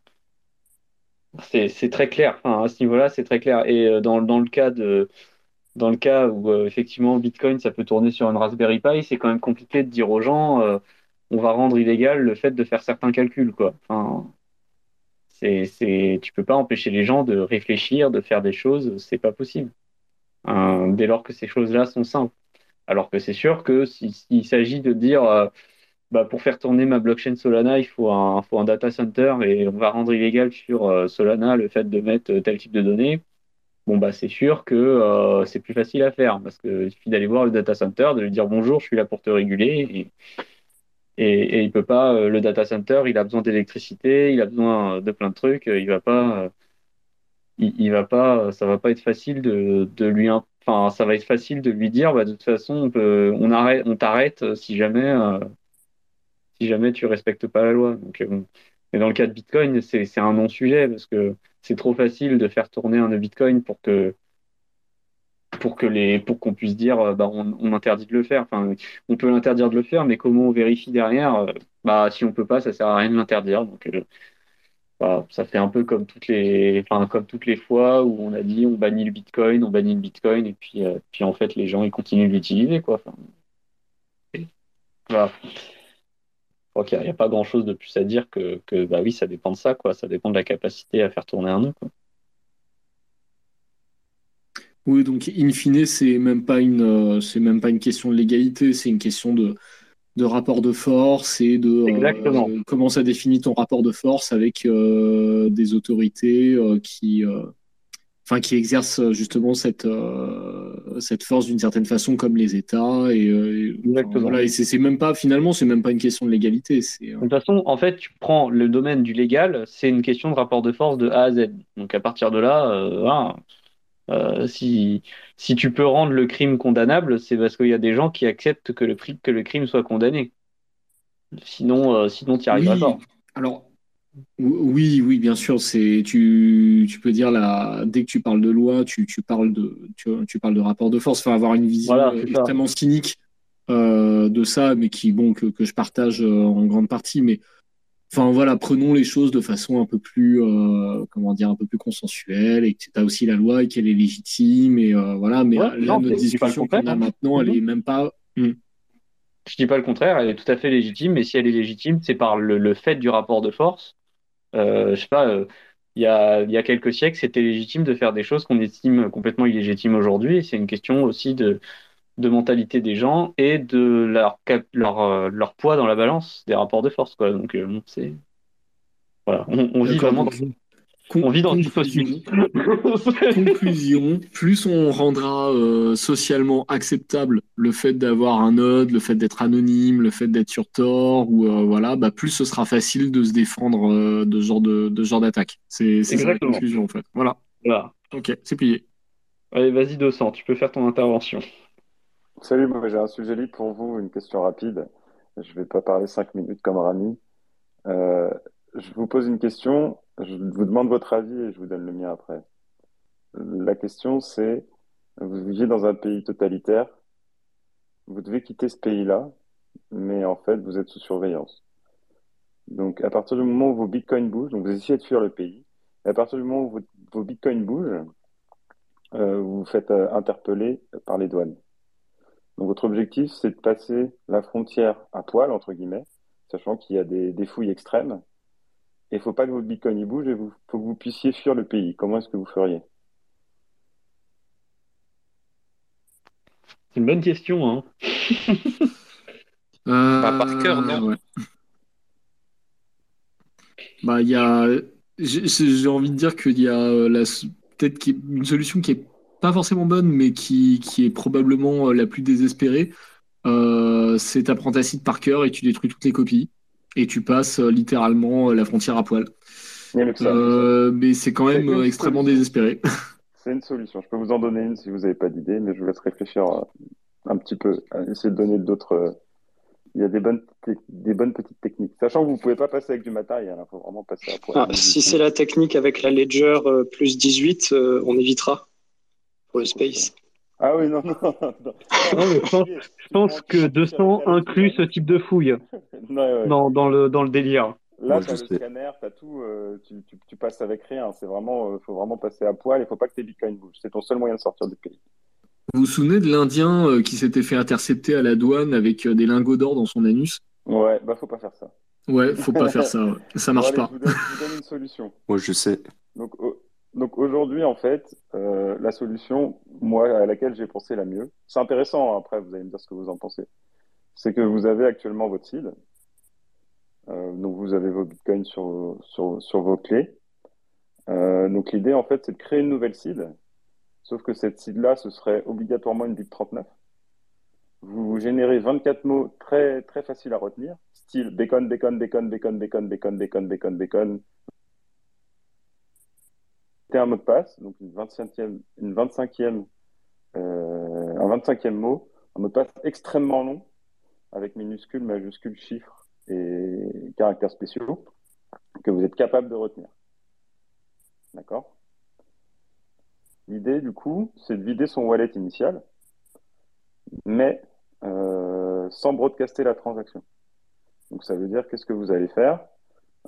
c'est très clair. Enfin, à ce niveau-là, c'est très clair. Et dans, dans le cas de Dans le cas où euh, effectivement Bitcoin, ça peut tourner sur une Raspberry Pi, c'est quand même compliqué de dire aux gens, euh, on va rendre illégal le fait de faire certains calculs, quoi. Enfin, c'est, c'est, tu peux pas empêcher les gens de réfléchir, de faire des choses, c'est pas possible. Hein, dès lors que ces choses-là sont simples. Alors que c'est sûr que si- s'il s'agit de dire, euh, bah, pour faire tourner ma blockchain Solana, il faut un, faut un data center et on va rendre illégal sur Solana le fait de mettre tel type de données. Bon, bah, c'est sûr que euh, c'est plus facile à faire parce qu'il suffit d'aller voir le data center, de lui dire bonjour, je suis là pour te réguler. Et, et, et il peut pas, euh, le data center, il a besoin d'électricité, il a besoin de plein de trucs. euh, Il va pas, il, va pas, ça va pas être facile de, de lui, enfin, ça va être facile de lui dire, bah, de toute façon, on arrête, on t'arrête si jamais, euh, si jamais tu respectes pas la loi. Mais dans le cas de Bitcoin, c'est un non-sujet parce que c'est trop facile de faire tourner un Bitcoin pour que pour que les pour qu'on puisse dire euh, bah on, on interdit de le faire. Enfin on peut l'interdire de le faire mais comment on vérifie derrière euh, bah si on peut pas ça sert à rien de l'interdire. Donc euh, bah, ça fait un peu comme toutes les comme toutes les fois où on a dit on bannit le Bitcoin on bannit le Bitcoin et puis puis en fait les gens ils continuent de l'utiliser quoi. Voilà. Crois qu'il n'y a, pas grand chose de plus à dire que, que bah oui ça dépend de ça quoi ça dépend de la capacité à faire tourner un nœud quoi. Oui, donc in fine, c'est même pas une, euh, c'est même pas une question de légalité, c'est une question de, de rapport de force et de Exactement. euh, comment ça définit ton rapport de force avec euh, des autorités euh, qui, euh, enfin, qui exercent justement cette, euh, cette force d'une certaine façon, comme les États. Et, euh, et- Exactement. voilà, et c'est même pas, finalement, c'est même pas une question de légalité. C'est, euh, De toute façon, en fait, tu prends le domaine du légal, c'est une question de rapport de force de A à Z. Donc à partir de là, euh, euh, si, si tu peux rendre le crime condamnable, c'est parce qu'il y a des gens qui acceptent que le, pri- que le crime soit condamné. Sinon, euh, sinon tu n'y arriveras Oui, pas. alors oui, oui, bien sûr, c'est tu, tu peux dire là, dès que tu parles de loi, tu, tu parles de tu, tu parles de rapport de force, enfin avoir une vision Voilà, c'est ça. extrêmement cynique euh, de ça, mais qui, bon, que, que je partage euh, en grande partie. Mais enfin, voilà, prenons les choses de façon un peu plus, euh, comment dire, un peu plus consensuelle et que tu as aussi la loi et qu'elle est légitime. Et voilà, mais Ouais, là, non, notre discussion qu'on a contraire. maintenant, elle Mhm. est même pas. Hmm. Je dis pas le contraire, elle est tout à fait légitime, mais si elle est légitime, c'est par le, le fait du rapport de force. Euh, je sais pas, euh, il y a, il y a quelques siècles, c'était légitime de faire des choses qu'on estime complètement illégitimes aujourd'hui. C'est une question aussi de, de mentalité des gens et de leur, leur, euh, leur poids dans la balance des rapports de force, quoi. Donc, bon, c'est, voilà, on, on vit vraiment donc, dans une, con- on vit dans une conclusion. (laughs) Conclusion, plus on rendra euh, socialement acceptable le fait d'avoir un node, le fait d'être anonyme, le fait d'être sur Tor, ou euh, voilà, bah plus ce sera facile de se défendre euh, de ce genre de, de ce genre d'attaque. C'est la conclusion en fait. Voilà. Voilà. Ok, c'est plié. Allez, vas-y, 200, tu peux faire ton intervention. Salut, moi j'ai un sujet libre pour vous, une question rapide. Je vais pas parler cinq minutes comme Rami. Euh, je vous pose une question, je vous demande votre avis et je vous donne le mien après. La question c'est, vous vivez dans un pays totalitaire, vous devez quitter ce pays-là, mais en fait vous êtes sous surveillance. Donc à partir du moment où vos bitcoins bougent, donc vous essayez de fuir le pays, et à partir du moment où vos, bitcoins bougent, euh, vous vous faites euh, interpeller par les douanes. Donc votre objectif, c'est de passer la frontière à poil, entre guillemets, sachant qu'il y a des fouilles extrêmes. Et il faut pas que votre bitcoin y bouge et il faut que vous puissiez fuir le pays. Comment est-ce que vous feriez? C'est une bonne question, hein. (laughs) Euh, Bah, par cœur, non? ouais. Bah, il y a, j'ai envie de dire qu'il y a euh, la, peut-être une solution qui est pas forcément bonne, mais qui, qui est probablement euh, la plus désespérée. Euh, c'est t'apprends ta site par cœur et tu détruis toutes les copies et tu passes euh, littéralement euh, la frontière à poil. Euh, mais c'est quand même extrêmement solution. désespéré. (laughs) C'est une solution. Je peux vous en donner une si vous n'avez pas d'idée, mais je vous laisse réfléchir un petit peu, essayer de donner d'autres. Il y a des bonnes, des bonnes petites techniques. Sachant que vous pouvez pas passer avec du matériel, il faut vraiment passer à poil. Ah, si c'est la technique avec la Ledger plus 18, euh, on évitera pour le space. Ah oui, non, non, non. (laughs) non. Non, mais je pense- Je pense que 200 inclut ce type de fouille Non, (laughs) ouais, ouais. dans, dans le, dans le délire. Là, Moi, t'as je le scanner, t'as tout, euh, tu, tu, tu passes avec rien. C'est vraiment, euh, faut vraiment passer à poil. Il faut pas que tes bitcoins bougent. C'est ton seul moyen de sortir du pays. Vous vous souvenez de l'Indien euh, qui s'était fait intercepter à la douane avec euh, des lingots d'or dans son anus? Ouais, bah faut pas faire ça. Ouais, faut pas faire ça. ouais. (laughs) Ça marche Bon, allez, pas. Je vous, donne, je vous donne une solution. Moi, je sais. Donc, donc aujourd'hui, en fait, euh, la solution, moi, à laquelle j'ai pensé la mieux, c'est intéressant. après, vous allez me dire ce que vous en pensez. C'est que vous avez actuellement votre seed. Euh, donc vous avez vos bitcoins sur, sur, vos clés. Euh, donc l'idée, en fait, c'est de créer une nouvelle seed. Sauf que cette seed-là, ce serait obligatoirement une bit 39. Vous générez 24 mots très, très faciles à retenir, style bacon, bacon, bacon, bacon, bacon, bacon, bacon, bacon, bacon. Un mot de passe, donc une 25e, une 25e, euh, un 25e mot, un mot de passe extrêmement long, avec minuscules, majuscules, chiffres et caractères spéciaux, que vous êtes capable de retenir. D'accord? L'idée, du coup, c'est de vider son wallet initial, mais euh, sans broadcaster la transaction. Donc ça veut dire qu'est-ce que vous allez faire?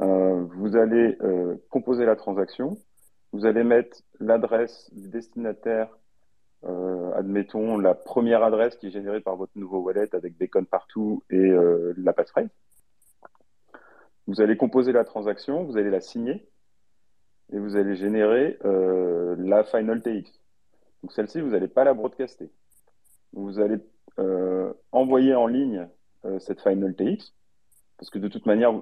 Euh, vous allez euh, composer la transaction, vous allez mettre l'adresse du destinataire, euh, admettons la première adresse qui est générée par votre nouveau wallet avec bacon partout et euh, la passphrase. Vous allez composer la transaction, vous allez la signer et vous allez générer euh, la final TX. Donc celle-ci, vous n'allez pas la broadcaster. Vous allez envoyer en ligne cette final TX parce que de toute manière,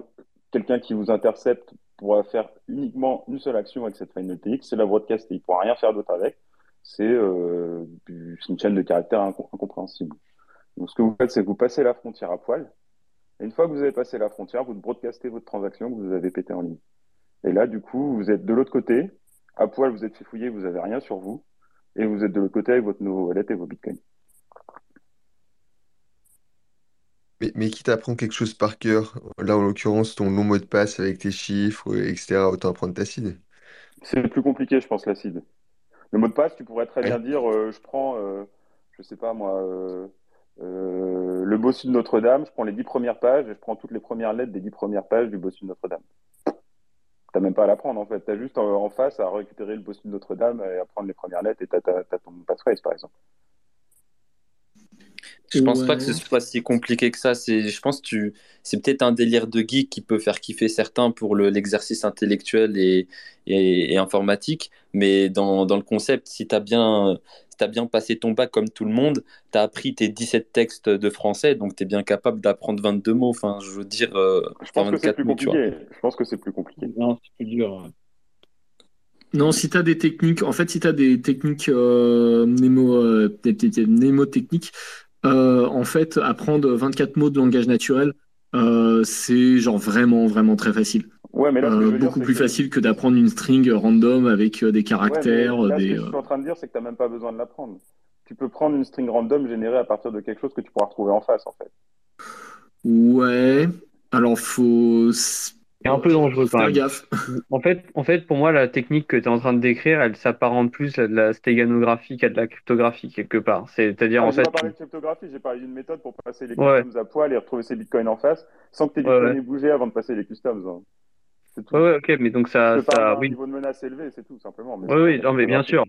quelqu'un qui vous intercepte pourra faire uniquement une seule action avec cette final TX, c'est la broadcaster. Il ne pourra rien faire d'autre avec. C'est euh, une chaîne de caractères inco- incompréhensible. Donc ce que vous faites, c'est que vous passez la frontière à poil. Et une fois que vous avez passé la frontière, vous broadcastez votre transaction que vous avez pété en ligne. Et là, du coup, vous êtes de l'autre côté. À poil, vous êtes fait fouiller, vous n'avez rien sur vous. Et vous êtes de l'autre côté avec votre nouveau wallet et vos bitcoins. Mais, mais qui t'apprend quelque chose par cœur? Là, en l'occurrence, ton long mot de passe avec tes chiffres, etc. Autant apprendre ta seed. C'est plus compliqué, je pense, l'acide. Le mot de passe, tu pourrais très bien dire, euh, je prends, euh, je sais pas moi, euh, euh, le bossu de Notre-Dame, je prends les dix premières pages et je prends toutes les premières lettres des dix premières pages du bossu de Notre-Dame. T'as même pas à l'apprendre en fait, t'as juste en, en, face à récupérer le bossu de Notre-Dame et à prendre les premières lettres et t'as ton passphrase par exemple. Je pense ouais. pas que ce soit si compliqué que ça. C'est, je pense que tu, c'est peut-être un délire de geek qui peut faire kiffer certains pour le, l'exercice intellectuel et, et, et, informatique. Mais dans, dans le concept, si tu as bien, si t'as bien passé ton bac comme tout le monde, tu as appris tes 17 textes de français, donc tu es bien capable d'apprendre 22 mots. Enfin, je veux dire, euh, je pense que c'est plus mots, compliqué. Je pense que c'est plus compliqué. Non, c'est plus dur. Non, si tu as des techniques, en fait, si tu as des techniques euh, mnémo, euh, mnémotechniques, euh, en fait, apprendre 24 mots de langage naturel, euh, c'est genre vraiment, vraiment très facile. Ouais, mais là, beaucoup dire, plus que... facile que d'apprendre une string random avec euh, des caractères. Ouais, là, des, ce que je suis en train de dire, c'est que tu n'as même pas besoin de l'apprendre. Tu peux prendre une string random générée à partir de quelque chose que tu pourras retrouver en face, en fait. Ouais. Alors, faut c'est un peu dangereux quand Faire même. gaffe. (laughs) En fait, en fait, pour moi, la technique que tu es en train de décrire, elle s'apparente plus à de la stéganographie qu'à de la cryptographie quelque part. C'est-à-dire ah, en j'ai fait. pas parlé de cryptographie, j'ai parlé d'une méthode pour passer les customs ouais. à poil et retrouver ses bitcoins en face sans que tes bitcoins ouais, aient bougé avant de passer les customs. Hein. C'est tout. Ouais, ouais, ok, mais donc ça, je ça, un oui. niveau de menace élevé, c'est tout simplement. Mais oui, oui, non, mais bien sûr,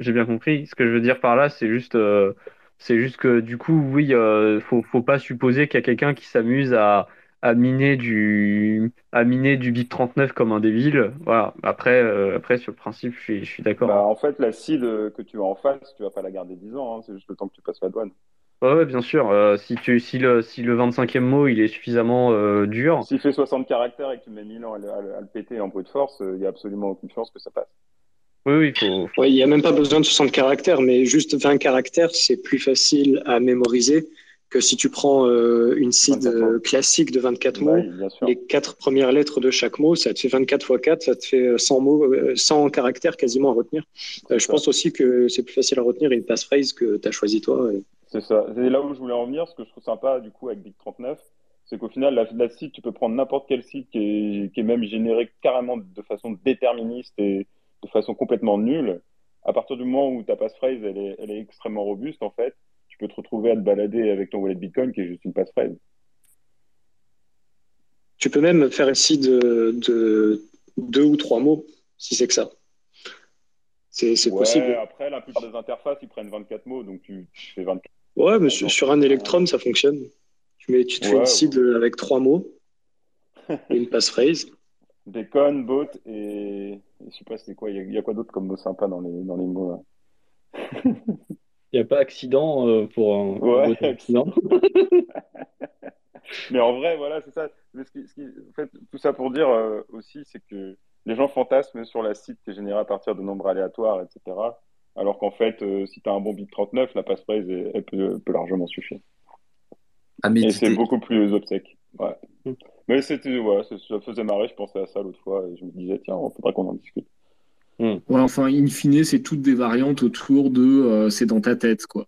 j'ai bien compris. Ce que je veux dire par là, c'est juste. Euh... C'est juste que du coup, oui, euh, faut, faut pas supposer qu'il y a quelqu'un qui s'amuse à, à miner du à miner du BIP 39 comme un débile. Voilà. Après, euh, après sur le principe, je suis, je suis d'accord. Bah, en fait, la seed que tu as en face, tu vas pas la garder 10 ans. Hein. C'est juste le temps que tu passes la douane. Ouais, ouais bien sûr. Euh, si tu si le si le 25e mot il est suffisamment euh, dur. S'il fait 60 caractères et que tu mets 1000 ans à le, à le, à le péter en brute force, il y a absolument aucune chance que ça passe. Oui, oui, faut. Ouais, il n'y a même pas besoin de 60 caractères, mais juste 20 caractères, c'est plus facile à mémoriser que si tu prends euh, une seed euh, classique de 24 mots, ouais, les quatre premières lettres de chaque mot, ça te fait 24 x 4, ça te fait 100 mots, 100 caractères quasiment à retenir. Euh, je pense aussi que c'est plus facile à retenir une passphrase que tu as choisi toi. Et... C'est ça. C'est là où je voulais en venir. Ce que je trouve sympa du coup avec Big 39, c'est qu'au final, la, la seed, tu peux prendre n'importe quel site qui est, qui est même généré carrément de façon déterministe et de façon complètement nulle. À partir du moment où ta passphrase, elle est, elle est extrêmement robuste, en fait, peux te retrouver à te balader avec ton wallet Bitcoin qui est juste une passphrase. Tu peux même faire ici de, de deux ou trois mots, si c'est que ça. C'est ouais, possible. Après, la plupart des interfaces, ils prennent 24 mots, donc tu, tu fais 24. Ouais, mais sur, sur un Electron, ça fonctionne. Tu, mets, tu te ouais, fais une ouais. avec trois mots (laughs) et une passphrase. Bacon, bot et je sais pas c'est quoi. Il y, y, a quoi d'autre comme mot sympa dans les dans les mots là? (laughs) n'y a pas accident euh, pour un, ouais, un (laughs) accident. (laughs) Mais en vrai, voilà, c'est ça. Mais ce qui, ce qui, en fait, tout ça pour dire euh, aussi, c'est que les gens fantasment sur la site qui est générée à partir de nombres aléatoires, etc. Alors qu'en fait, euh, si tu as un bon bit 39, la passphrase, elle, elle peut, peut, largement suffire. Ah, et c'est beaucoup plus obsèque. Ouais. Mm. Mais c'était, ouais, ça faisait marrer, je pensais à ça l'autre fois, et je me disais, tiens, il faudrait qu'on en discute. Mm. Ouais, enfin, in fine, c'est toutes des variantes autour de euh, c'est dans ta tête, quoi.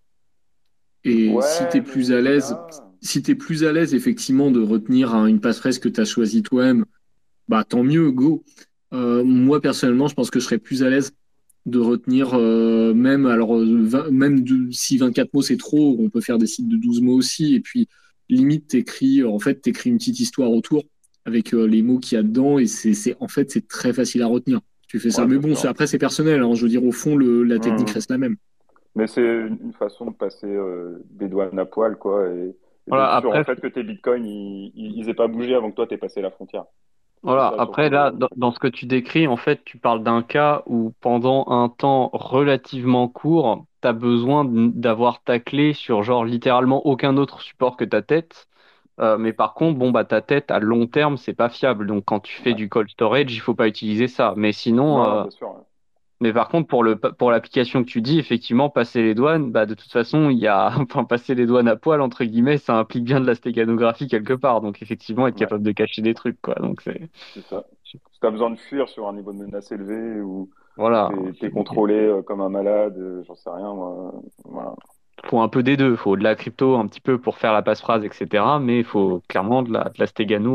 Et ouais, si tu es plus à l'aise, si plus à l'aise, effectivement, de retenir une passerelle que tu as choisie toi-même, bah tant mieux, go. Euh, moi, personnellement, je pense que je serais plus à l'aise de retenir euh, même, alors, 20, même de, si 24 mots c'est trop, on peut faire des sites de 12 mots aussi, et puis limite, t'écris, en fait, t'écris une petite histoire autour avec euh, les mots qu'il y a dedans, et c'est, en fait, c'est très facile à retenir tu fais ça. Ouais, mais bon, c'est, après, c'est personnel. Hein. Je veux dire, au fond, le, la technique mmh. reste la même. Mais c'est une façon de passer euh, des douanes à poil, quoi. Et, et voilà, après... en fait, que tes bitcoins, ils, ils aient pas bougé avant que toi, t'aies passé la frontière. Voilà, après, là, dans, dans, ce que tu décris, en fait, tu parles d'un cas où, pendant un temps relativement court, tu as besoin d'avoir ta clé sur, genre, littéralement aucun autre support que ta tête. Euh, mais par contre, bon, bah, ta tête à long terme, c'est pas fiable. Donc, quand tu fais ouais. du cold storage, il faut pas utiliser ça. Mais sinon, non, euh, sûr, ouais. mais par contre, pour le pour l'application que tu dis, effectivement, passer les douanes, bah, de toute façon, il y a, (laughs) enfin, passer les douanes à poil entre guillemets, ça implique bien de la stéganographie quelque part. Donc, effectivement, être capable de cacher des trucs, quoi. Donc, c'est. Ça. Si t'as besoin de fuir sur un niveau de menace élevé ou voilà. t'es contrôlé euh, comme un malade, j'en sais rien, moi. Voilà faut un peu des deux. Il faut de la crypto un petit peu pour faire la passe-phrase, etc. Mais il faut clairement de la, de la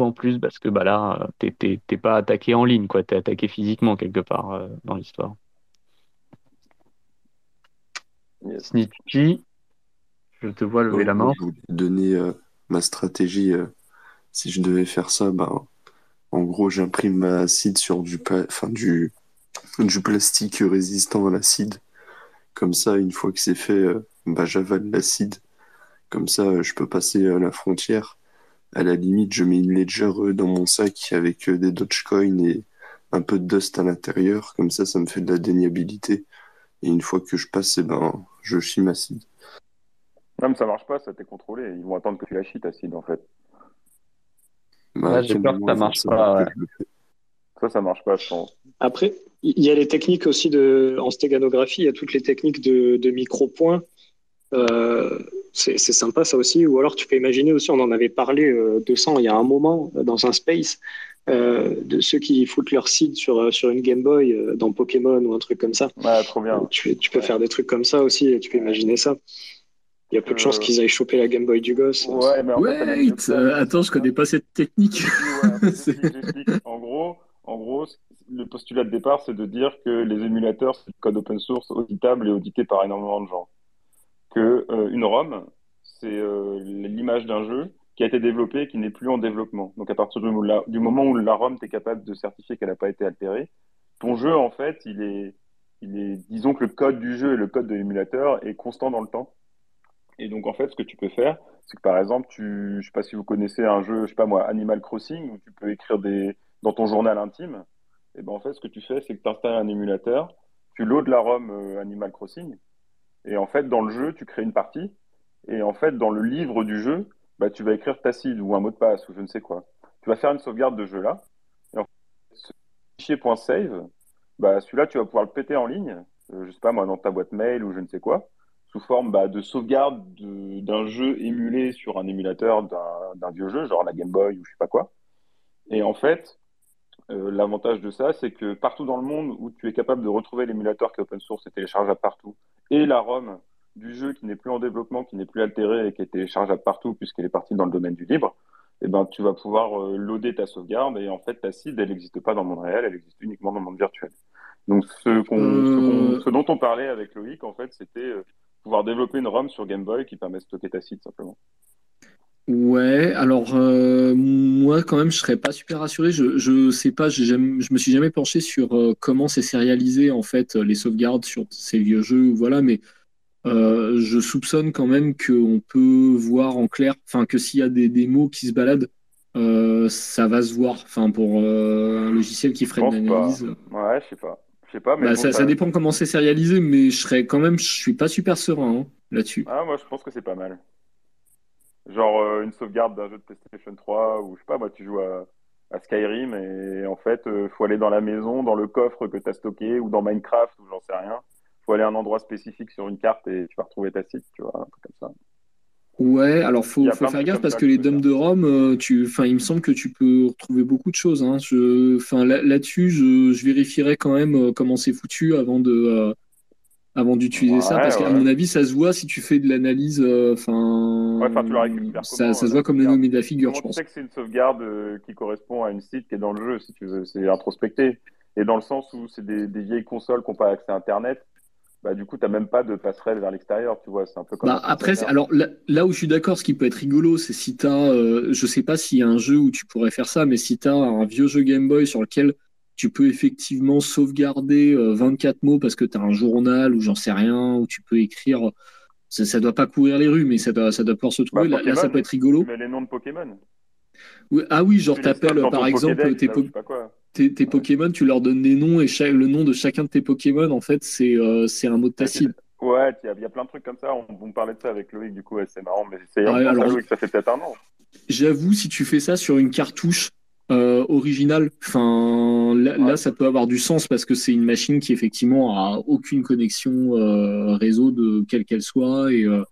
en plus parce que bah là, t'es pas attaqué en ligne, quoi. T'es attaqué physiquement quelque part euh, dans l'histoire. Yes. Snitchy, Je te vois lever la main. je voulais donner euh, ma stratégie. euh, si je devais faire ça, ben, en gros, j'imprime ma acide sur du, pa- enfin, du, du plastique résistant à l'acide. Comme ça, une fois que c'est fait, bah, j'avale l'acide. Comme ça, euh, je peux passer à la frontière. À la limite, je mets une ledger euh, dans mon sac avec euh, des Dogecoin et un peu de dust à l'intérieur. Comme ça, ça me fait de la déniabilité. Et une fois que je passe, eh ben, je chie ma acide. Non, mais ça marche pas, ça t'est contrôlé. Ils vont attendre que tu la chies, ta seed, en fait. Bah, Là, j'ai peur que ça marche pas, que ouais. Ça, ça marche pas, je pense. Après, il y a les techniques aussi de, en stéganographie, il y a toutes les techniques de, de micro-points. Euh, c'est sympa ça aussi. Ou alors tu peux imaginer aussi, on en avait parlé euh, de ça il y a un moment euh, dans un space, euh, de ceux qui foutent leur seed sur, sur une Game Boy euh, dans Pokémon ou un truc comme ça. Ouais, trop bien. Tu, tu peux Ouais. faire des trucs comme ça aussi et tu peux imaginer ça. Il y a peu de Euh, chances qu'ils aillent choper la Game Boy du gosse. Ouais, mais en Wait, euh, attends, je connais pas cette technique. (laughs) En gros, en gros, le postulat de départ, c'est de dire que les émulateurs, c'est du code open source auditable et audité par énormément de gens. Que euh, une ROM, c'est euh, l'image d'un jeu qui a été développé et qui n'est plus en développement. Donc à partir du, moment où la- ROM, tu es capable de certifier qu'elle n'a pas été altérée, ton jeu, en fait, il est, il est, disons que le code du jeu et le code de l'émulateur est constant dans le temps. Et donc, en fait, ce que tu peux faire, c'est que par exemple, tu, je sais pas si vous connaissez un jeu, je sais pas moi, Animal Crossing, où tu peux écrire des, dans ton journal intime. Et ben, en fait, ce que tu fais, c'est que tu installes un émulateur, tu loads la ROM euh, Animal Crossing, et en fait, dans le jeu, tu crées une partie, et en fait, dans le livre du jeu, bah, tu vas écrire ta seed ou un mot de passe ou je ne sais quoi. Tu vas faire une sauvegarde de jeu là, et en fait, ce fichier .save, bah, celui-là, tu vas pouvoir le péter en ligne, euh, je sais pas moi, dans ta boîte mail ou je ne sais quoi sous forme bah, de sauvegarde de- d'un jeu émulé sur un émulateur d'un vieux jeu, genre la Game Boy ou je sais pas quoi. Et en fait, euh, l'avantage de ça, c'est que partout dans le monde où tu es capable de retrouver l'émulateur qui est open source et téléchargeable partout, et la ROM du jeu qui n'est plus en développement, qui n'est plus altérée et qui est téléchargeable partout puisqu'elle est partie dans le domaine du libre, eh ben, tu vas pouvoir euh, loader ta sauvegarde et en fait ta seed, elle n'existe pas dans le monde réel, elle existe uniquement dans le monde virtuel. Donc ce, qu'on- ce, qu'on- ce dont on parlait avec Loïc, en fait, c'était euh, pouvoir développer une ROM sur Game Boy qui permet de stocker ta seed simplement. Ouais, alors euh, moi quand même je serais pas super rassuré. Je je sais pas, j'ai jamais, je me suis jamais penché sur euh, comment c'est sérialisé en fait les sauvegardes sur ces vieux jeux, voilà. Mais euh, je soupçonne quand même qu'on peut voir en clair, enfin que s'il y a des, des mots qui se baladent, euh, ça va se voir. Enfin pour euh, un logiciel qui Je ferait une pense pas. analyse. Ouais, je sais pas. Je sais pas, mais Bah, bon, ça, dépend comment c'est sérialisé, mais je serais quand même, je suis pas super serein hein, là-dessus. Ah, moi, je pense que c'est pas mal. Genre euh, une sauvegarde d'un jeu de PlayStation 3 ou je sais pas, moi tu joues à, à Skyrim et en fait euh, faut aller dans la maison, dans le coffre que tu as stocké ou dans Minecraft ou j'en sais rien. Faut aller à un endroit spécifique sur une carte et tu vas retrouver ta site, tu vois, un truc comme ça. Ouais, alors faut, faut faire gaffe parce que que les faire. de Rome, euh, tu, enfin, il me semble que tu peux retrouver beaucoup de choses. Hein. Je, enfin, là, là-dessus, je, je vérifierais quand même euh, comment c'est foutu avant de, avant d'utiliser ça, Ouais, parce qu'à ouais. mon avis, ça se voit si tu fais de l'analyse. euh, Enfin, tu récupères ça, ça se la voit comme le de la figure, je tu pense. sais que c'est une sauvegarde euh, qui correspond à une site qui est dans le jeu, si tu veux, c'est introspecté. Et dans le sens où c'est des, des vieilles consoles qui n'ont pas accès à Internet, bah du coup t'as même pas de passerelle vers l'extérieur, tu vois, c'est un peu comme Bah, après, alors là, là où je suis d'accord, ce qui peut être rigolo, c'est si tu as, je sais pas s'il y a un jeu où tu pourrais faire ça, mais si tu as un vieux jeu Game Boy sur lequel tu peux effectivement sauvegarder euh, 24 mots parce que tu as un journal ou j'en sais rien, où tu peux écrire, ça, ça doit pas courir les rues, mais ça doit, ça doit pouvoir se Bah, trouver. Là, là, ça peut être rigolo. les noms de Pokémon. Oui, ah oui, genre t'appelles par exemple Pokédex, tes, ou po- Ouais. Pokémon, tu leur donnes des noms et chaque- le nom de chacun de tes Pokémon, en fait, c'est euh, un mot de ta cible. Ouais, il y, a- il y a plein de trucs comme ça. On, on parlait de ça avec Loïc, du coup, ouais, c'est marrant. Mais c'est Ah ça fait peut-être un an. J'avoue, si tu fais ça sur une cartouche euh, originale, enfin là, ça peut avoir du sens parce que c'est une machine qui effectivement a aucune connexion euh, réseau de quelle qu'elle soit et euh,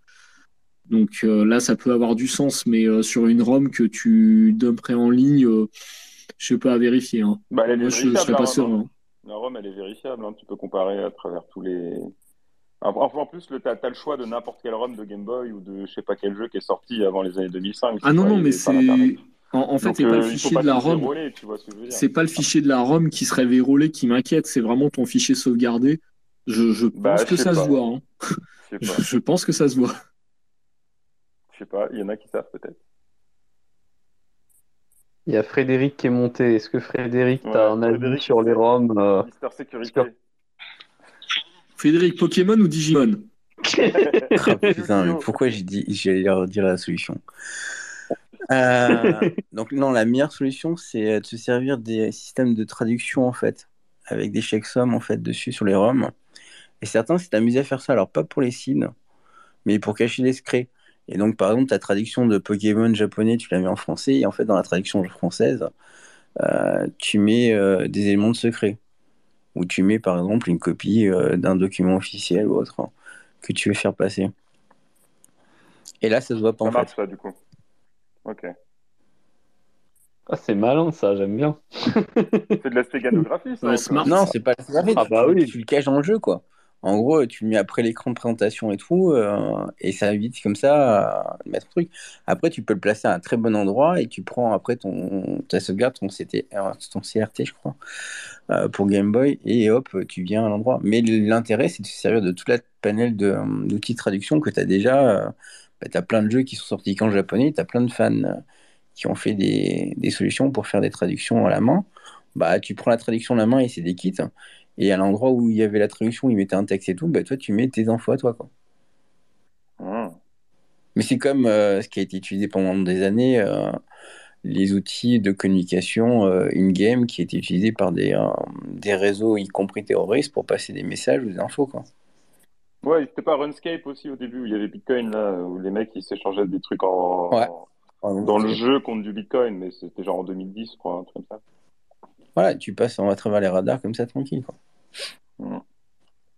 donc là ça peut avoir du sens, mais sur une ROM que tu dumperais en ligne, je sais pas à vérifier. Hein. Bah, elle est Moi, je, je serais la pas ROM. serein. hein. La ROM, elle est vérifiable. hein. Tu peux comparer à travers tous les. Enfin, en plus, t'as as le choix de n'importe quelle ROM de Game Boy ou de je sais pas quel jeu qui est sorti avant les années 2005. Ah tu non non, mais c'est en, en fait c'est pas le euh, fichier pas de la ROM. ce. C'est pas le fichier de la ROM qui serait vérolé qui m'inquiète, c'est vraiment ton fichier sauvegardé. Je, je Bah, pense que ça se voit. hein. (laughs) Je pense que ça se voit. Je sais pas, il y en a qui savent peut-être. Il y a Frédéric qui est monté. Est-ce que Frédéric, Ouais, tu as un avis Frédéric, sur les ROM euh, Sécurité. Frédéric, Pokémon ou Digimon? (laughs) Ah, putain, mais pourquoi j'ai dit, j'allais leur dire la solution? Euh, donc non, la meilleure solution, c'est de se servir des systèmes de traduction en fait, avec des checksums en fait dessus sur les ROM. Et certains s'est amusé à faire ça, alors pas pour les signes, mais pour cacher les secrets. Et donc par exemple, ta traduction de Pokémon japonais, tu la mets en français, et en fait dans la traduction française, euh, tu mets euh, des éléments de secret. Ou tu mets par exemple une copie euh, d'un document officiel ou autre hein, que tu veux faire passer. Et là, ça se voit pas Ça en marche fait. ça du coup. Ok. Ah, c'est malin ça, j'aime bien. (laughs) C'est de la stéganographie ça. Smart. Non, c'est pas la graphique. Ah bah tu, oui. tu le caches dans le jeu, quoi. En gros, tu le mets après l'écran de présentation et tout, euh, et ça évite comme ça euh, de mettre un truc. Après, tu peux le placer à un très bon endroit et tu prends après ton ta sauvegarde, ton, CT, euh, ton CRT, je crois, euh, pour Game Boy, et hop, tu viens à l'endroit. Mais l'intérêt, c'est de se servir de toute la panel de, d'outils de traduction que tu as déjà. Bah, tu as plein de jeux qui sont sortis qu'en japonais, tu as plein de fans euh, qui ont fait des, des solutions pour faire des traductions à la main. Bah, tu prends la traduction à la main et c'est des kits. Et à l'endroit où il y avait la traduction, ils mettaient un texte et tout, bah toi tu mets tes infos à toi quoi. Mmh. Mais c'est comme euh, ce qui a été utilisé pendant des années, euh, les outils de communication euh, in-game qui étaient utilisés par des, des réseaux, y compris terroristes, pour passer des messages ou des infos quoi. Ouais, c'était pas Runscape aussi au début où il y avait Bitcoin là, où les mecs ils s'échangeaient des trucs en Ouais. dans le jeu contre du Bitcoin, mais c'était genre en 2010, je crois, un truc comme ça. Voilà, tu passes à travers les radars comme ça tranquille quoi.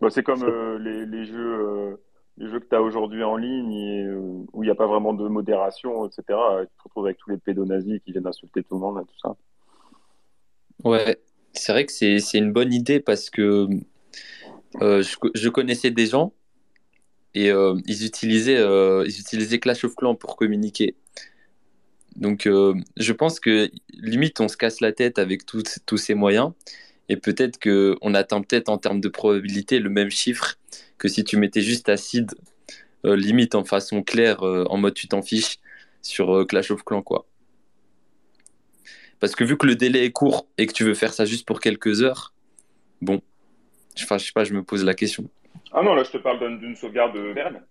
Bah, c'est comme euh, les, les jeux, euh, les jeux que tu as aujourd'hui en ligne et, euh, où il n'y a pas vraiment de modération, etc. Tu te retrouves avec tous les pédonazis qui viennent insulter tout le monde et tout ça. Ouais, c'est vrai que c'est c'est une bonne idée parce que euh, je connaissais des gens et euh, ils utilisaient euh, ils utilisaient Clash of Clans pour communiquer. Donc euh, je pense que limite on se casse la tête avec tous ces moyens et peut-être que on atteint peut-être en termes de probabilité le même chiffre que si tu mettais juste acide limite en façon claire en mode tu t'en fiches sur Clash of Clans quoi. Parce que vu que le délai est court et que tu veux faire ça juste pour quelques heures, bon, enfin, je sais pas, je me pose la question. Ah non, là je te parle d'une sauvegarde verne.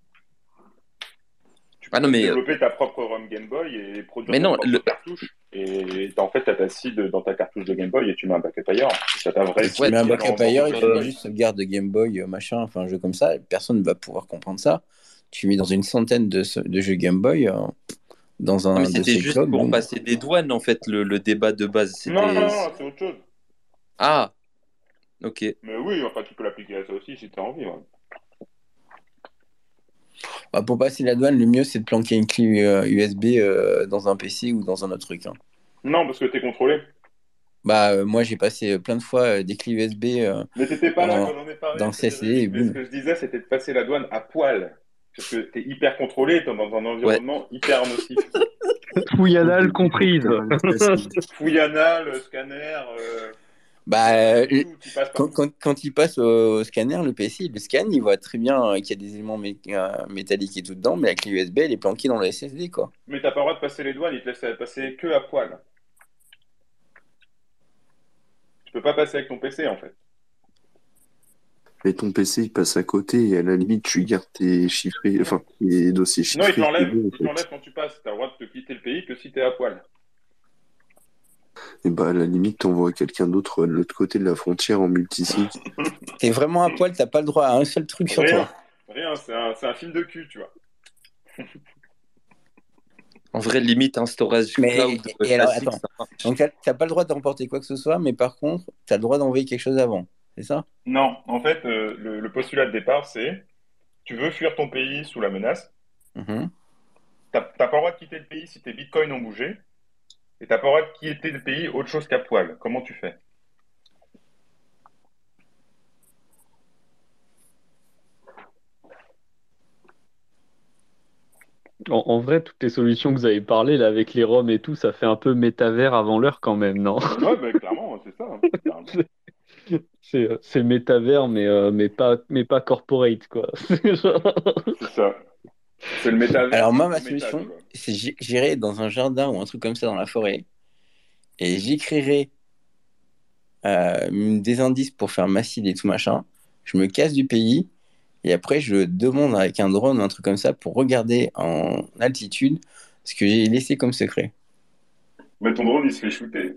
Tu peux Ah non, mais- développer ta propre ROM Game Boy et produire Mais ta non, propre le- cartouche. Et en fait, tu as ta seed dans ta cartouche de Game Boy et tu mets un backup ailleurs. Ça t'a vrai Tu mets un backup ailleurs et tu mets juste sauvegarde de Game Boy, euh, machin, enfin un jeu comme ça, personne ne va pouvoir comprendre ça. Tu mets dans une centaine de, jeux Game Boy euh, dans un c'était juste pour bon. passer des douanes, en fait, le, le débat de base. Non, non, non, c'est autre chose. Ah, ok. Mais oui, enfin, tu peux l'appliquer à ça aussi si tu as envie. ouais. Bah, pour passer la douane, le mieux c'est de planquer une clé euh, USB euh, dans un PC ou dans un autre truc. hein. Non, parce que tu es contrôlé. Bah, euh, moi j'ai passé euh, plein de fois euh, des clés USB. euh, Mais t'étais pas là Dans- quand on en est parlé. dans le. CCD Mais ce que je disais, c'était de passer la douane à poil. Parce que t'es hyper contrôlé, t'es dans un environnement hyper nocif. (laughs) Fouillanale comprise. (laughs) Fouille anal, scanner, euh, Bah, euh, quand, quand, quand il passe au, au scanner, le PC il le scanne, il voit très bien euh, qu'il y a des éléments mé- euh, métalliques et tout dedans, mais la clé USB elle est planquée dans le SSD quoi. Mais t'as pas le droit de passer les douanes, ils te laissent passer que à poil. Tu peux pas passer avec ton PC en fait. Et ton PC, il passe à côté et à la limite, tu gardes tes chiffrés, enfin, les dossiers Non, chiffrés. te en Ils te fait. l'enlèvent quand tu passes. T'as le droit de te quitter le pays que si t'es à poil. Et bah, à la limite, t'envoies quelqu'un d'autre de l'autre côté de la frontière en multisig. (laughs) T'es vraiment à poil, t'as pas le droit à un seul truc sur Rien. toi. Rien, c'est un, c'est un film de cul, tu vois. (laughs) En vrai, limite un storage Mais- cloud et alors, classique, attends. Donc t'as pas le droit d'emporter quoi que ce soit, mais par contre, t'as le droit d'envoyer quelque chose avant. C'est ça? Non, en fait, euh, le, le postulat de départ, c'est tu veux fuir ton pays sous la menace. Mhm. T'as t'as pas le droit de quitter le pays si tes bitcoins ont bougé. Et t'as pas le droit de quitter le pays autre chose qu'à poil. Comment tu fais? En, en vrai, toutes les solutions que vous avez parlé là avec les ROM et tout, ça fait un peu métavers avant l'heure quand même, non? Ouais, bah, clairement, c'est ça. hein. (laughs) C'est c'est métavers, mais, euh, mais, pas, mais pas corporate, quoi. (laughs) C'est ça. C'est le métavers. Alors moi, ma solution, c'est j'i- j'irai dans un jardin ou un truc comme ça dans la forêt et j'écrirai euh, des indices pour faire ma seed et tout machin. Je me casse du pays et après je demande avec un drone ou un truc comme ça pour regarder en altitude ce que j'ai laissé comme secret. Mais ton drone, il se fait shooter.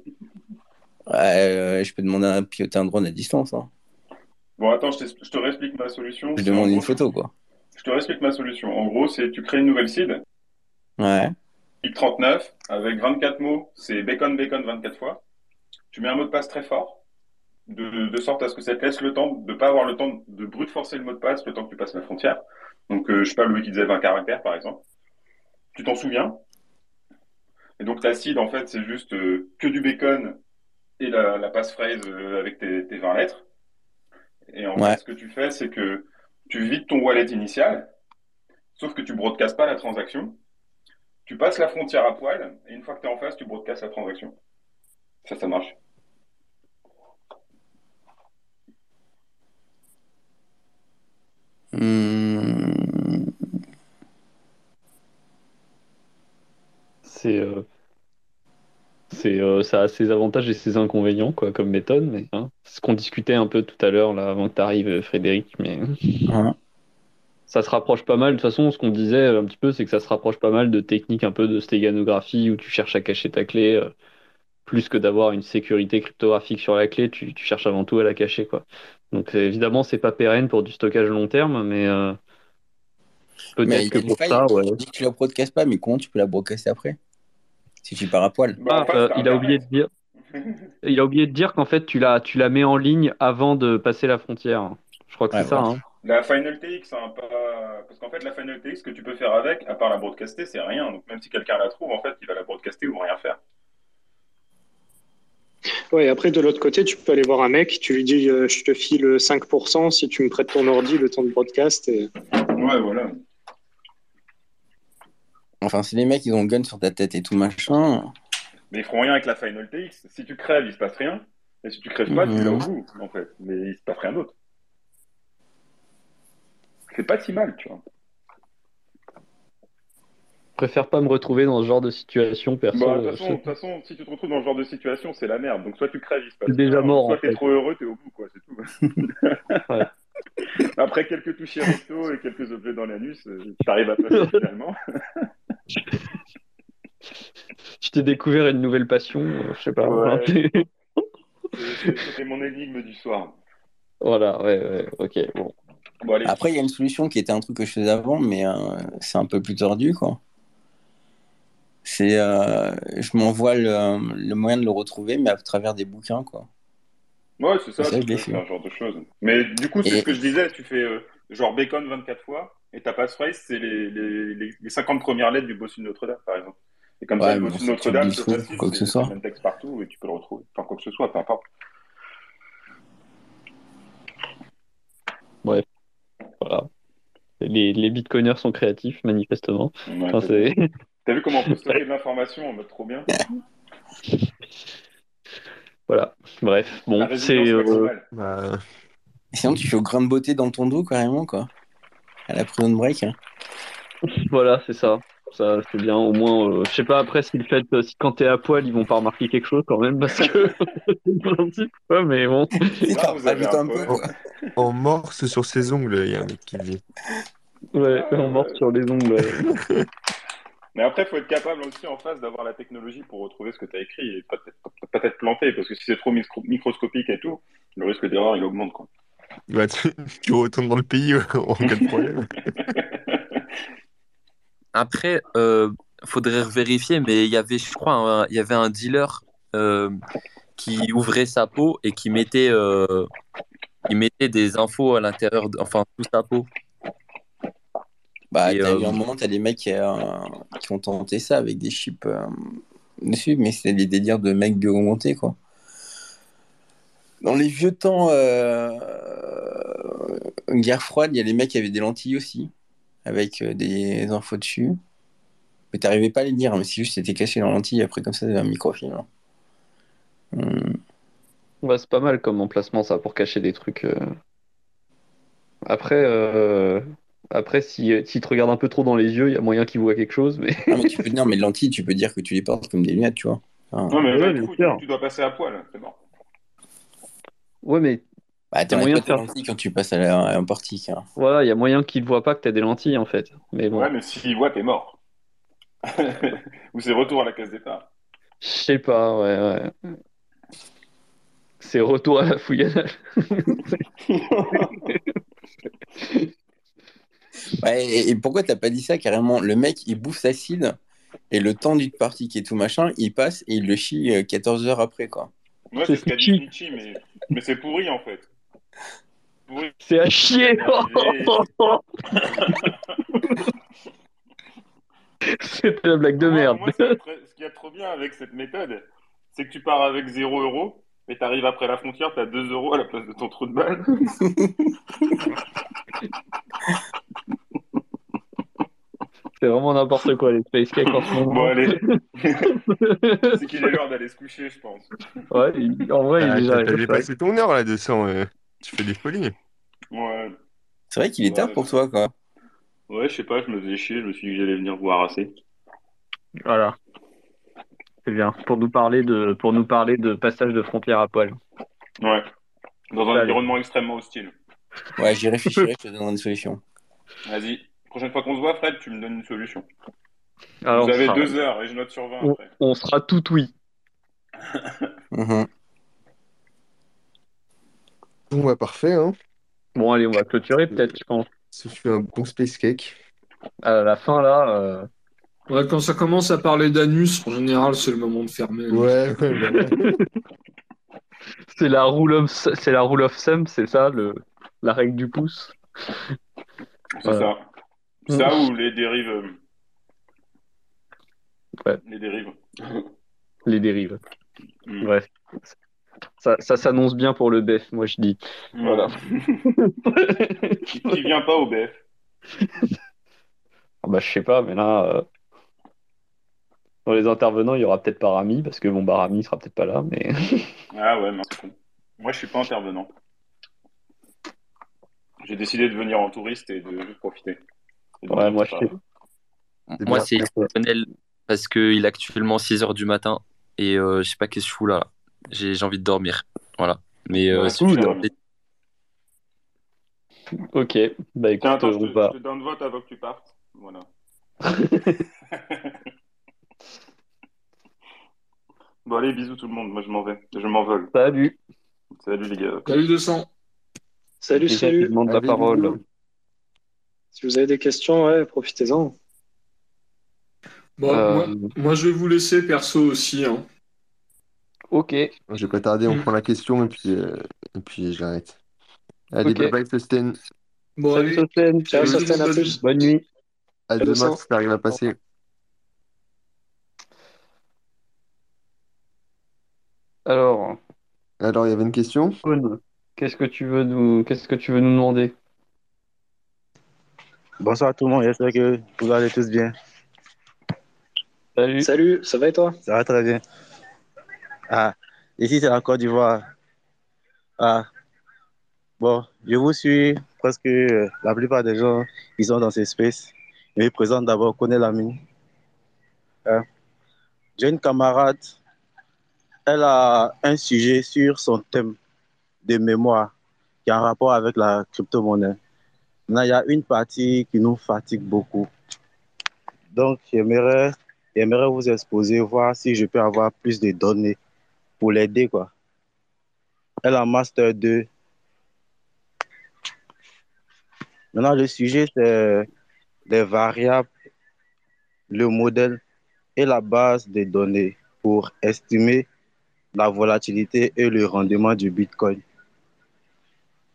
Euh, je peux demander à piloter un drone à distance. hein. Bon, attends, je, je te réexplique ma solution. Je demande une photo quoi. Je te réexplique ma solution. En gros, c'est tu crées une nouvelle seed, Ouais. IP 39, avec 24 mots, c'est bacon, bacon 24 fois. Tu mets un mot de passe très fort, de, de sorte à ce que ça te laisse le temps de ne pas avoir le temps de brute forcer le mot de passe le temps que tu passes la frontière. Donc, euh, je sais pas, Louis qui disait 20 caractères, par exemple. Tu t'en souviens? Et donc, ta seed, en fait, c'est juste euh, que du bacon et la, la passphrase euh, avec tes, tes 20 lettres. Et en Ouais. fait, ce que tu fais, c'est que tu vides ton wallet initial, sauf que tu broadcastes pas la transaction. Tu passes la frontière à poil, et une fois que tu es en face, tu broadcastes la transaction. Ça, ça marche. Hmm. C'est, euh, c'est, euh, ça a ses avantages et ses inconvénients, quoi, comme méthode, mais hein, c'est ce qu'on discutait un peu tout à l'heure, là, avant que tu arrives, Frédéric, mais (laughs) Ouais. ça se rapproche pas mal. De toute façon, ce qu'on disait un petit peu, c'est que ça se rapproche pas mal de techniques un peu de stéganographie où tu cherches à cacher ta clé, euh, plus que d'avoir une sécurité cryptographique sur la clé, tu, tu cherches avant tout à la cacher, quoi. Donc, euh, évidemment, c'est pas pérenne pour du stockage long terme, mais euh, peut-être que pour faille, ça, ouais. tu la broadcastes pas, mais comment tu peux la broadcaster après? Si tu pars à poil. Bah, Ah, euh, il a oublié de dire. (laughs) Il a oublié de dire qu'en fait, tu la, tu la mets en ligne avant de passer la frontière. Je crois que Ouais, c'est ça, hein. La Final TX, hein, pas... parce qu'en fait, la Final TX, ce que tu peux faire avec, à part la broadcaster, c'est rien. Donc, même si quelqu'un la trouve, en fait, il va la broadcaster ou rien faire. Ouais, après, de l'autre côté, tu peux aller voir un mec, tu lui dis euh, je te file 5% si tu me prêtes ton ordi le temps de broadcast. Et... Ouais, voilà. Enfin, si les mecs ils ont gun sur ta tête et tout machin. Mais ils feront rien avec la Final TX. Si tu crèves, il se passe rien. Et si tu crèves pas, tu l'as au Mhm. bout, en fait. Mais il se passe rien d'autre. C'est pas si mal, tu vois. Je préfère pas me retrouver dans ce genre de situation, perso. Bah, de toute façon, si tu te retrouves dans ce genre de situation, c'est la merde. Donc, soit tu crèves, il se passe C'est déjà rien, mort, Soit t'es fait. trop heureux, t'es au bout, quoi, c'est tout. (laughs) Ouais. Après quelques touchés recto et quelques objets dans l'anus, euh, t'arrives à passer (laughs) finalement. (laughs) Je t'ai découvert une nouvelle passion, euh, je sais pas. Ouais. t'es- (laughs) C'est- C'était mon énigme du soir. voilà, ouais, ouais, ok, bon. Bon, allez. Après, il y a une solution qui était un truc que je faisais avant, mais euh, c'est un peu plus tordu, quoi. C'est, euh, je m'envoie le, le moyen de le retrouver, mais à travers des bouquins, quoi. Ouais, c'est ça, Ça, tu je l'ai peux fait. faire ce genre de choses. Mais du coup, c'est Et- ce que je disais, tu fais euh, genre bacon 24 fois, et ta passphrase, c'est les, les, les, les 50 premières lettres du bossu de Notre-Dame, par exemple. Et comme ça, le bossu de Notre-Dame, c'est tout, facile, quoi que c'est ce soit. c'est le même texte partout, et tu peux le retrouver. Enfin, quoi que ce soit, peu importe. Voilà. Les, les bitcoiners sont créatifs, manifestement. Ouais, Enfin, t'as vu comment on peut stocker de (laughs) l'information en mode trop bien Voilà, bref. Bon, c'est... euh. Bah, sinon, tu fais au grain de beauté dans ton dos, carrément, quoi. À la prison break. hein. Voilà, c'est ça. Ça, c'est bien. Au moins, euh, je sais pas après si le fait, euh, si quand t'es à poil, ils vont pas remarquer quelque chose quand même, parce que (laughs) c'est le principe, quoi, mais bon. (laughs) Vous avez un peu, quoi. en morse sur ses ongles, il y a un mec qui dit. Ouais, on mord ouais. sur les ongles. ouais. (laughs) Mais après, il faut être capable aussi en face d'avoir la technologie pour retrouver ce que tu as écrit et peut-être peut-être planter, parce que si c'est trop micro- microscopique et tout, le risque d'erreur il augmente. Quoi. Bah, tu, tu retournes dans le pays (laughs) en cas de problème. (laughs) Après, euh, faudrait vérifier, mais il y avait, je crois, un- il y avait un dealer euh, qui ouvrait sa peau et qui mettait, euh, il mettait des infos à l'intérieur, de- enfin sous sa peau. Bah, euh, eu un moment, t'as des mecs qui, euh, qui ont tenté ça avec des chips euh, dessus, mais c'est des délires de mecs bio-augmentés, quoi. Dans les vieux temps, euh, guerre froide, il y a des mecs qui avaient des lentilles aussi, avec euh, des infos dessus. Mais t'arrivais pas à les lire, mais c'est juste c'était caché dans la lentille, après comme ça, c'était un microfilm. hein. Hum. Ouais, c'est pas mal comme emplacement, ça, pour cacher des trucs. euh. Après, euh, Après, si, euh, s'il te regarde un peu trop dans les yeux, il y a moyen qu'il voit quelque chose, mais Non, mais tu peux non, mais lentilles, tu peux dire que tu les portes comme des lunettes, tu vois. Enfin, Non, mais Ouais, du coup, tu, tu dois passer à poil, c'est mort. Ouais, mais bah, t'enlèves moyen de faire- lentilles quand tu passes à, la- à un portique. hein. voilà, il y a moyen qu'il ne voit pas que tu as des lentilles en fait. Mais bon, Ouais, mais s'il voit, t'es mort. (laughs) Ou c'est retour à la case départ. je sais pas, ouais, ouais. C'est retour à la fouillade. (laughs) Ouais, et, et pourquoi t'as pas dit ça carrément? Le mec, il bouffe sa cide et le temps du portique et tout machin, il passe et il le chie euh, 14 heures après, quoi. Ouais, C'est ce qu'a dit Snitchy. Mais, mais c'est pourri en fait. Pourri. C'est à chier! (laughs) (laughs) C'était la blague de merde. moi, ce, qu'il y a trop bien avec cette méthode, c'est que tu pars avec 0 euros, mais t'arrives après la frontière, t'as 2 euros à la place de ton trou de balle. (laughs) C'est vraiment n'importe quoi les space cakes en ce moment. Bon, allez, (laughs) c'est qu'il est l'heure d'aller se coucher, je pense. Ouais, il- en vrai, Ah, il est T'as déjà t'as dépassé ton heure là-dessus. euh, Tu fais des folies. Ouais, C'est vrai qu'il est tard Ouais. pour toi, quoi. ouais je sais pas, je me faisais chier, je me suis dit que j'allais venir voir assez. Voilà. C'est bien. Pour nous parler de, pour nous parler de passage de frontière à poil. Ouais, dans un Allez. environnement extrêmement hostile. Ouais, j'y réfléchirai, je te donnerai une solution. Vas-y, prochaine fois qu'on se voit, Fred, tu me donnes une solution. Alors, Vous avez sera- deux heures et je note sur 20 on, après. on sera tout oui. (laughs) Mhm. Bon, bah parfait. Hein. Bon, allez, on va clôturer peut-être, je pense. Ce fut un bon space cake. À la fin, là, euh, Ouais, quand ça commence à parler d'anus, en général, c'est le moment de fermer. Ouais, ouais, bah, (laughs) c'est la rule of, c'est la rule of thumb, c'est ça, le, la règle du pouce. C'est Ouais. ça. Ça ou les dérives. euh, Ouais. Les dérives. (laughs) Les dérives. Mm. Bref. Ça, ça s'annonce bien pour le BEF, moi je dis. Voilà. (laughs) qui, qui vient pas au BF. Ah bah, je sais pas, mais là, euh, dans les intervenants, il y aura peut-être pas Rami, parce que bon, bah, Rami sera peut-être pas là, mais. (laughs) Ah ouais, mince con. Moi, je suis pas intervenant. J'ai décidé de venir en touriste et de profiter. Ouais, moi, je C'est Moi, c'est exceptionnel parce qu'il est actuellement 6h du matin et euh, je sais pas qu'est-ce que je fous là. J'ai j'ai envie de dormir. Voilà. Mais euh, Ouais, si cool. Ok, bah écoute, Tiens, attends, je te, je te donne vote avant que tu partes. Voilà. (laughs) bon, allez, bisous tout le monde. Moi, je m'en vais. Je m'envole. Salut. Salut les gars. Salut 200. Salut, salut. demandes la Allez, parole. bisous. Si vous avez des questions, ouais, profitez-en. Bon, Euh, moi, moi, je vais vous laisser perso aussi. hein. Ok, Je vais pas tarder, on Mm. prend la question et puis, euh, et puis j'arrête. Allez, bye bye, Sosten. Bon, salut. Sosten. Ciao, Sosten, à bonne- plus. Bonne nuit. À Salut, demain Sam. si t'arrives à passer. Alors, Alors, il y avait une question? Qu'est-ce que tu veux nous, qu'est-ce que tu veux nous demander? Bonsoir à tout le monde, j'espère que vous allez tous bien. Salut. Salut, ça va et toi? Ça va très bien. Ah, ici c'est la Côte d'Ivoire. Ah, bon, je vous suis presque euh, la plupart des gens qui sont dans ces spaces. Je me présente d'abord connaît l'ami. Hein. J'ai une camarade, elle a un sujet sur son thème de mémoire qui a un rapport avec la crypto-monnaie. Maintenant, il y a une partie qui nous fatigue beaucoup. Donc, j'aimerais j'aimerais vous exposer, voir si je peux avoir plus de données pour l'aider, quoi. Elle a Master 2. Maintenant, le sujet, c'est les variables, le modèle et la base des données pour estimer la volatilité et le rendement du Bitcoin.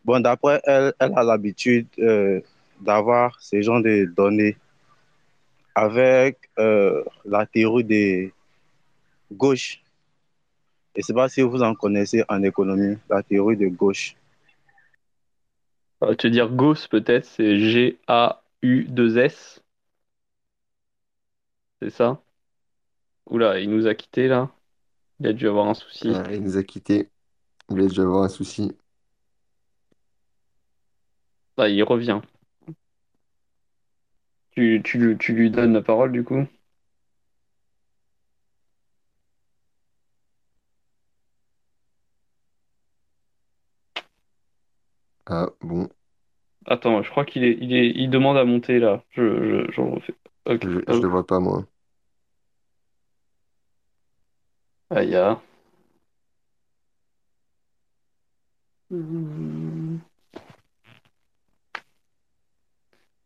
Bon, d'après elle, elle a l'habitude euh, d'avoir ce genre de données avec euh, la théorie des gauches. Je ne sais pas si vous en connaissez en économie, la théorie de gauche. On va te dire Gauss peut-être, c'est G-A-U-2-S. C'est ça? Oula, il nous a quittés là. Il a dû avoir un souci. Ah, il nous a quittés. Il a dû avoir un souci. Ah, il revient. Tu, tu, lui- tu lui donnes la parole du coup? Ah, bon, Attends, je crois qu'il est, il est, il demande à monter là. Je, je, j'en refais. Ok. je, je hop. le vois pas, moi. Aïe, ah. Hmm.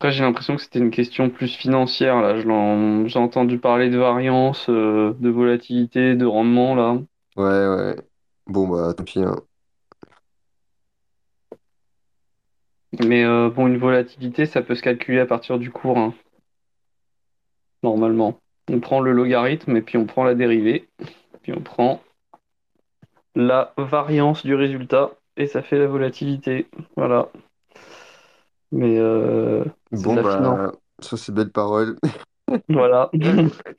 Après, j'ai l'impression que c'était une question plus financière là. Je l'en- j'ai entendu parler de variance, euh, de volatilité, de rendement là. Ouais, ouais. Bon, bah, tant pis, hein. Mais euh, bon, une volatilité, ça peut se calculer à partir du cours, hein, normalement. On prend le logarithme et puis on prend la dérivée, puis on prend la variance du résultat et ça fait la volatilité. Voilà. Mais euh, c'est de Bon, la finance. bah, sur ces belles paroles, (laughs) Voilà. (laughs)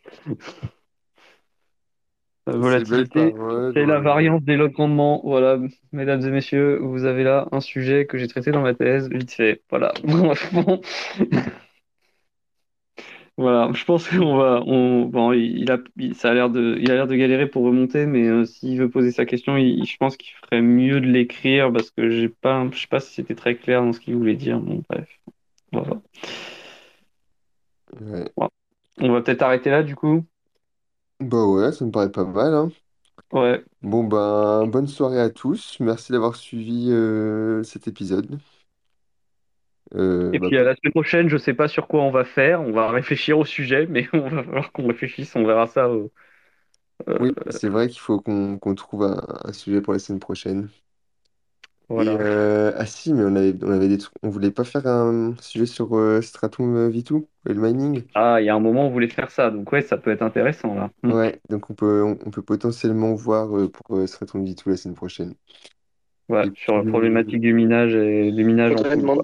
La sur ces belles volatilité, paroles, c'est la voilà. variance des rendement. Voilà, mesdames et messieurs, vous avez là un sujet que j'ai traité dans ma thèse, vite fait. Voilà. (laughs) Bon. Voilà, (laughs) je pense qu'on va, on, bon, il a, il- ça a l'air de, il a l'air de galérer pour remonter, mais euh, s'il veut poser sa question, il- je pense qu'il ferait mieux de l'écrire parce que j'ai pas, je sais pas si c'était très clair dans ce qu'il voulait dire. Bon, bref, voilà. Ouais. On va peut-être arrêter là du coup. Bah ouais, ça me paraît pas mal, hein. Ouais. Bon, ben, bonne soirée à tous. Merci d'avoir suivi euh, cet épisode. Euh, Et bah, puis à la semaine prochaine, je sais pas sur quoi on va faire. On va réfléchir au sujet, mais (laughs) on va falloir qu'on réfléchisse. On verra ça. euh, euh, oui, c'est vrai qu'il faut qu'on qu'on trouve un, un sujet pour la semaine prochaine. Et voilà. euh, ah si, mais on avait, on avait des trucs. On voulait pas faire un sujet sur euh, Stratum euh, V2 et le mining? Ah, il y a un moment, on voulait faire ça, donc ouais, ça peut être intéressant là. Hmm. Ouais, donc on peut, on, on peut potentiellement voir euh, pour euh, Stratum V2 la semaine prochaine. Ouais, Et sur la puis, problématique du minage et du minage en Faudrait demander,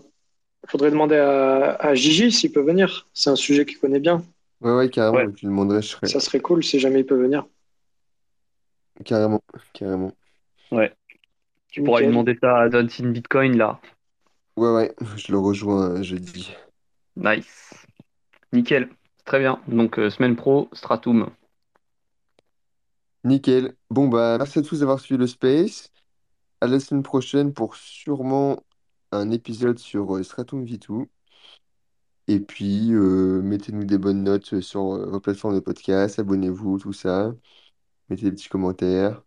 faudrait demander à, à Gigi s'il peut venir. C'est un sujet qu'il connaît bien. ouais, ouais, carrément, Ouais. je lui demanderai, je serais Ça serait cool si jamais il peut venir. carrément, carrément. Ouais. Tu pourras lui demander ça à Dancing Bitcoin là. Ouais, ouais, je le rejoins euh, jeudi. Nice. Nickel. Très bien. Donc, euh, semaine pro, Stratum. Nickel. Bon, bah, merci à tous d'avoir suivi le space. À la semaine prochaine pour sûrement un épisode sur euh, Stratum V2. Et puis, euh, mettez-nous des bonnes notes sur euh, vos plateformes de podcast, abonnez-vous, tout ça. Mettez des petits commentaires.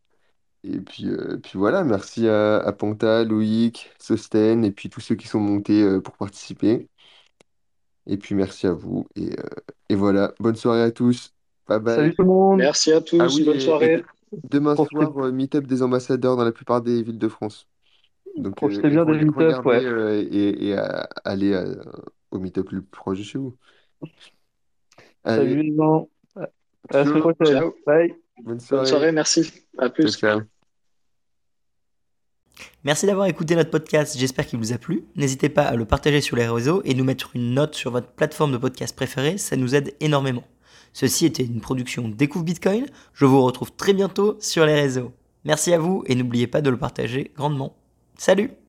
Et puis, euh, puis voilà, merci à, à Panta, Loïc, Sosten, et puis tous ceux qui sont montés euh, pour participer. Et puis merci à vous. Et, euh, et voilà, bonne soirée à tous. Bye bye. Salut tout le monde. Merci à Ah tous. oui, Bonne et, et soirée. de- demain soir, euh, meet-up des ambassadeurs dans la plupart des villes de France. Donc, euh, profitez et bien des re- meet-up, regardez ouais. euh, et, et, euh, allez euh, au meet-up le plus proche de chez vous. Salut les gens. À la semaine ciao, prochaine. Ciao. Bye. bonne Bonne soirée. soirée. Merci. À Ciao, plus. ciao. Merci d'avoir écouté notre podcast, j'espère qu'il vous a plu. N'hésitez pas à le partager sur les réseaux et nous mettre une note sur votre plateforme de podcast préférée, ça nous aide énormément. Ceci était une production Découvre Bitcoin, je vous retrouve très bientôt sur les réseaux. Merci à vous et n'oubliez pas de le partager grandement. Salut